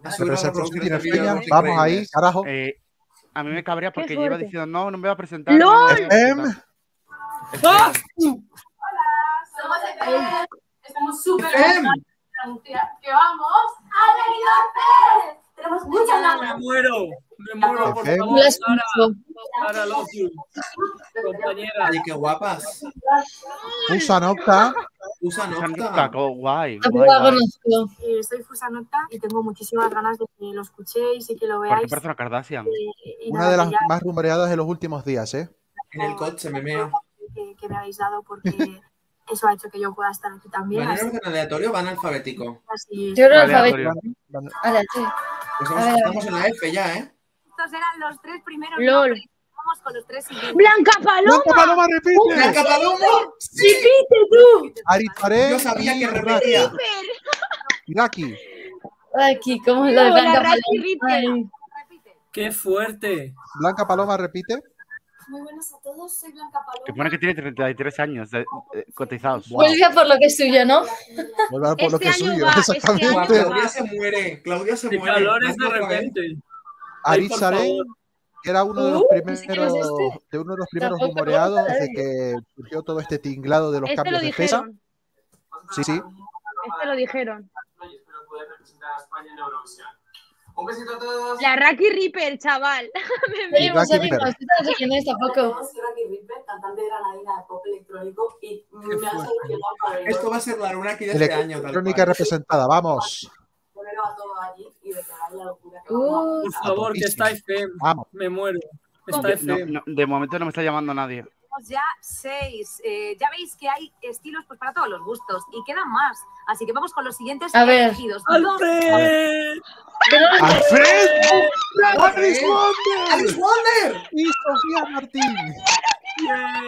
a subir las reproducciones de Vamos ahí, carajo. Eh, a mí me cabrea porque lleva fuerte. diciendo no, no me voy a presentar. a ¡Lol! presentar". ¡Ah! Somos FM. Estamos súper FM. que vamos al Benidorm Tenemos muchas Me muero, me muero, por favor. Sara. Sara. Compañera. Oye, qué guapas. Usa Nocta. Usa nocta. guay, guay, la guay. conozco. Eh, soy Fusanota y tengo muchísimas ganas de que lo escuchéis y que lo Porque veáis. parece una Kardashian. Eh, y Una nada, de las ya- más rumoreadas de los últimos días, ¿eh? En el coche me meo. que, que me habéis dado porque eso ha hecho que yo pueda estar aquí también. ¿Van en Así, orden aleatorio o van alfabético? así- Yo creo alfabético. Pues vamos- ver. estamos en la F ya, ¿eh? Estos eran los tres primeros LOL. nombres. Vamos con los tres siguientes. ¡Blanca Paloma! ¡Blanca Paloma repite! ¡Blanca Paloma! ¡Sí! ¡Repite tú! Yo sabía que repetía. Iraki. Aquí, ¿cómo es lo de Blanca Paloma? Qué fuerte. Blanca Paloma repite. Muy buenas a todos, soy Blanca Paloma. Que pone que tiene 33 años de- eh, cotizados. Wow. Pues ya por lo que es suyo, ¿no? Vuelve por lo Este que es suyo, va, este exactamente. año Claudia se muere. Claudia se muere. calores de ¿No otra vez? repente. Era uno de los Uh, primeros, ¿sí este? de uno de los primeros Tampoco rumoreados desde que surgió todo este tinglado de los Este lo cambios de dijeron. Sí, sí. Este lo dijeron. espero poder representar a España en Eurovisión. Un besito a todos. La Raki Ripper, chaval. Seguimos, Raki seguimos. Ripper. ¿Qué estás haciendo esto tampoco? Soy Raki Ripper, cantante granadina de pop electrónico y me han fuerte. seleccionado para venir Esto va a ser la luna aquí de este año, Electrónica representada, vamos. ponerlo a todo allí y declarar la locura que Por favor, que está FM. Vamos. Me muero. Está FM. de momento no me está llamando nadie. Tenemos ya seis. Eh, ya veis que hay estilos pues, para todos los gustos y quedan más. Así que vamos con los siguientes A ver. elegidos. Dos. ¡Alfred! no ¡Alfred! ¡Alfred! ¡Alice Wonder! ¡Alice Wonder! ¡Y Sofía Martín! Yeah.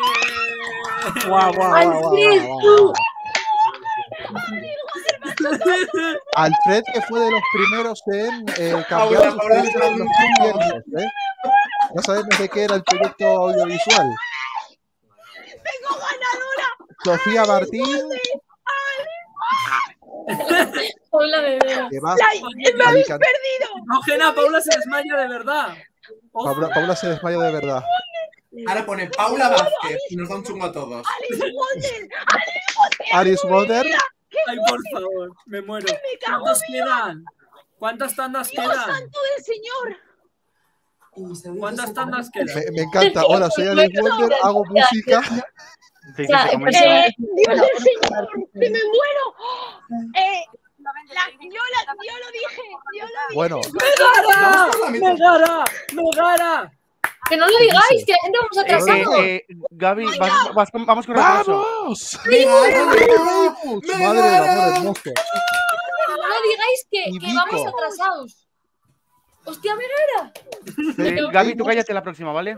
¡Guau, guau, guau, guau, Alfred, tú. guau! Alfred, que fue de los primeros en eh, cambiar sus Paula, créditos en los ¿eh? Ya sabemos de qué era el proyecto audiovisual. Sofía Martín, Hola, bebé. ¡Me habéis can- perdido! No, Gena, Paula se desmaya de verdad. Paula, Paula se desmaya de verdad. Ahora pone Paula Vázquez y nos da un chungo a todos. ¡Alice Wonder! Aris Wonder, Ay, por favor, me muero. ¿Cuántos quedan? ¿Cuántas tandas ¡Dios quedan? santo del señor! ¿Cuántas tandas quedan? me, me encanta. Hola, soy Aris Wonder, hago música. Sí, sí, sea, se eh, comenta. ¡Eh, Dios del señor! ¡Que me muero! ¡Eh, la- yo, la- yo lo dije! ¡Yo lo dije! Bueno. Vamos por la mitad. ¡Megara! ¡Megara! Que no lo digáis, que la gente vamos Eh, atrasando. eh, eh, Gaby, vas- vas con- vamos con retraso. ¡Vamos! ¡Megara! Madre del amor hermoso. No lo digáis que, que vamos atrasados. Hostia, Eh, Gaby, tú cállate la próxima, ¿vale?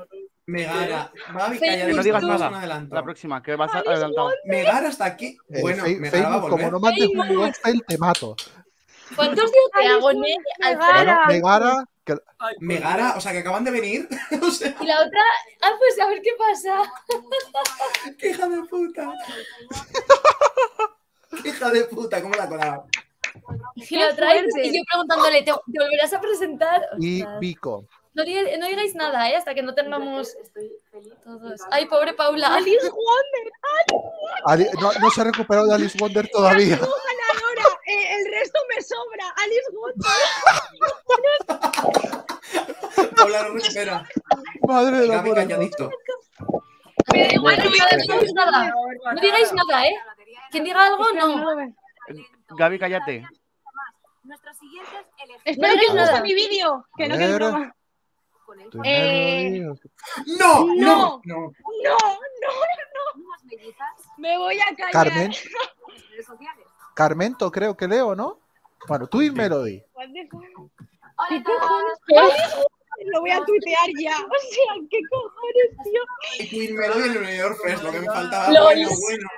Megara. Gaby, Que no digas nada. La próxima, que vas a- adelantado. Megara hasta aquí. Eh, Bueno, Fe- Megara va a Facebook, como no mandes un gospel, te mato. ¿Cuántos días te hago, Megara. Megara, que- Megara, o sea, que acaban de venir. o sea, Y la otra, ah, pues a ver qué pasa. qué hija de puta. Hija de puta, ¿cómo la ha colado? Y lo traes y yo preguntándole, ¿te, te volverás a presentar? Y Ostras. No, diga- no digáis nada, ¿eh? Hasta que no tengamos todos. Ay, pobre Paula. Alice Wonder. Ali- no, no se ha recuperado de Alice Wonder todavía. ganadora. Eh, el resto me sobra. Alice Wonder. Paula no recupera. Madre de la calladito. Me da igual, no digáis nada. No digáis nada, ¿eh? Quien diga algo, no. Gaby, cállate. Nuestros siguientes Espero que os guste mi vídeo. Que no que es broma. ¡No! Eh, ¡No! no. ¡No! No, no, no. Me voy a callar. Carmen. Carmento, creo que leo, ¿no? Bueno, tú y Melody. Lo voy a tuitear ya. O sea, ¿qué cojones, tío? Y Queen Melody en el Benidorm Fest, lo que me faltaba. Lol. Bueno, bueno.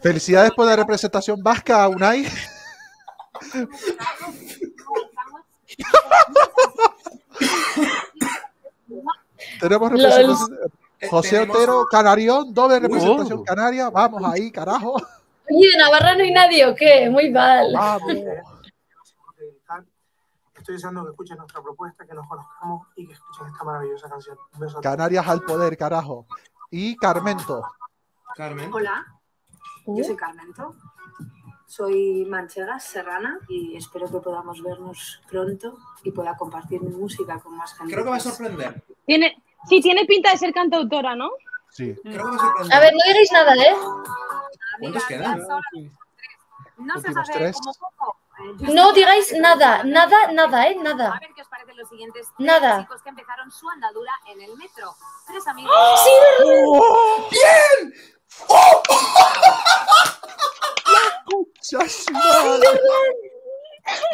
Felicidades por la representación vasca, Unai. Tenemos representación. José Tenemos- Otero, Canarión, doble representación Uh. canaria. Vamos ahí, carajo. Oye, de Navarra no hay nadie, ¿o qué? Muy mal. Vamos. Estoy deseando que escuchen nuestra propuesta, que nos conozcamos y que escuchen esta maravillosa canción. Canarias al poder, carajo. Y Carmento. Carmen. Hola, yo soy Carmento. Soy manchega, serrana y espero que podamos vernos pronto y pueda compartir mi música con más gente. Creo que va a sorprender. Tiene, sí, tiene pinta de ser cantautora, ¿no? Sí. Creo que va a. A ver, no digáis nada, ¿eh? ¿Cuántos quedan? No se sabe tres. como poco. Eh, No digáis nada, nada, nada, ¿eh? A Nada. ver qué os parecen los siguientes tres Nada. chicos que empezaron su andadura en el metro. Tres amigos. ¡Sí, verdad! ¡Ya su madre!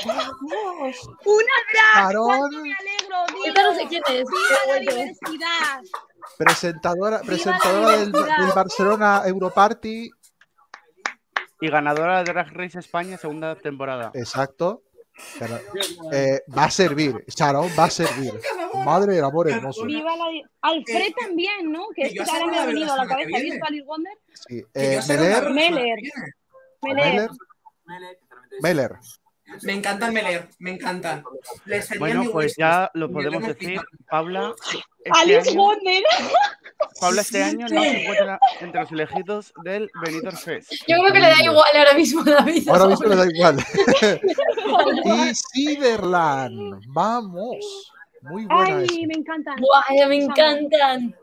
¡Vamos! Una drag. Varón. ¿Cuánto me alegro? Esta no sé Dilo. quién es. Viva la diversidad. Presentadora, presentadora del, del Barcelona Europarty. Y ganadora de Drag Race España, segunda temporada. Exacto. Pero, eh, va a servir. Sharon va a servir. Madre del amor hermoso. Viva la di- Alfred también, ¿no? Que que es que ahora me ha venido a la cabeza. ¿Has viene. visto Alice Wonder? Sí. Eh, yo sé dónde Meler, Me encanta el Meler, me encanta. Le enseñé Bueno, pues ya lo podemos decir. Pizza. Paula, este Alice año, Wonder. Paula este año no se encuentra entre los elegidos del Benidorm Fest. Yo creo que le da igual ahora mismo David. Ahora mismo le da igual. y Ciderland. Vamos. Muy buena Ay, esa. me encantan. Buah, ya me encantan.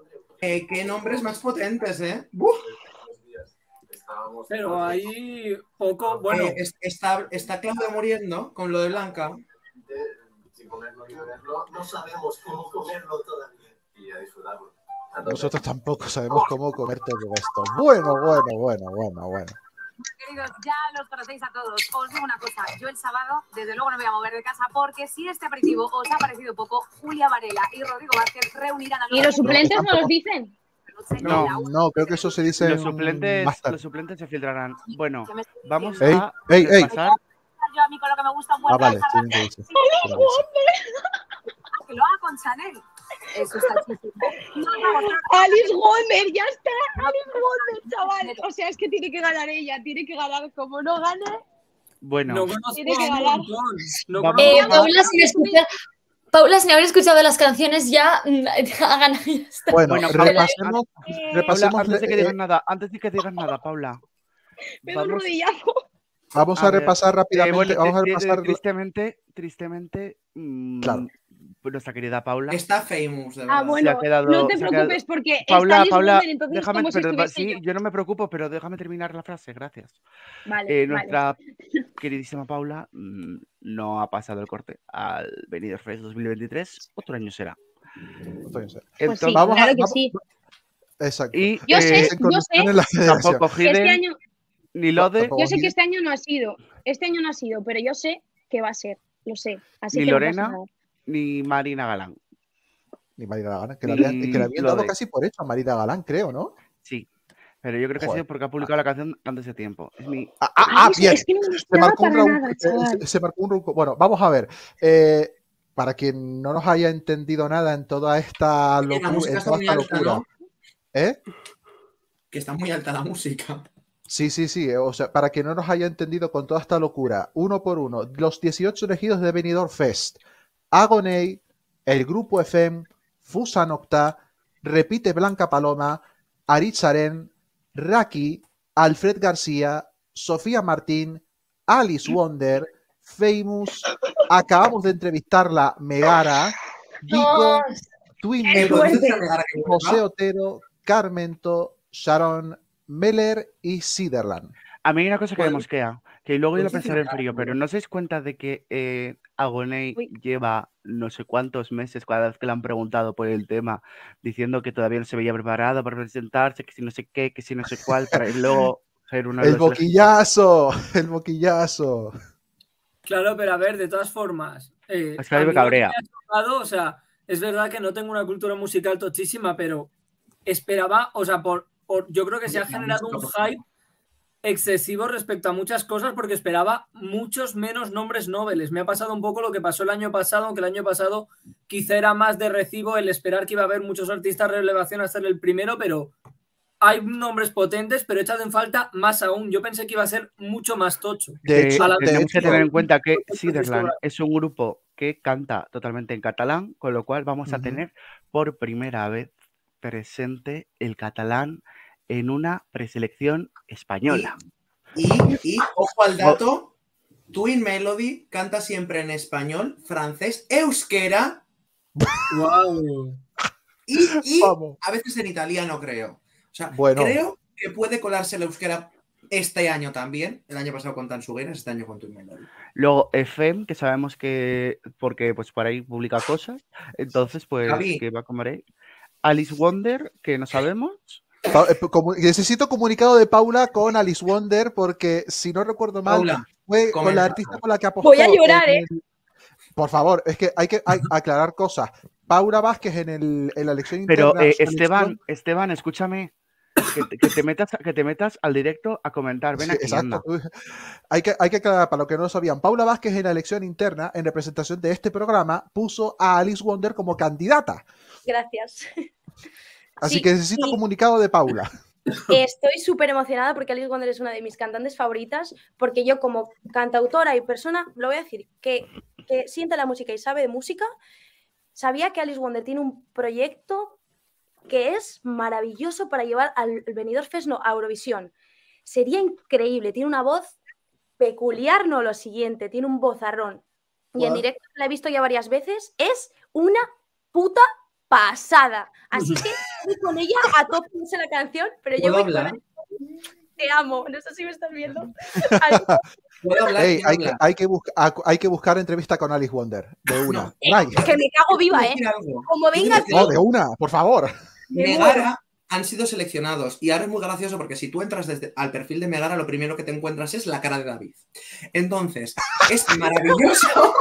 Eh, qué nombres más potentes, ¿eh? Buf. Pero ahí poco, bueno, Eh, es- está, está Claudia muriendo con lo de Blanca. Sin comerlo ni beberlo, no sabemos cómo comerlo todavía. Y a disfrutarlo. Nosotros tampoco sabemos cómo comer todo esto. Bueno, bueno, bueno, bueno, bueno. Queridos, ya los conocéis a todos. Os digo una cosa, yo el sábado, desde luego no me voy a mover de casa porque si este aperitivo os ha parecido poco, Julia Varela y Rodrigo Vázquez reunirán a ¿Y los suplentes no los dicen? No. No, creo que eso se dice Los en- suplentes, más tarde. los suplentes se filtrarán. Bueno, vamos Ey, a ey, ey. repasar. Yo a mí con lo que me gusta un buen Ah, vale, sí, me dice. que lo haga con Chanel. Eso está chiste. No, no, no. Alice Wonder, ya está. Alice Wonder, chaval. O sea, es que tiene que ganar ella, tiene que ganar. Como no gane, Bueno, no conozco Tiene que ganar. No. Eh, Paula, sin escuchar. Paula, sin haber escuchado las canciones, ya mm, ha ganado. Bueno, Bueno, Paula, repasemos, eh, Paula, repasemos antes de que eh, digas nada, antes de que digas nada, Paula. me da un Vamos, rodillazo. vamos a a ver, repasar eh, rápidamente. bueno, vamos a tri- repasar. tristemente, tristemente, mm, Claro. Nuestra querida Paula Está famous, de verdad. Ah, bueno, se ha quedado- no te preocupes porque está Paula, Alice Paula, entonces déjame, pero sí, yo. yo no me preocupo, pero déjame terminar la frase, gracias. Vale, Eh, vale. nuestra queridísima Paula mm, no ha pasado el corte al Benidorm Fest 2023, otro año será. Pues sí, Entonces, vamos a- claro que vamos- sí. Exacto. y Yo eh, sé, en yo sé en la tampoco Este año, ni Lode Tampoco yo sé que este año no ha sido. Este año no ha sido, pero yo sé que va a ser. Lo sé. Así Ni que Lorena. Ni Marina Galán. Ni Marina Galán, que, la habían, que dado de- casi por hecho a Marina Galán, creo, ¿no? Sí, pero yo creo que ha Joder. sido porque ha publicado la canción antes de tiempo. Es mi... Ah, ah, ah, bien. Es que no me Se marcó, un nada, eh, se- se marcó un round- Bueno, vamos a ver. Eh, para quien no nos haya entendido nada en toda esta música en toda esta alta, locura, ¿no? ¿eh? Que está muy alta la música. Sí, sí, sí. eh, O sea, para que no nos haya entendido con toda esta locura, uno por uno, los 18 elegidos de Benidorm Fest, Agoney, el grupo FM, Fusa Nocta, Repite Blanca Paloma, Aritzaren, Raki, Alfred García, Sofía Martín, Alice Wonder, Famous, acabamos de entrevistarla Megara, Vico, Twin. José Otero, Carmento, Sharon, Meller y Siderland. A mí hay una cosa que me mosquea, que luego yo lo ¿Puedes decir pensaré en frío, pero? ¿no os dais cuenta de que eh, Agoney lleva no sé cuántos meses cada vez que le han preguntado por el tema, diciendo que todavía no se veía preparado para presentarse, que si no sé qué, que si no sé cuál, para luego ser uno de El los boquillazo, el boquillazo. Claro, pero a ver, de todas formas. eh, Es que a mí me cabrea. me ha chocado, o sea, es verdad que no tengo una cultura musical tochísima, pero esperaba, o sea, por, por- yo creo que se ha generado un hype excesivo respecto a muchas cosas porque esperaba muchos menos nombres nobles. Me ha pasado un poco lo que pasó el año pasado, aunque el año pasado quizá era más de recibo el esperar que iba a haber muchos artistas de relevación hasta el primero, pero hay nombres potentes, pero he echado en falta más aún. Yo pensé que iba a ser mucho más tocho. De hecho, la- tenemos que tener en cuenta que Siderland es un grupo que canta totalmente en catalán, con lo cual vamos a tener por primera vez presente el catalán en una preselección española. Y, y, ojo al dato, Twin Melody canta siempre en español, francés, euskera Wow. y, a veces en italiano, creo. O sea, Bueno. creo que puede colarse la euskera este año también. El año pasado con Tansugueras, este año con Twin Melody. Luego FM, que sabemos que, porque pues por ahí publica cosas, entonces pues Javi. que va a comer ahí. Alice Wonder, que no sabemos. Pa- eh, necesito comunicado de Paula con Alice Wonder porque si no recuerdo mal Paula, fue con la artista con la que apostó. Voy a llorar, ¿eh? el- Por favor, es que hay que hay- aclarar cosas. Paula Vázquez en, el, en la elección Pero interna. eh, elección- Esteban, Esteban, escúchame, que, te- que te metas, que te metas al directo a comentar. Ven Sí, aquí, exacto. Hay que, hay que aclarar para los que no lo sabían. Paula Vázquez en la elección interna, en representación de este programa, puso a Alice Wonder como candidata. Gracias. Así Sí, que necesito comunicado de Paula. Estoy súper emocionada porque Alice Wonder es una de mis cantantes favoritas, porque yo como cantautora y persona, lo voy a decir, que, que siente la música y sabe de música, sabía que Alice Wonder tiene un proyecto que es maravilloso para llevar al Benidorm Fest, no, a Eurovisión. Sería increíble, tiene una voz peculiar, no lo siguiente, tiene un vozarrón. Y en directo la he visto ya varias veces, es una puta pasada. Así que voy con ella a tope, sé la canción, pero yo ¿Puedo voy con hablar? ella. Te amo, no sé si me estás viendo. Hay, que, hablar. hay, que busca- ac- hay que buscar entrevista con Alice Wonder. De una. No. Ray. Que me cago viva, ¿eh? Como venga No, de una, por favor. Me Megara han sido seleccionados y ahora es muy gracioso porque si tú entras desde al perfil de Megara lo primero que te encuentras es la cara de David. Entonces, es maravilloso,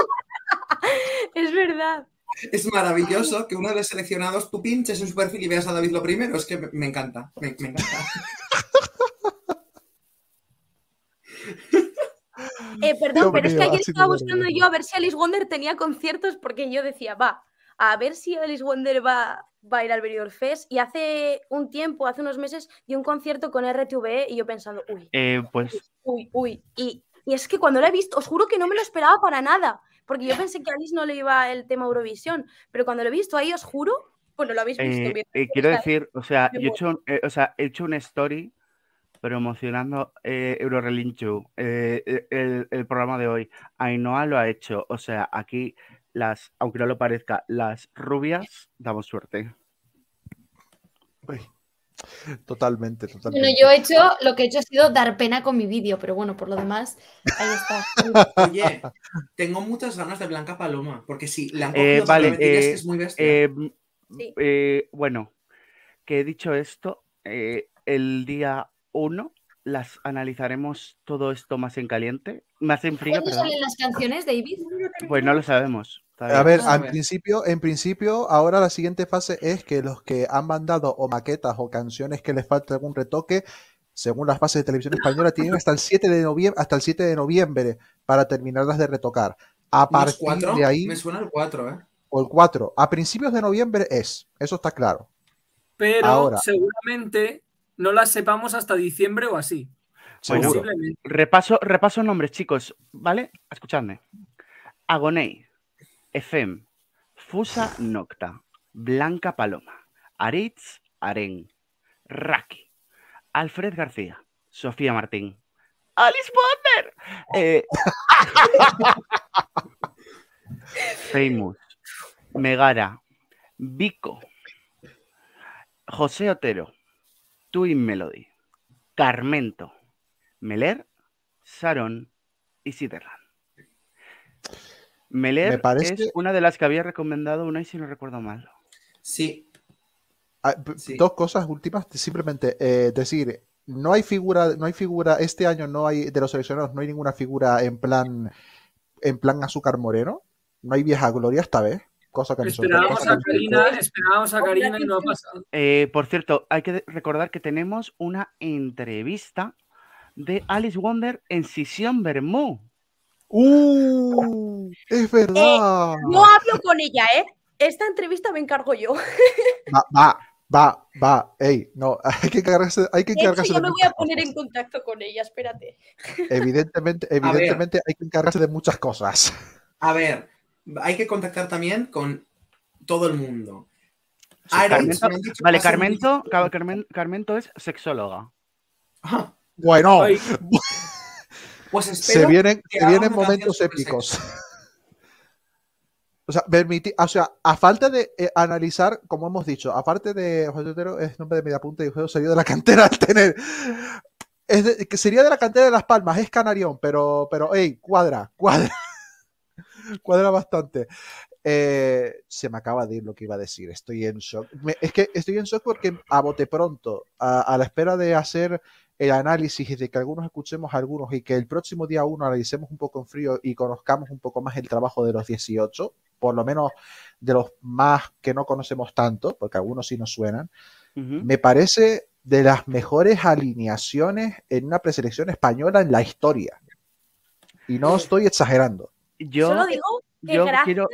Es verdad. Es maravilloso que uno de los seleccionados tú pinches en su perfil y veas a David lo primero. Es que me, encanta, me, me encanta. Eh, perdón, Dios pero es que ayer estaba buscando yo a ver si Alice Wonder tenía conciertos porque yo decía, va, a ver si Alice Wonder va, va a ir al Benidorm Fest. Y hace un tiempo, hace unos meses, dio un concierto con RTVE y yo pensando, uy, Eh, pues uy, uy. Y, y es que cuando lo he visto, os juro que no me lo esperaba para nada. Porque yo pensé que a Alice no le iba el tema Eurovisión. Pero cuando lo he visto ahí, os juro, bueno, lo habéis visto. eh, bien. eh, quiero decir, o sea, yo he hecho, un- eh, o sea, he hecho una story promocionando eh, Eurorelinchu, eh, eh, el, el programa de hoy. Ainhoa lo ha hecho, o sea, aquí las, aunque no lo parezca, las rubias damos suerte. Uy. Totalmente, Bueno, totalmente. yo he hecho, lo que he hecho ha sido dar pena con mi vídeo, pero bueno, por lo demás, ahí está. Oye, tengo muchas ganas de Blanca Paloma, porque sí, la han Eh, cogido vale, eh, que es muy bestia. eh, Sí. eh, bueno, que he dicho esto, eh, el día 1 las analizaremos todo esto más en caliente, más en frío, ¿Cuándo perdón. salen las canciones, David? Pues no lo sabemos. A ver, a en ver. principio, en principio, ahora la siguiente fase es que los que han mandado o maquetas o canciones que les falta algún retoque, según las bases de televisión española, tienen hasta el 7 de noviembre, hasta el 7 de noviembre para terminarlas de retocar. A ¿No es partir cuatro? de ahí, Me suena el 4, ¿eh? o el 4, a principios de noviembre es, eso está claro. Pero Ahora. seguramente no las sepamos hasta diciembre o así. Bueno, repaso, repaso nombres, chicos, ¿vale? Escuchadme. Agonei, Efem, Fusa Nocta, Blanca Paloma, Aritz Aren, Raki, Alfred García, Sofía Martín, Alice Bonder, eh, Famous, Megara, Vico, José Otero, Twin Melody, Carmento, Meler, Sarón y Siderland. Meler parece- es una de las que había recomendado una y si no recuerdo mal. Sí. Ah, Dos cosas últimas, simplemente eh, decir, no hay figura, no hay figura, este año no hay, de los seleccionados, no hay ninguna figura en plan, en plan azúcar moreno, no hay vieja gloria esta vez, cosa que. Esperábamos a Karina, esperábamos a Karina y no ha pasado. Eh, por cierto, hay que recordar que tenemos una entrevista de Alice Wonder en Sisión Bermú. ¡Uh! Es verdad. No hablo con ella, ¿eh? Esta entrevista me encargo yo. Va, va, va, va. Ey, no, hay que encargarse, hay que De hecho, encargarse yo me voy a poner en contacto con ella, espérate. Evidentemente, evidentemente hay que encargarse de muchas cosas. A ver, hay que contactar también con todo el mundo. Sí, Aritz, Carmento- vale, Carmento, Ca- Carmen- Carmento es sexóloga. Bueno, Ay, Pues se espero vienen, que se vienen una canción momentos épicos. O sea, permiti- o sea, a falta de eh, analizar, como hemos dicho, aparte de José Otero, es nombre de media punta y juego salió de la cantera al tener. Es de- que sería de la cantera de Las Palmas, es Canarión, pero, pero, hey, cuadra, cuadra. cuadra bastante. Eh, se me acaba de ir lo que iba a decir, estoy en shock. Me- es que estoy en shock porque a bote pronto, a, a la espera de hacer el análisis y de que algunos escuchemos a algunos y que el próximo día uno analicemos un poco en frío y conozcamos un poco más el trabajo de los 18, por lo menos de los más que no conocemos tanto, porque algunos sí nos suenan, me parece de las mejores alineaciones en una preselección española en la historia. Y no estoy exagerando. Yo, Solo digo que yo gracias quiero-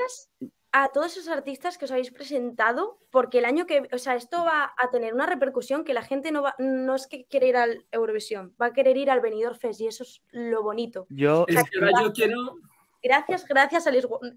a todos esos artistas que os habéis presentado, porque el año que, o sea, esto va a tener una repercusión que la gente no va, no es que quiere ir al Eurovisión, va a querer ir al Benidorm Fest y eso es lo bonito. Yo, Es que ahora yo quiero, Gracias, gracias, Alice Wonder.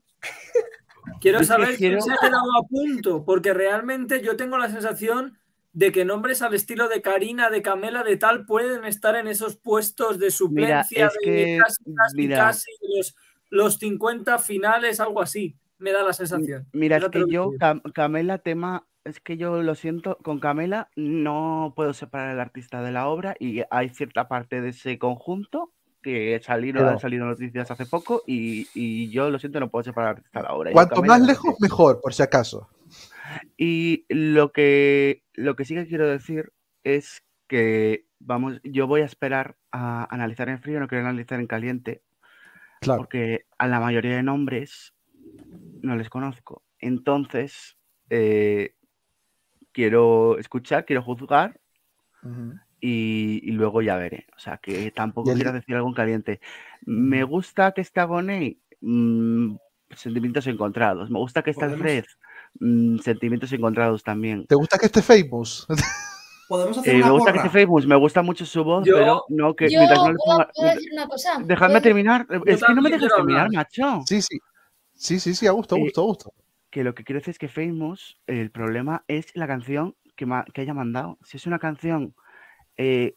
quiero saber quién quiero- se ha quedado a punto, porque realmente yo tengo la sensación de que nombres al estilo de Karina, de Camela, de tal, pueden estar en esos puestos de suplencia, es de que, casi, casi, mira. casi, los, los 50 finales, algo así, me da la sensación. Mira, es que yo. Cam- Camela, tema, es que yo lo siento, con Camela no puedo separar al artista de la obra y hay cierta parte de ese conjunto que salieron, han salido noticias hace poco y, y yo lo siento, no puedo separar al artista de la obra. Cuanto Camela más lejos, mejor, por si acaso. Y lo que, lo que sí que quiero decir es que, vamos, yo voy a esperar a analizar en frío, no quiero analizar en caliente, Claro. porque a la mayoría de nombres no les conozco. Entonces, eh, quiero escuchar, quiero juzgar y, y luego ya veré. O sea, que tampoco quiero decir algo en caliente. Me gusta que esté Agoney, mm, sentimientos encontrados. Me gusta que esté Podemos- Alfred, mm, sentimientos encontrados también. ¿Te gusta que esté famous? Podemos hacer Eh, una me gusta que esté Famous, me gusta mucho su voz, Yo- pero no que Yo mientras no le puedo, ponga- puedo decir una cosa. Dejadme ¿Puedo? terminar. Es que no me dejas terminar, hablar. macho. Sí, sí. Sí, sí, sí, a gusto, a Eh, gusto, a gusto. Que lo que quiero decir es que Famous, el problema es la canción que, ma- que haya mandado. Si es una canción eh,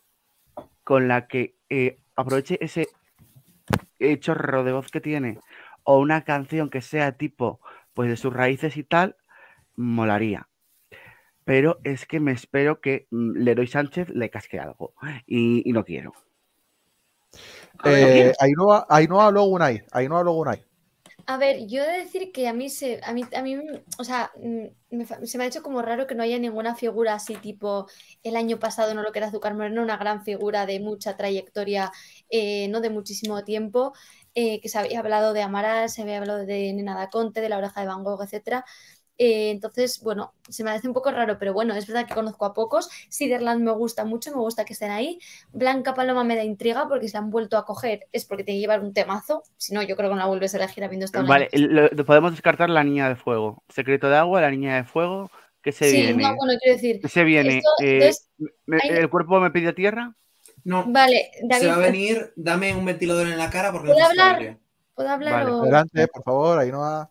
con la que eh, aproveche ese eh, chorro de voz que tiene, o una canción que sea tipo, pues de sus raíces y tal, molaría. Pero es que me espero que mm, Leroy Sánchez le casque algo. Y, y no quiero. Eh, Ainhoa, Ainhoa Logunay, Ainhoa Logunay. A ver, yo he de decir que a mí se, a mí, a mí, o sea, mm, me se me ha hecho como raro que no haya ninguna figura así tipo el año pasado no lo que era Azúcar Moreno, una gran figura de mucha trayectoria, eh, no de muchísimo tiempo, eh, que se había hablado de Amaral, se había hablado de Nena da Conte, de la oreja de Van Gogh, etcétera. Eh, entonces, bueno, se me hace un poco raro, pero bueno, es verdad que conozco a pocos. Siderland me gusta mucho, me gusta que estén ahí. Blanca Paloma me da intriga porque si la han vuelto a coger es porque tiene que llevar un temazo. Si no, yo creo que no la vuelves a elegir habiendo estado Vale, año lo- lo- podemos descartar la niña de fuego. Secreto de agua, la niña de fuego. ¿Qué se Sí, viene? no, bueno, quiero decir, ¿Qué se viene? esto- Eh, entonces, me- hay- ¿El cuerpo me pide tierra? No. Vale, David, Se va a venir, dame un ventilador en la cara porque ¿Puedo necesito hablar? ¿Puedo hablar Vale, o- adelante, por favor, Ainhoa. No,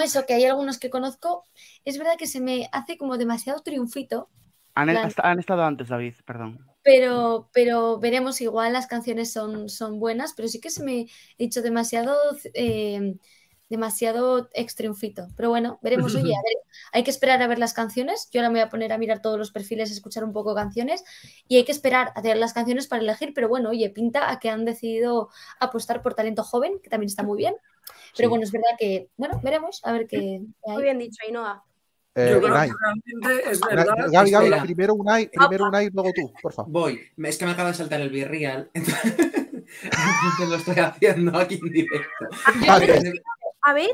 eso, que hay algunos que conozco. Es verdad que se me hace como demasiado triunfito, Han, plan- hasta- han estado antes, David, perdón. pero, pero veremos, igual las canciones son, son buenas, pero sí que se me he dicho demasiado, eh, demasiado ex triunfito. Pero bueno, veremos, oye, a ver, hay que esperar a ver las canciones. Yo ahora me voy a poner a mirar todos los perfiles, escuchar un poco canciones y hay que esperar a tener las canciones para elegir, pero bueno, oye, pinta a que han decidido apostar por talento joven, que también está muy bien. Pero Sí. bueno, es verdad que, bueno, veremos, a ver qué, hay. Muy bien dicho, Ainhoa. Eh, Yo creo Unai. que realmente es Unai, verdad. Gaby, Gaby, primero Unai, primero Unai, luego tú, por favor. Voy. Es que me acaba de saltar el virreal. Entonces lo estoy haciendo aquí en directo. Vale. A ver,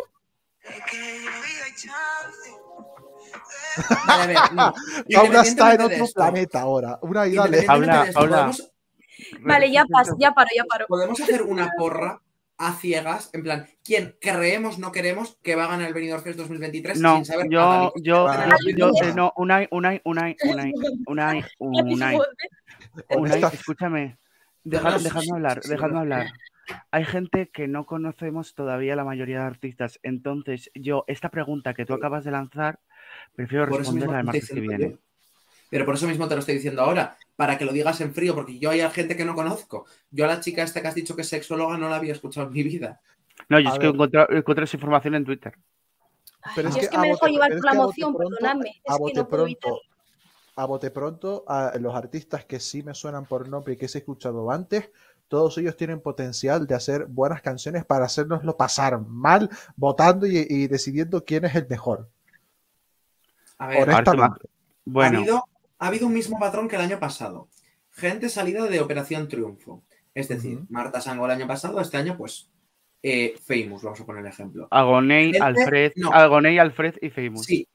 Vale, a ver, no. Paula está en otro esto, planeta ahora. Dale. independientemente Paula, Paula. vale, ya paso, ya paro, ya paro. Podemos hacer una porra a ciegas, en plan, ¿quién creemos, no queremos que va a ganar el Benidorm Fest 2023 No, sin saber nada? yo, yo, Ah, yo, yo, eh, no, Unai, Unai, Unai, Unai, Unai, Unai, escúchame, Deja- dejadme hablar, dejadme hablar. Hay gente que no conocemos todavía la mayoría de artistas, entonces yo, esta pregunta que tú acabas de lanzar, prefiero Por responderla el te martes que viene. yo. Pero por eso mismo te lo estoy diciendo ahora, para que lo digas en frío, porque yo hay gente que no conozco. Yo a la chica esta que has dicho que es sexóloga no la había escuchado en mi vida. No, yo A es que encontré, encontré esa información en Twitter. Pero Yo es que a me dejo bote- llevar por la emoción, pronto- perdonadme. A bote pronto, a bote pronto, a los artistas que sí me suenan por nombre y que he escuchado antes, todos ellos tienen potencial de hacer buenas canciones para hacernoslo pasar mal, votando y, y decidiendo quién es el mejor. A ver, Honestamente. ha, Bueno, habido, ha habido un mismo patrón que el año pasado. Gente salida de Operación Triunfo. Es decir. Marta Sango el año pasado, este año, pues, eh, Famous, vamos a poner el ejemplo. Agoney, Gente- Alfred, no. Agoney, Alfred y Famous. Sí,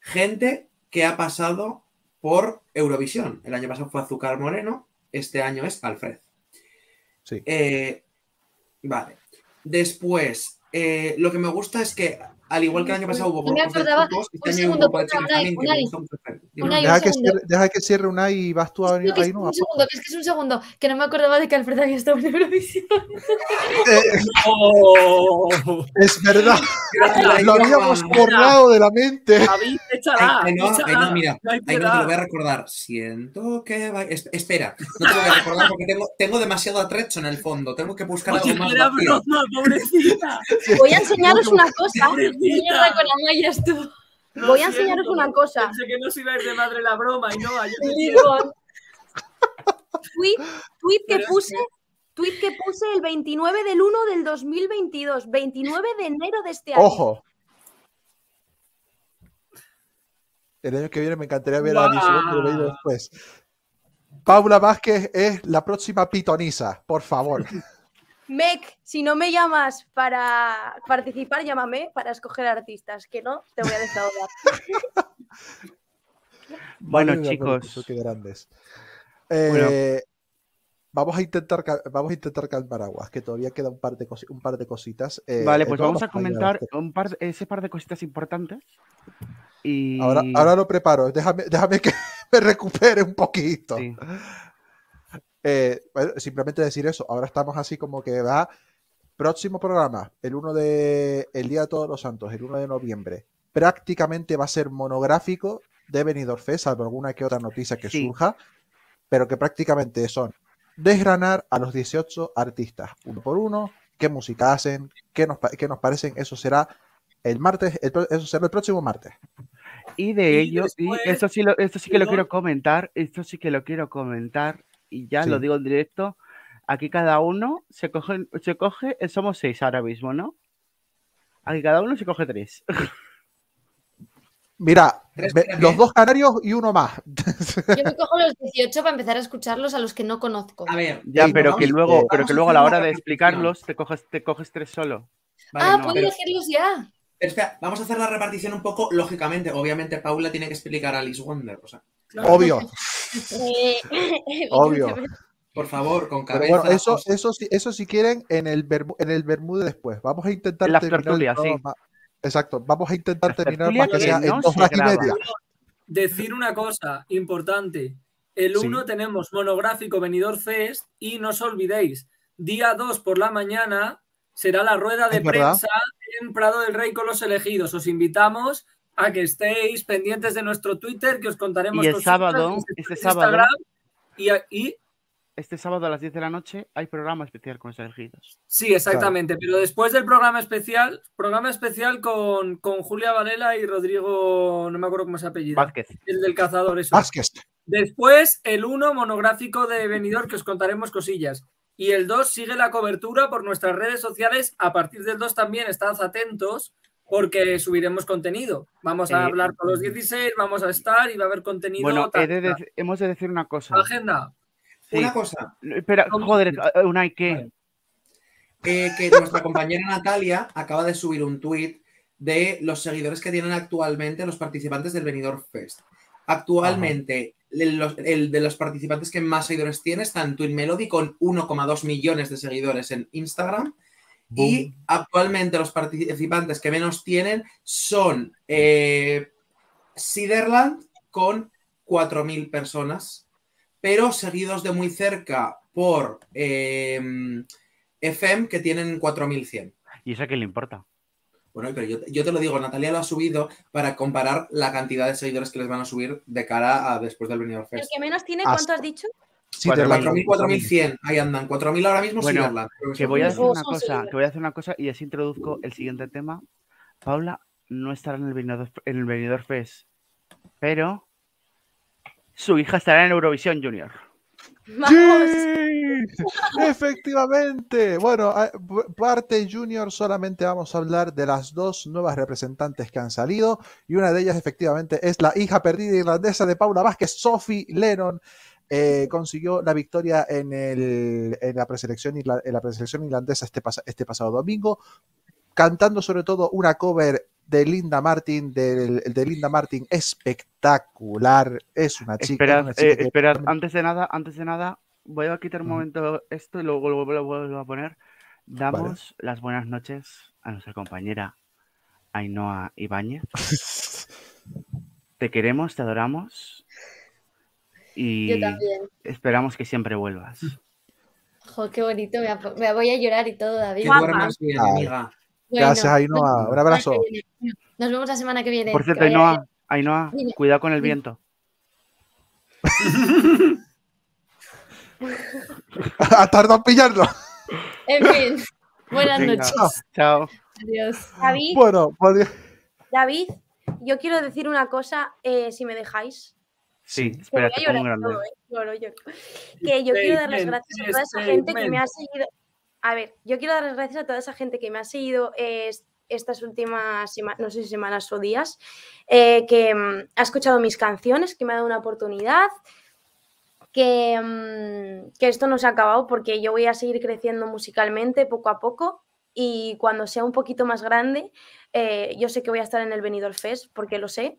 gente que ha pasado por Eurovisión. El año pasado fue Azúcar Moreno, este año es Alfred. Sí. Eh, vale. Después, eh, lo que me gusta es que, al igual que el año pasado hubo No me acordaba- chicos, este un segundo, Deja un que, segundo. cierre, deja que cierre una y vas tú a No, es que Ainhoa, un por segundo, que es que es un segundo, que no me acordaba de que Alfred había estado en Eurovisión. Eh, ¡Oh! es verdad, lo habíamos borrado de la mente. David, échala. Ay, no, no, mira, No ay, no, te lo voy a recordar. Siento que va... es- espera, no te lo voy a recordar porque tengo, tengo demasiado atrecho en el fondo. Tengo que buscar Oye, algo más broma, pobrecita. Voy a enseñaros una cosa. Mierda con Amaya tú. Lo Voy a enseñaros siento. una cosa. Pensé que no se iba a ir de madre la broma y no, yo te quiero. Digo, Tweet, tweet que Pero es puse. Tweet que puse el 29 del 1 del 2022, 29 de enero de este año. Ojo. El año que viene me encantaría ver a Alice Wonder Guau. venir después. Paula Vázquez es la próxima pitonisa, por favor. Mec, si no me llamas para participar, llámame para escoger artistas, que no, te voy a defraudar. Bueno, chicos. qué grandes. Eh, Vamos a intentar vamos a intentar calmar aguas, que todavía queda un par de, cosi- un par de cositas. eh, Vale, pues vamos a comentar un par, ese par de cositas importantes. Y... Ahora, ahora lo preparo. Déjame, déjame que me recupere un poquito. Sí. Eh, bueno, simplemente decir eso. Ahora estamos así como que va. Próximo programa, el 1 de. El Día de Todos los Santos, el 1 de noviembre. Prácticamente va a ser monográfico de Benidorm Fest, salvo alguna que otra noticia que Sí. surja. Pero que prácticamente son desgranar a los 18 artistas, uno por uno, qué música hacen, qué nos, qué nos parecen. Eso será el martes, el eso será el próximo martes. Y de Y ello, y después- esto sí, lo, esto sí que lo quiero comentar, esto sí que lo quiero comentar, y ya Sí. lo digo en directo, aquí cada uno se coge, se coge, somos seis ahora mismo, ¿no? Aquí cada uno se coge tres. Mira, ¿Tres ve- para los dos canarios y uno más. yo me cojo los 18 para empezar a escucharlos a los que no conozco. A ver, Ya, pero vamos- que luego, eh, pero que a luego a hacer la hora de explicarlos te coges, te coges tres solo. Vale, ah, no. puedo elegirlos ya. Pero espera, vamos a hacer la repartición un poco lógicamente. Obviamente, Paula tiene que explicar a Alice Wonder. O sea, Obvio. Eh, Obvio. por favor, con Pero cabeza. bueno, eso, eso, sí- eso si quieren en el, en el Bermude después. Vamos a intentar En la terminar sí. Exacto, vamos a intentar La terminar para que que sea no en dos se horas y media. Decir una cosa importante. El Sí. 1 tenemos monográfico Benidorm Fest y no os olvidéis, día 2 por la mañana será la rueda de verdad. prensa en Prado del Rey con los elegidos. Os invitamos a que estéis pendientes de nuestro Twitter, que os contaremos Y el sábado, este Instagram, sábado, y, a- y este sábado a las 10 de la noche hay programa especial con los elegidos. Sí, exactamente. Pero después del programa especial, programa especial con, con Julia Varela y Rodrigo, no me acuerdo cómo se apellida. Vázquez. El del cazador, eso. Vázquez. Después el 1 monográfico de Benidorm que os contaremos cosillas. Y el 2 sigue la cobertura por nuestras redes sociales. A partir del 2 también estad atentos porque subiremos contenido. Vamos a Eh, hablar con los 16, vamos a estar y va a haber contenido. Bueno, tal, he de tal. dec- hemos de decir una cosa. Agenda. Sí. Una cosa. Espera, joder, eh, Unai, ¿qué? eh, que nuestra compañera Natalia acaba de subir un tuit de los seguidores que tienen actualmente los participantes del Benidorm Fest. Actualmente, el, de los participantes que más seguidores tiene está en Twin Melody con 1,2 millones de seguidores en Instagram. Y actualmente los participantes que menos tienen son eh, Siderland con 4.000 personas, pero seguidos de muy cerca por eh, FM que tienen 4.100. ¿Y eso a qué le importa? Bueno, pero yo, yo te lo digo, Natalia lo ha subido para comparar la cantidad de seguidores que les van a subir de cara a después del Benidorm El Fest. que menos tiene, Hasta- ¿cuánto has dicho? Siderland. 4.000, 4.100, ahí andan. 4.000 ahora mismo Bueno, Siderland. Creo que voy a decir una cosa, que voy a hacer una cosa y así introduzco el siguiente tema. Paula no estará en el Benidorm, en el Benidorm Fest, pero su hija estará en Eurovisión Junior. ¡Sí! Efectivamente. Bueno, a- p- parte junior solamente vamos a hablar de las dos nuevas representantes que han salido y una de ellas efectivamente es la hija perdida irlandesa de Paula Vázquez, Sophie Lennon. Eh, consiguió la victoria en, el- en la, preselección, irla- en la preselección irlandesa este, pas- este pasado domingo, cantando sobre todo una cover de Linda Martin, del- de, Linda Martin espectacular. Es una chica. es Esperad, una chica eh, que- esperad, antes de nada, antes de nada, voy a quitar un momento esto y luego lo lo vuelvo a poner. Damos las buenas noches a nuestra compañera Ainhoa Ibáñez. te queremos, te adoramos y Yo también. esperamos que siempre vuelvas. Jo, qué bonito. Me, voy a llorar y todo, David. Que duermas bien, amiga. Bueno, Gracias, Ainhoa. Un abrazo. Nos vemos la semana que viene. Por cierto, Ainhoa, Ainhoa, cuidado con el viento. Ha tardado en pillarlo. En fin, buenas Venga, noches. Chao. Adiós. David, Bueno, David, yo quiero decir una cosa, eh, si me dejáis. Sí, Que voy espera, a te pongo llorar grande. todo, ¿eh? Lloro, lloro. Que yo quiero dar las gracias a toda esa gente que me ha seguido. A ver, yo quiero dar las gracias a toda esa gente que me ha seguido eh, est- estas últimas semanas, no sé si semanas o días, eh, que mm, ha escuchado mis canciones, que me ha dado una oportunidad, que, mm, que esto no se ha acabado porque yo voy a seguir creciendo musicalmente poco a poco y cuando sea un poquito más grande, eh, yo sé que voy a estar en el Benidorm Fest porque lo sé.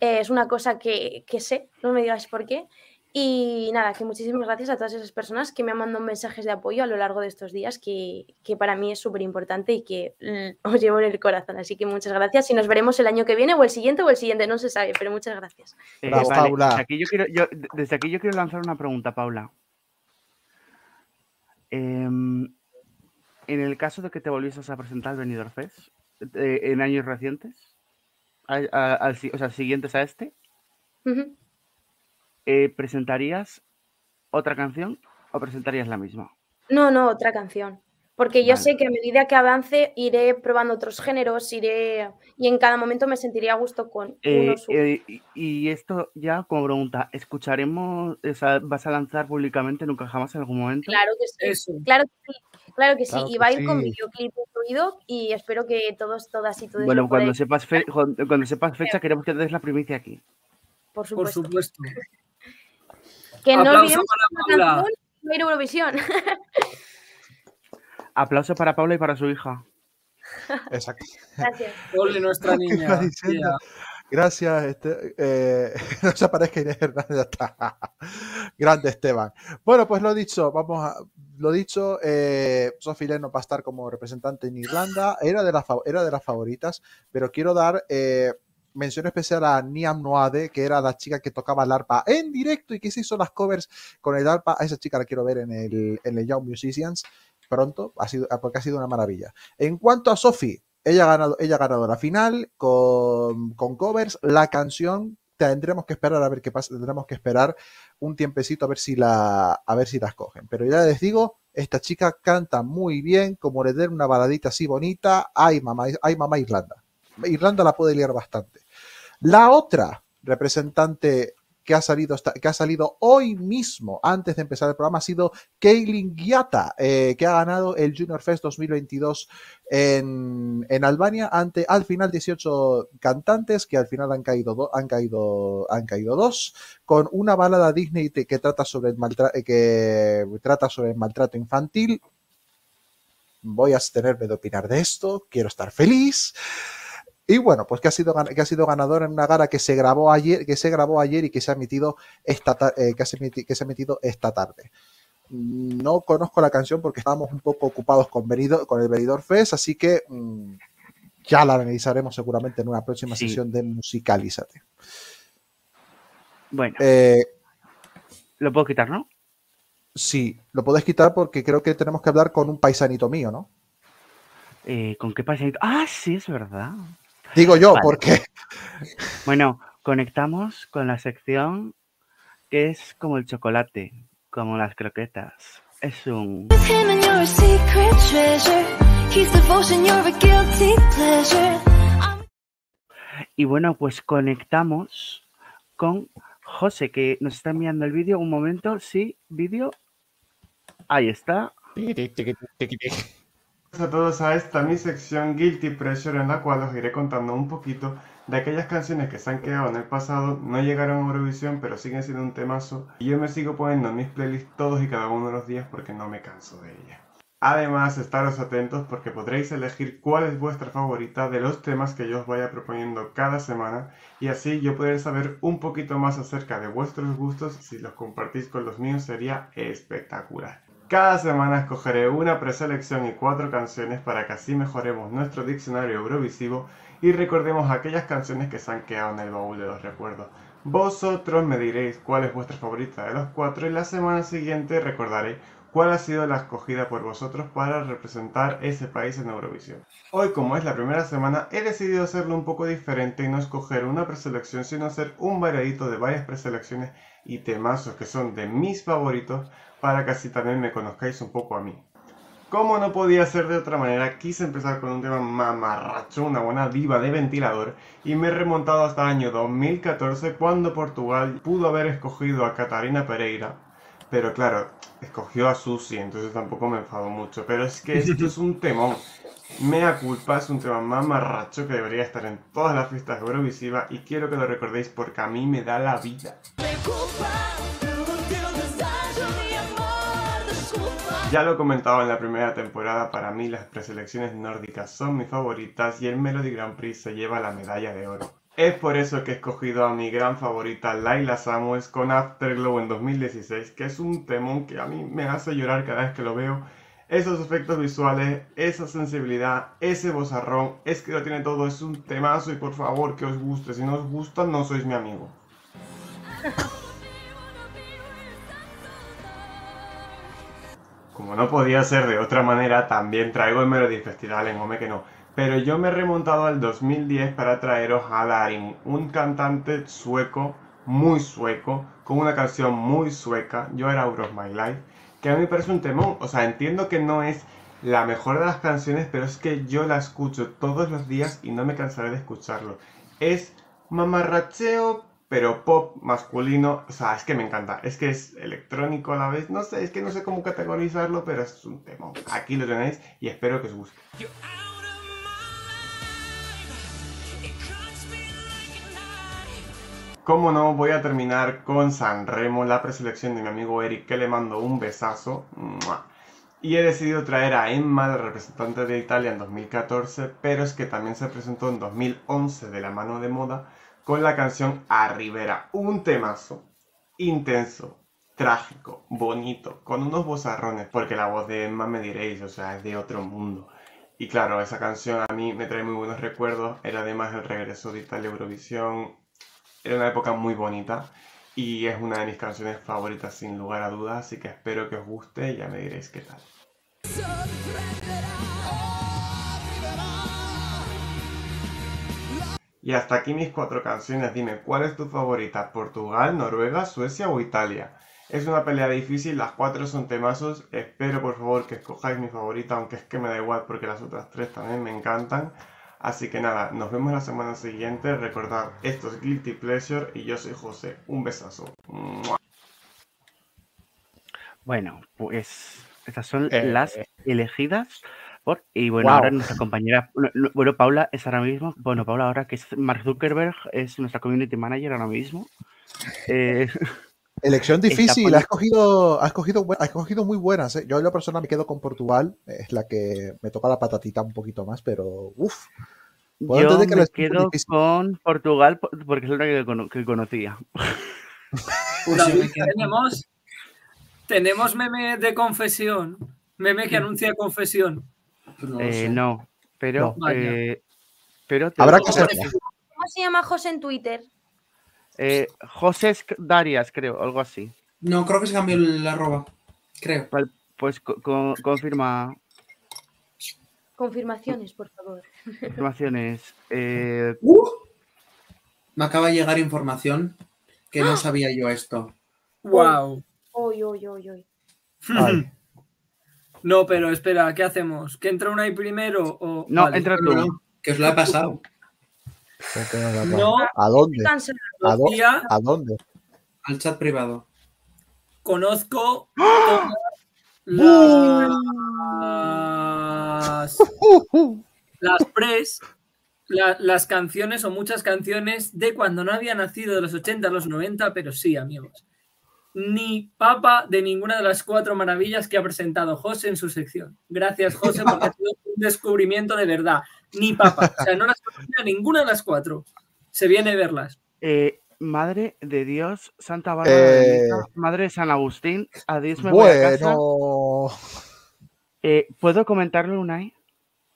Eh, es una cosa que, que sé, no me digáis por qué. Y nada, que muchísimas gracias a todas esas personas que me han mandado mensajes de apoyo a lo largo de estos días, que, que para mí es súper importante y que mm, os llevo en el corazón. Así que muchas gracias y nos veremos el año que viene o el siguiente o el siguiente, no se sabe, pero muchas gracias. Eh, Bravo, vale, Paula. Desde aquí, yo quiero, yo- desde aquí yo quiero lanzar una pregunta, Paula. Em, en el caso de que te volvieses a presentar al Benidorm Fest eh, en años recientes, al- a- al si- o sea, siguientes a este, eh, ¿presentarías otra canción o presentarías la misma? No, no, otra canción. Porque yo Vale. sé que a medida que avance iré probando otros géneros, iré y en cada momento me sentiría a gusto con Eh, unos u- eh, y- esto ya como pregunta, ¿escucharemos, o sea, vas a lanzar públicamente nunca jamás en algún momento? Claro que sí. Eso. Claro que sí. Claro que sí. Claro y que va a ir con sí. videoclip incluido y espero que todos, todas y todos Bueno, cuando sepas, fe- cuando cuando sepas fecha, queremos que te des la primicia aquí. por Por supuesto. supuesto. Que no olvidemos a Eurovisión. Aplauso para Paula y para su hija. Exacto. Gracias. Ole, nuestra ¿Qué niña. Gracias, este, eh, no se aparezca Inés Hernández. ya está. Grande Esteban. Bueno, pues lo dicho, vamos a, lo dicho, eh, Sophie Leno va a estar como representante en Irlanda, era de, las fa- era de las favoritas, pero quiero dar, eh, mención especial a Niam Noade, que era la chica que tocaba el arpa en directo y que se hizo las covers con el arpa. A esa chica la quiero ver en el, en el Young Musicians pronto, ha sido, porque ha sido una maravilla. En cuanto a Sophie, ella ha ganado, ella ha ganado la final con, con covers. La canción tendremos que esperar a ver qué pasa, tendremos que esperar un tiempecito a ver si la, a ver si las cogen. Pero ya les digo, esta chica canta muy bien, como le den una baladita así bonita, ay mamá, ay mamá Irlanda. Irlanda la puede liar bastante. La otra representante que ha salido, que ha salido hoy mismo, antes de empezar el programa, ha sido Kaylin Giata, eh, que ha ganado el Junior Fest 2022 en, en, Albania, ante al final 18 cantantes, que al final han caído, han caído, han caído dos, con una balada Disney que trata sobre el, maltrato, que trata sobre el maltrato infantil. Voy a abstenerme de opinar de esto, quiero estar feliz. Y bueno, pues que ha sido, que ha sido ganador en una gala que se grabó ayer, que se grabó ayer y que se ha emitido esta, eh, que, se que se ha emitido esta tarde. No conozco la canción porque estábamos un poco ocupados con, el Venidor Fest, así que mmm, ya la analizaremos seguramente en una próxima Sí. sesión de Musicalízate. Bueno, Eh, lo puedo quitar, ¿no? sí, lo podés quitar porque creo que tenemos que hablar con un paisanito mío, ¿no? Eh, ¿Con qué pasadito? Ah, sí, es verdad. Digo yo, Vale. porque Bueno, conectamos con la sección que es como el chocolate, como las croquetas. Es un... Y bueno, pues conectamos con José, que nos está enviando el vídeo. Un momento, sí, vídeo. Ahí está. A todos a esta mi sección Guilty Pressure en la cual os iré contando un poquito de aquellas canciones que se han quedado en el pasado, no llegaron a Eurovisión pero siguen siendo un temazo y yo me sigo poniendo en mis playlists todos y cada uno de los días porque no me canso de ellas. Además, estaros atentos porque podréis elegir cuál es vuestra favorita de los temas que yo os vaya proponiendo cada semana y así yo poder saber un poquito más acerca de vuestros gustos. Si los compartís con los míos sería espectacular. Cada semana escogeré una preselección y cuatro canciones para que así mejoremos nuestro diccionario eurovisivo y recordemos aquellas canciones que se han quedado en el baúl de los recuerdos. Vosotros me diréis cuál es vuestra favorita de los cuatro y la semana siguiente recordaré cuál ha sido la escogida por vosotros para representar ese país en Eurovisión. Hoy, como es la primera semana, he decidido hacerlo un poco diferente y no escoger una preselección, sino hacer un variadito de varias preselecciones y temazos que son de mis favoritos para que así también me conozcáis un poco a mí. Como no podía ser de otra manera, quise empezar con un tema mamarracho, una buena diva de ventilador, y me he remontado hasta el año 2014 cuando Portugal pudo haber escogido a Catarina Pereira, pero claro, escogió a Susi, entonces tampoco me enfado mucho, pero es que esto es un temón. Mea culpa es un tema mamarracho que debería estar en todas las fiestas Eurovisivas y quiero que lo recordéis porque a mí me da la vida. Ya lo he comentado en la primera temporada, para mí las preselecciones nórdicas son mis favoritas y el Melody Grand Prix se lleva la medalla de oro. Es por eso que he escogido a mi gran favorita Laila Samuels con Afterglow en 2016, que es un temón que a mí me hace llorar cada vez que lo veo. Esos efectos visuales, esa sensibilidad, ese bozarrón, es que lo tiene todo, es un temazo y por favor que os guste, si no os gusta no sois mi amigo. Como no podía ser de otra manera, también traigo el Melody Festival en Home que no. Pero yo me he remontado al 2010 para traeros a Darin, un cantante sueco, muy sueco, con una canción muy sueca, Yo era Out of My Life, que a mí me parece un temón. O sea, entiendo que no es la mejor de las canciones, pero es que yo la escucho todos los días y no me cansaré de escucharlo. Es mamarracheo, pero pop masculino, o sea, es que me encanta, es que es electrónico a la vez, no sé, es que no sé cómo categorizarlo, pero es un tema. Aquí lo tenéis y espero que os guste. Como no, voy a terminar con San Remo, la preselección de mi amigo Eric, que le mando un besazo. Y he decidido traer a Emma, la representante de Italia en 2014, pero es que también se presentó en 2011 de la mano de moda con la canción A Rivera, un temazo intenso, trágico, bonito, con unos vozarrones, porque la voz de Emma me diréis, o sea, es de otro mundo. Y claro, esa canción a mí me trae muy buenos recuerdos. Era además el regreso de Italia Eurovisión. Era una época muy bonita y es una de mis canciones favoritas sin lugar a dudas. Así que espero que os guste y ya me diréis qué tal. Y hasta aquí mis cuatro canciones. Dime, ¿cuál es tu favorita? ¿Portugal, Noruega, Suecia o Italia? Es una pelea difícil, las cuatro son temazos. Espero por favor que escojáis mi favorita, aunque es que me da igual porque las otras tres también me encantan. Así que nada, nos vemos la semana siguiente. Recordad, esto es Guilty Pleasure y yo soy José. Un besazo. ¡Mua! Bueno, pues estas son Eh, las eh. elegidas por. Y bueno, ahora nuestra compañera. no, no, Bueno, Paula es ahora mismo. Bueno, Paula, ahora que es Mark Zuckerberg, es nuestra community manager ahora mismo. Eh, Elección difícil, has escogido, has escogido, bu- has escogido muy buenas. ¿eh? Yo en la persona me quedo con Portugal, es la que me toca la patatita un poquito más, pero uff. Yo que me quedo difícil. con Portugal po- porque es la que, cono- que conocía. David, tenemos, tenemos meme de confesión. Meme que anuncia confesión. Eh, no, pero. No. Vaya. eh, pero te Habrá que hacerlo. ¿Cómo se llama José en Twitter? Eh, José Darias, creo, algo así. No, creo que se cambió el arroba. Creo. Vale, Pues co- co- confirma Confirmaciones, por favor. informaciones. Eh, Me acaba de llegar información que no sabía yo esto. Wow. Uy, uy, uy, uy. No, pero espera, ¿qué hacemos? ¿Que entra una ahí primero? O... No, Vale. entra tú. Que os lo ha pasado. No. ¿A dónde? ¿A, dó- Sofía. ¿A dónde? Al chat privado. Conozco ¡Ah! las, las pres, la- las canciones o muchas canciones de cuando no había nacido de los 80 a los 90, pero sí, amigos. Ni papa de ninguna de las cuatro maravillas que ha presentado José en su sección. Gracias, José, porque ha sido un descubrimiento de verdad. Ni papa. O sea, no las conocía ninguna de las cuatro. Se viene a verlas. eh, Madre de Dios, Santa Bárbara Eh, Madre de San Agustín, adiós me voy a casa. Bueno, Eh, ¿Puedo comentarlo, Unai?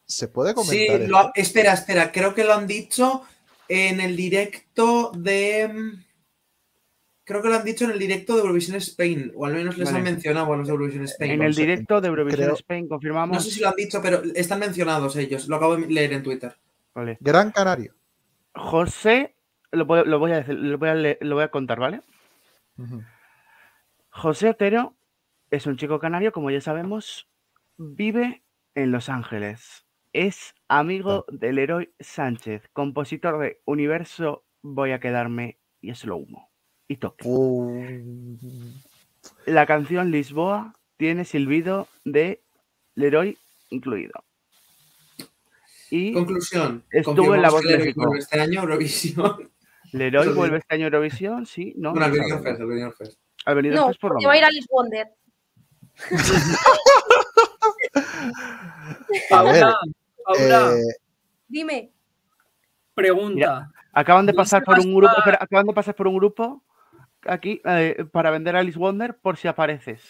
se puede Sí, comentar. lo esto? ha- espera, espera, creo que lo han dicho en el directo de. Creo que lo han dicho en el directo de Eurovisión Spain, o al menos les Vale. han mencionado a los de Eurovisión Spain. En el directo de Eurovisión creo- Spain confirmamos. No sé si lo han dicho, pero están mencionados ellos. Lo acabo de leer en Twitter. Vale. Gran Canario. José, lo voy, lo voy a decir, lo voy a, le- lo voy a contar, ¿vale? José Otero es un chico canario, como ya sabemos, vive en Los Ángeles. Es amigo del héroe Sánchez, compositor de Universo Voy a quedarme y es lo humo. Y toque. Uh, La canción Lisboa tiene silbido de Leroy incluido. Y Conclusión. estuvo en La Voz Leroy México. vuelve Este año Eurovisión. Leroy Eso vuelve sí. este año a Eurovisión, sí, no. Bueno, al sabemos. Fest, al Benidorm Fest. Al Benidorm No, Fest por porque va a ir. Alice Wonder. A ver, Paula, eh, Dime. pregunta. Acaban de ¿No pasar por a un grupo, acaban de pasar por un grupo aquí eh, para vender a Alice Wonder por si apareces.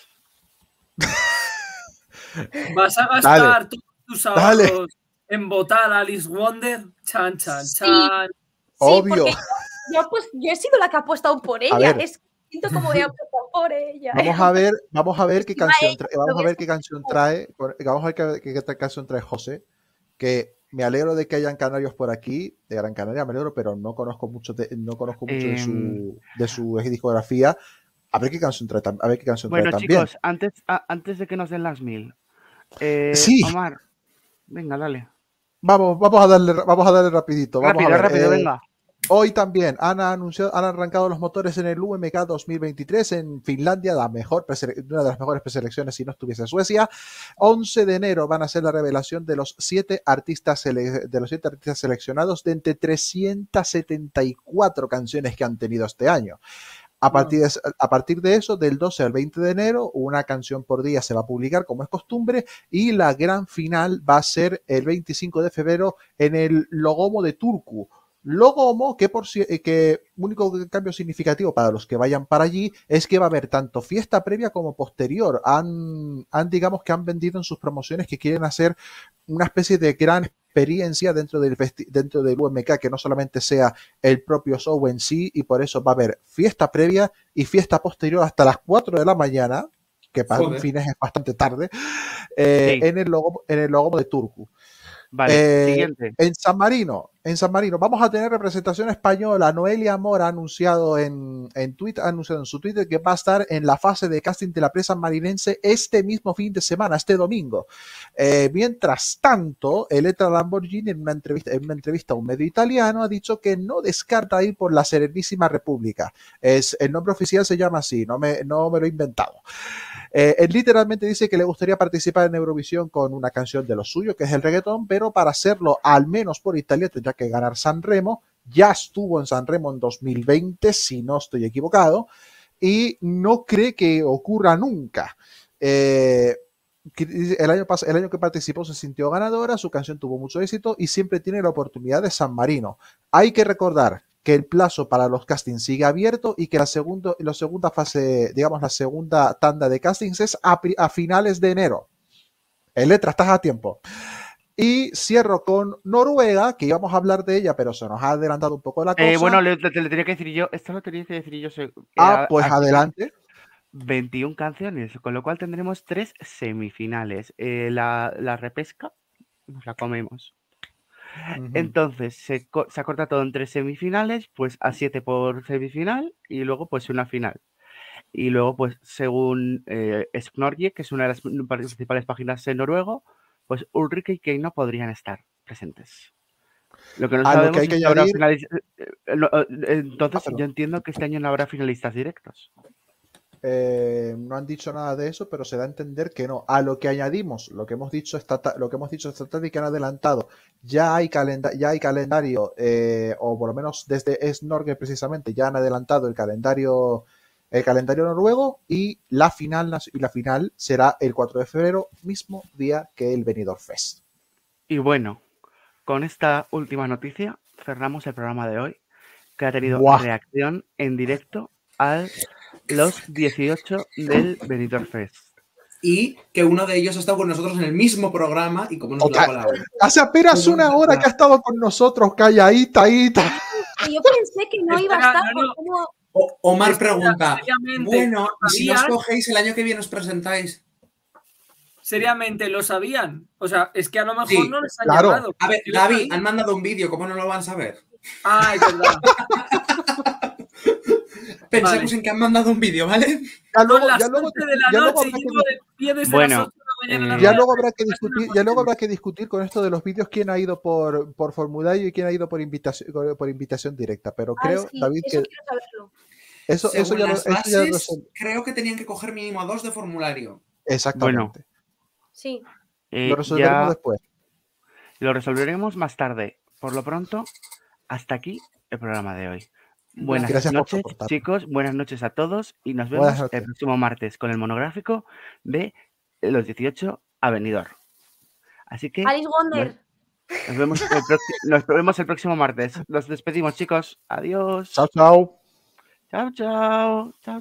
¿Vas a Dale. gastar todos tus Dale. ahorros en votar a Alice Wonder? Chan, chan, Sí. chan. Sí, obvio. porque yo, yo, pues, yo he sido la que ha apostado por ella. Es siento como he apostado por ella. Vamos a ver, vamos a ver qué canción trae, vamos a ver qué canción trae, vamos a ver qué, qué- qué canción trae José, que me alegro de que hayan canarios por aquí, de Gran Canaria me alegro, pero no conozco mucho de, no conozco mucho de Em. su de su discografía. A ver qué canción trae, a ver qué canción Bueno, trae también. antes, a- antes de que nos den las mil. eh, Sí. Omar, venga, dale. Vamos, vamos a darle, vamos a darle rapidito. Vamos rápido, a ver, rápido, eh, venga. Hoy también han anunciado, han arrancado los motores en el UMK 2023 en Finlandia, la mejor una de las mejores preselecciones si no estuviese Suecia. 11 de enero van a ser la revelación de los siete artistas de los siete artistas seleccionados de entre 374 canciones que han tenido este año. A partir, de, a partir de eso, del 12 al 20 de enero, una canción por día se va a publicar como es costumbre y la gran final va a ser el 25 de febrero en el Logomo de Turku, Logomo, que por si- eh, que único cambio significativo para los que vayan para allí es que va a haber tanto fiesta previa como posterior. Han, han digamos que han vendido en sus promociones que quieren hacer una especie de gran experiencia dentro del dentro del UMK que no solamente sea el propio show en sí y por eso va a haber fiesta previa y fiesta posterior hasta las 4 de la mañana que para un Joder. fines es bastante tarde eh, Sí. en el logo en el logo de Turku Vale, eh, siguiente. En San Marino, en San Marino, vamos a tener representación española. Noelia Mora ha anunciado en, en, Twitter, ha anunciado en su Twitter que va a estar en la fase de casting de la presa marinense este mismo fin de semana, este domingo. Eh, mientras tanto, Elettra Lamborghini en una, entrevista, en una entrevista a un medio italiano ha dicho que no descarta ir por la Serenísima República. Es, el nombre oficial se llama así, no me, no me lo he inventado. Eh, él literalmente dice que le gustaría participar en Eurovisión con una canción de lo suyo, que es el reggaetón, pero para hacerlo al menos por Italia tendrá que ganar Sanremo. Ya estuvo en Sanremo en 2020, si no estoy equivocado, y no cree que ocurra nunca. Eh, el, año pas- el año que participó se sintió ganadora, su canción tuvo mucho éxito y siempre tiene la oportunidad de San Marino. Hay que recordar que el plazo para los castings sigue abierto y que la, segundo, la segunda fase, digamos, la segunda tanda de castings es a, a finales de enero. En letra, estás a tiempo. Y cierro con Noruega, que íbamos a hablar de ella, pero se nos ha adelantado un poco la cosa. Eh, bueno, le, lo tenía que decir yo. Esto lo tenía que decir yo. se- Ah, pues aquí adelante. 21 canciones, con lo cual tendremos tres semifinales. Eh, la, la repesca nos la comemos. Entonces, se, se acorta todo en tres semifinales, pues a siete por semifinal y luego pues una final. Y luego, pues según eh, Snorje, que es una de las principales páginas en noruego, pues Ulrike y Keino podrían estar presentes. Lo que no A lo sabemos que hay que es añadir- finalis- eh, eh, eh, Entonces, perdón. yo entiendo que este año no habrá finalistas directos. Eh, no han dicho nada de eso, pero se da a entender que no. A lo que añadimos, lo que hemos dicho esta, ta- lo que hemos dicho esta tarde y que han adelantado, ya hay, calenda ya hay calendario, eh, o por lo menos desde Snorge precisamente, ya han adelantado el calendario, el calendario noruego y la final, y la final será el 4 de febrero, mismo día que el Benidorm Fest. Y bueno, con esta última noticia cerramos el programa de hoy, que ha tenido Buah. reacción en directo a los 18 del Benidorm Fest. Y que uno de ellos ha estado con nosotros en el mismo programa y como da palabra. Hace apenas una hora que ha estado con nosotros, calladita, yo pensé que no iba a estar no, no. O- Omar pregunta, bueno, ¿y si nos cogéis el año que viene os presentáis? Seriamente, ¿lo sabían? O sea, es que a lo mejor Sí, no les han claro. llamado. A ver, David, han mandado un vídeo, ¿cómo no lo van a saber? Ah, es verdad. Pensemos Vale. en que han mandado un vídeo, ¿vale? Ya luego, Son las ya luego 11 de la ya luego noche habrá que llevo de pie desde Bueno, las 8 de la mañana en la eh, Ya radio. luego habrá que discutir, ya luego habrá que discutir con esto de los vídeos quién ha ido por, por formulario y quién ha ido por invitación por invitación directa. Pero Ay, creo, sí, David, eso que quiero saberlo. eso, eso Según ya lo, las eso ya lo bases, sé. creo que tenían que coger mínimo dos de formulario. Exactamente. Sí. Eh, lo resolveremos ya después. lo resolveremos más tarde. Por lo pronto, hasta aquí el programa de hoy. Buenas Gracias noches, chicos. Buenas noches a todos y nos vemos el próximo martes con el monográfico de los 18 a Benidorm. Así que Alice Wonder. nos, nos vemos el nos vemos el próximo martes. Nos despedimos, chicos. Adiós. Chao, chao. Chao, chao. Chao,